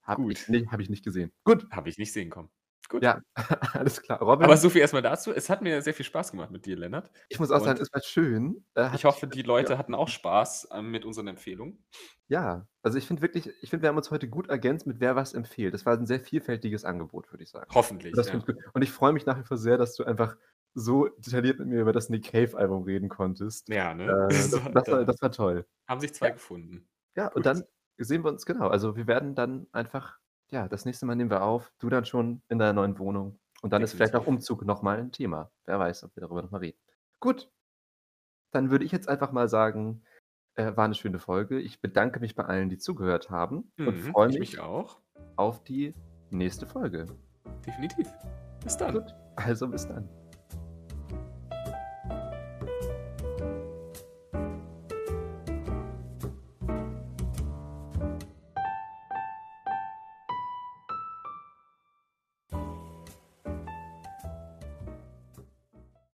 Habe Gut. ich nicht habe ich nicht gesehen. Gut. Habe ich nicht sehen kommen. Gut. Ja, [LAUGHS] alles klar. Robin Aber so viel erst mal dazu. Es hat mir sehr viel Spaß gemacht mit dir, Lennart. Ich muss auch sagen, Und es war schön. Äh, hat ich hoffe, die Leute hatten auch Spaß, ähm, mit unseren Empfehlungen. Ja, also ich finde wirklich ich finde, wir haben uns heute gut ergänzt mit wer was empfiehlt. Das war 'n sehr vielfältiges Angebot, würde ich sagen. Hoffentlich, Und das ja. Und ich freue mich nach wie vor sehr, dass du einfach so detailliert mit mir über das Nick Cave Album reden konntest. Ja, ne? Äh, [LAUGHS] das das war da das war toll. haben sich 2 Ja. gefunden. Ja, und Gut. dann sehen wir uns genau, also wir werden dann einfach ja, das nächste Mal nehmen wir auf, du dann schon in deiner neuen Wohnung. Und dann ist vielleicht auch Definitiv. Umzug noch mal 'n Thema. Wer weiß, ob wir darüber noch mal reden. Gut. Dann würde ich jetzt einfach mal sagen, äh, war 'ne schöne Folge. Ich bedanke mich bei allen, die zugehört haben und Mhm, freue ich mich mich auch. auf die nächste Folge. Definitiv. Bis dann. Gut, also bis dann.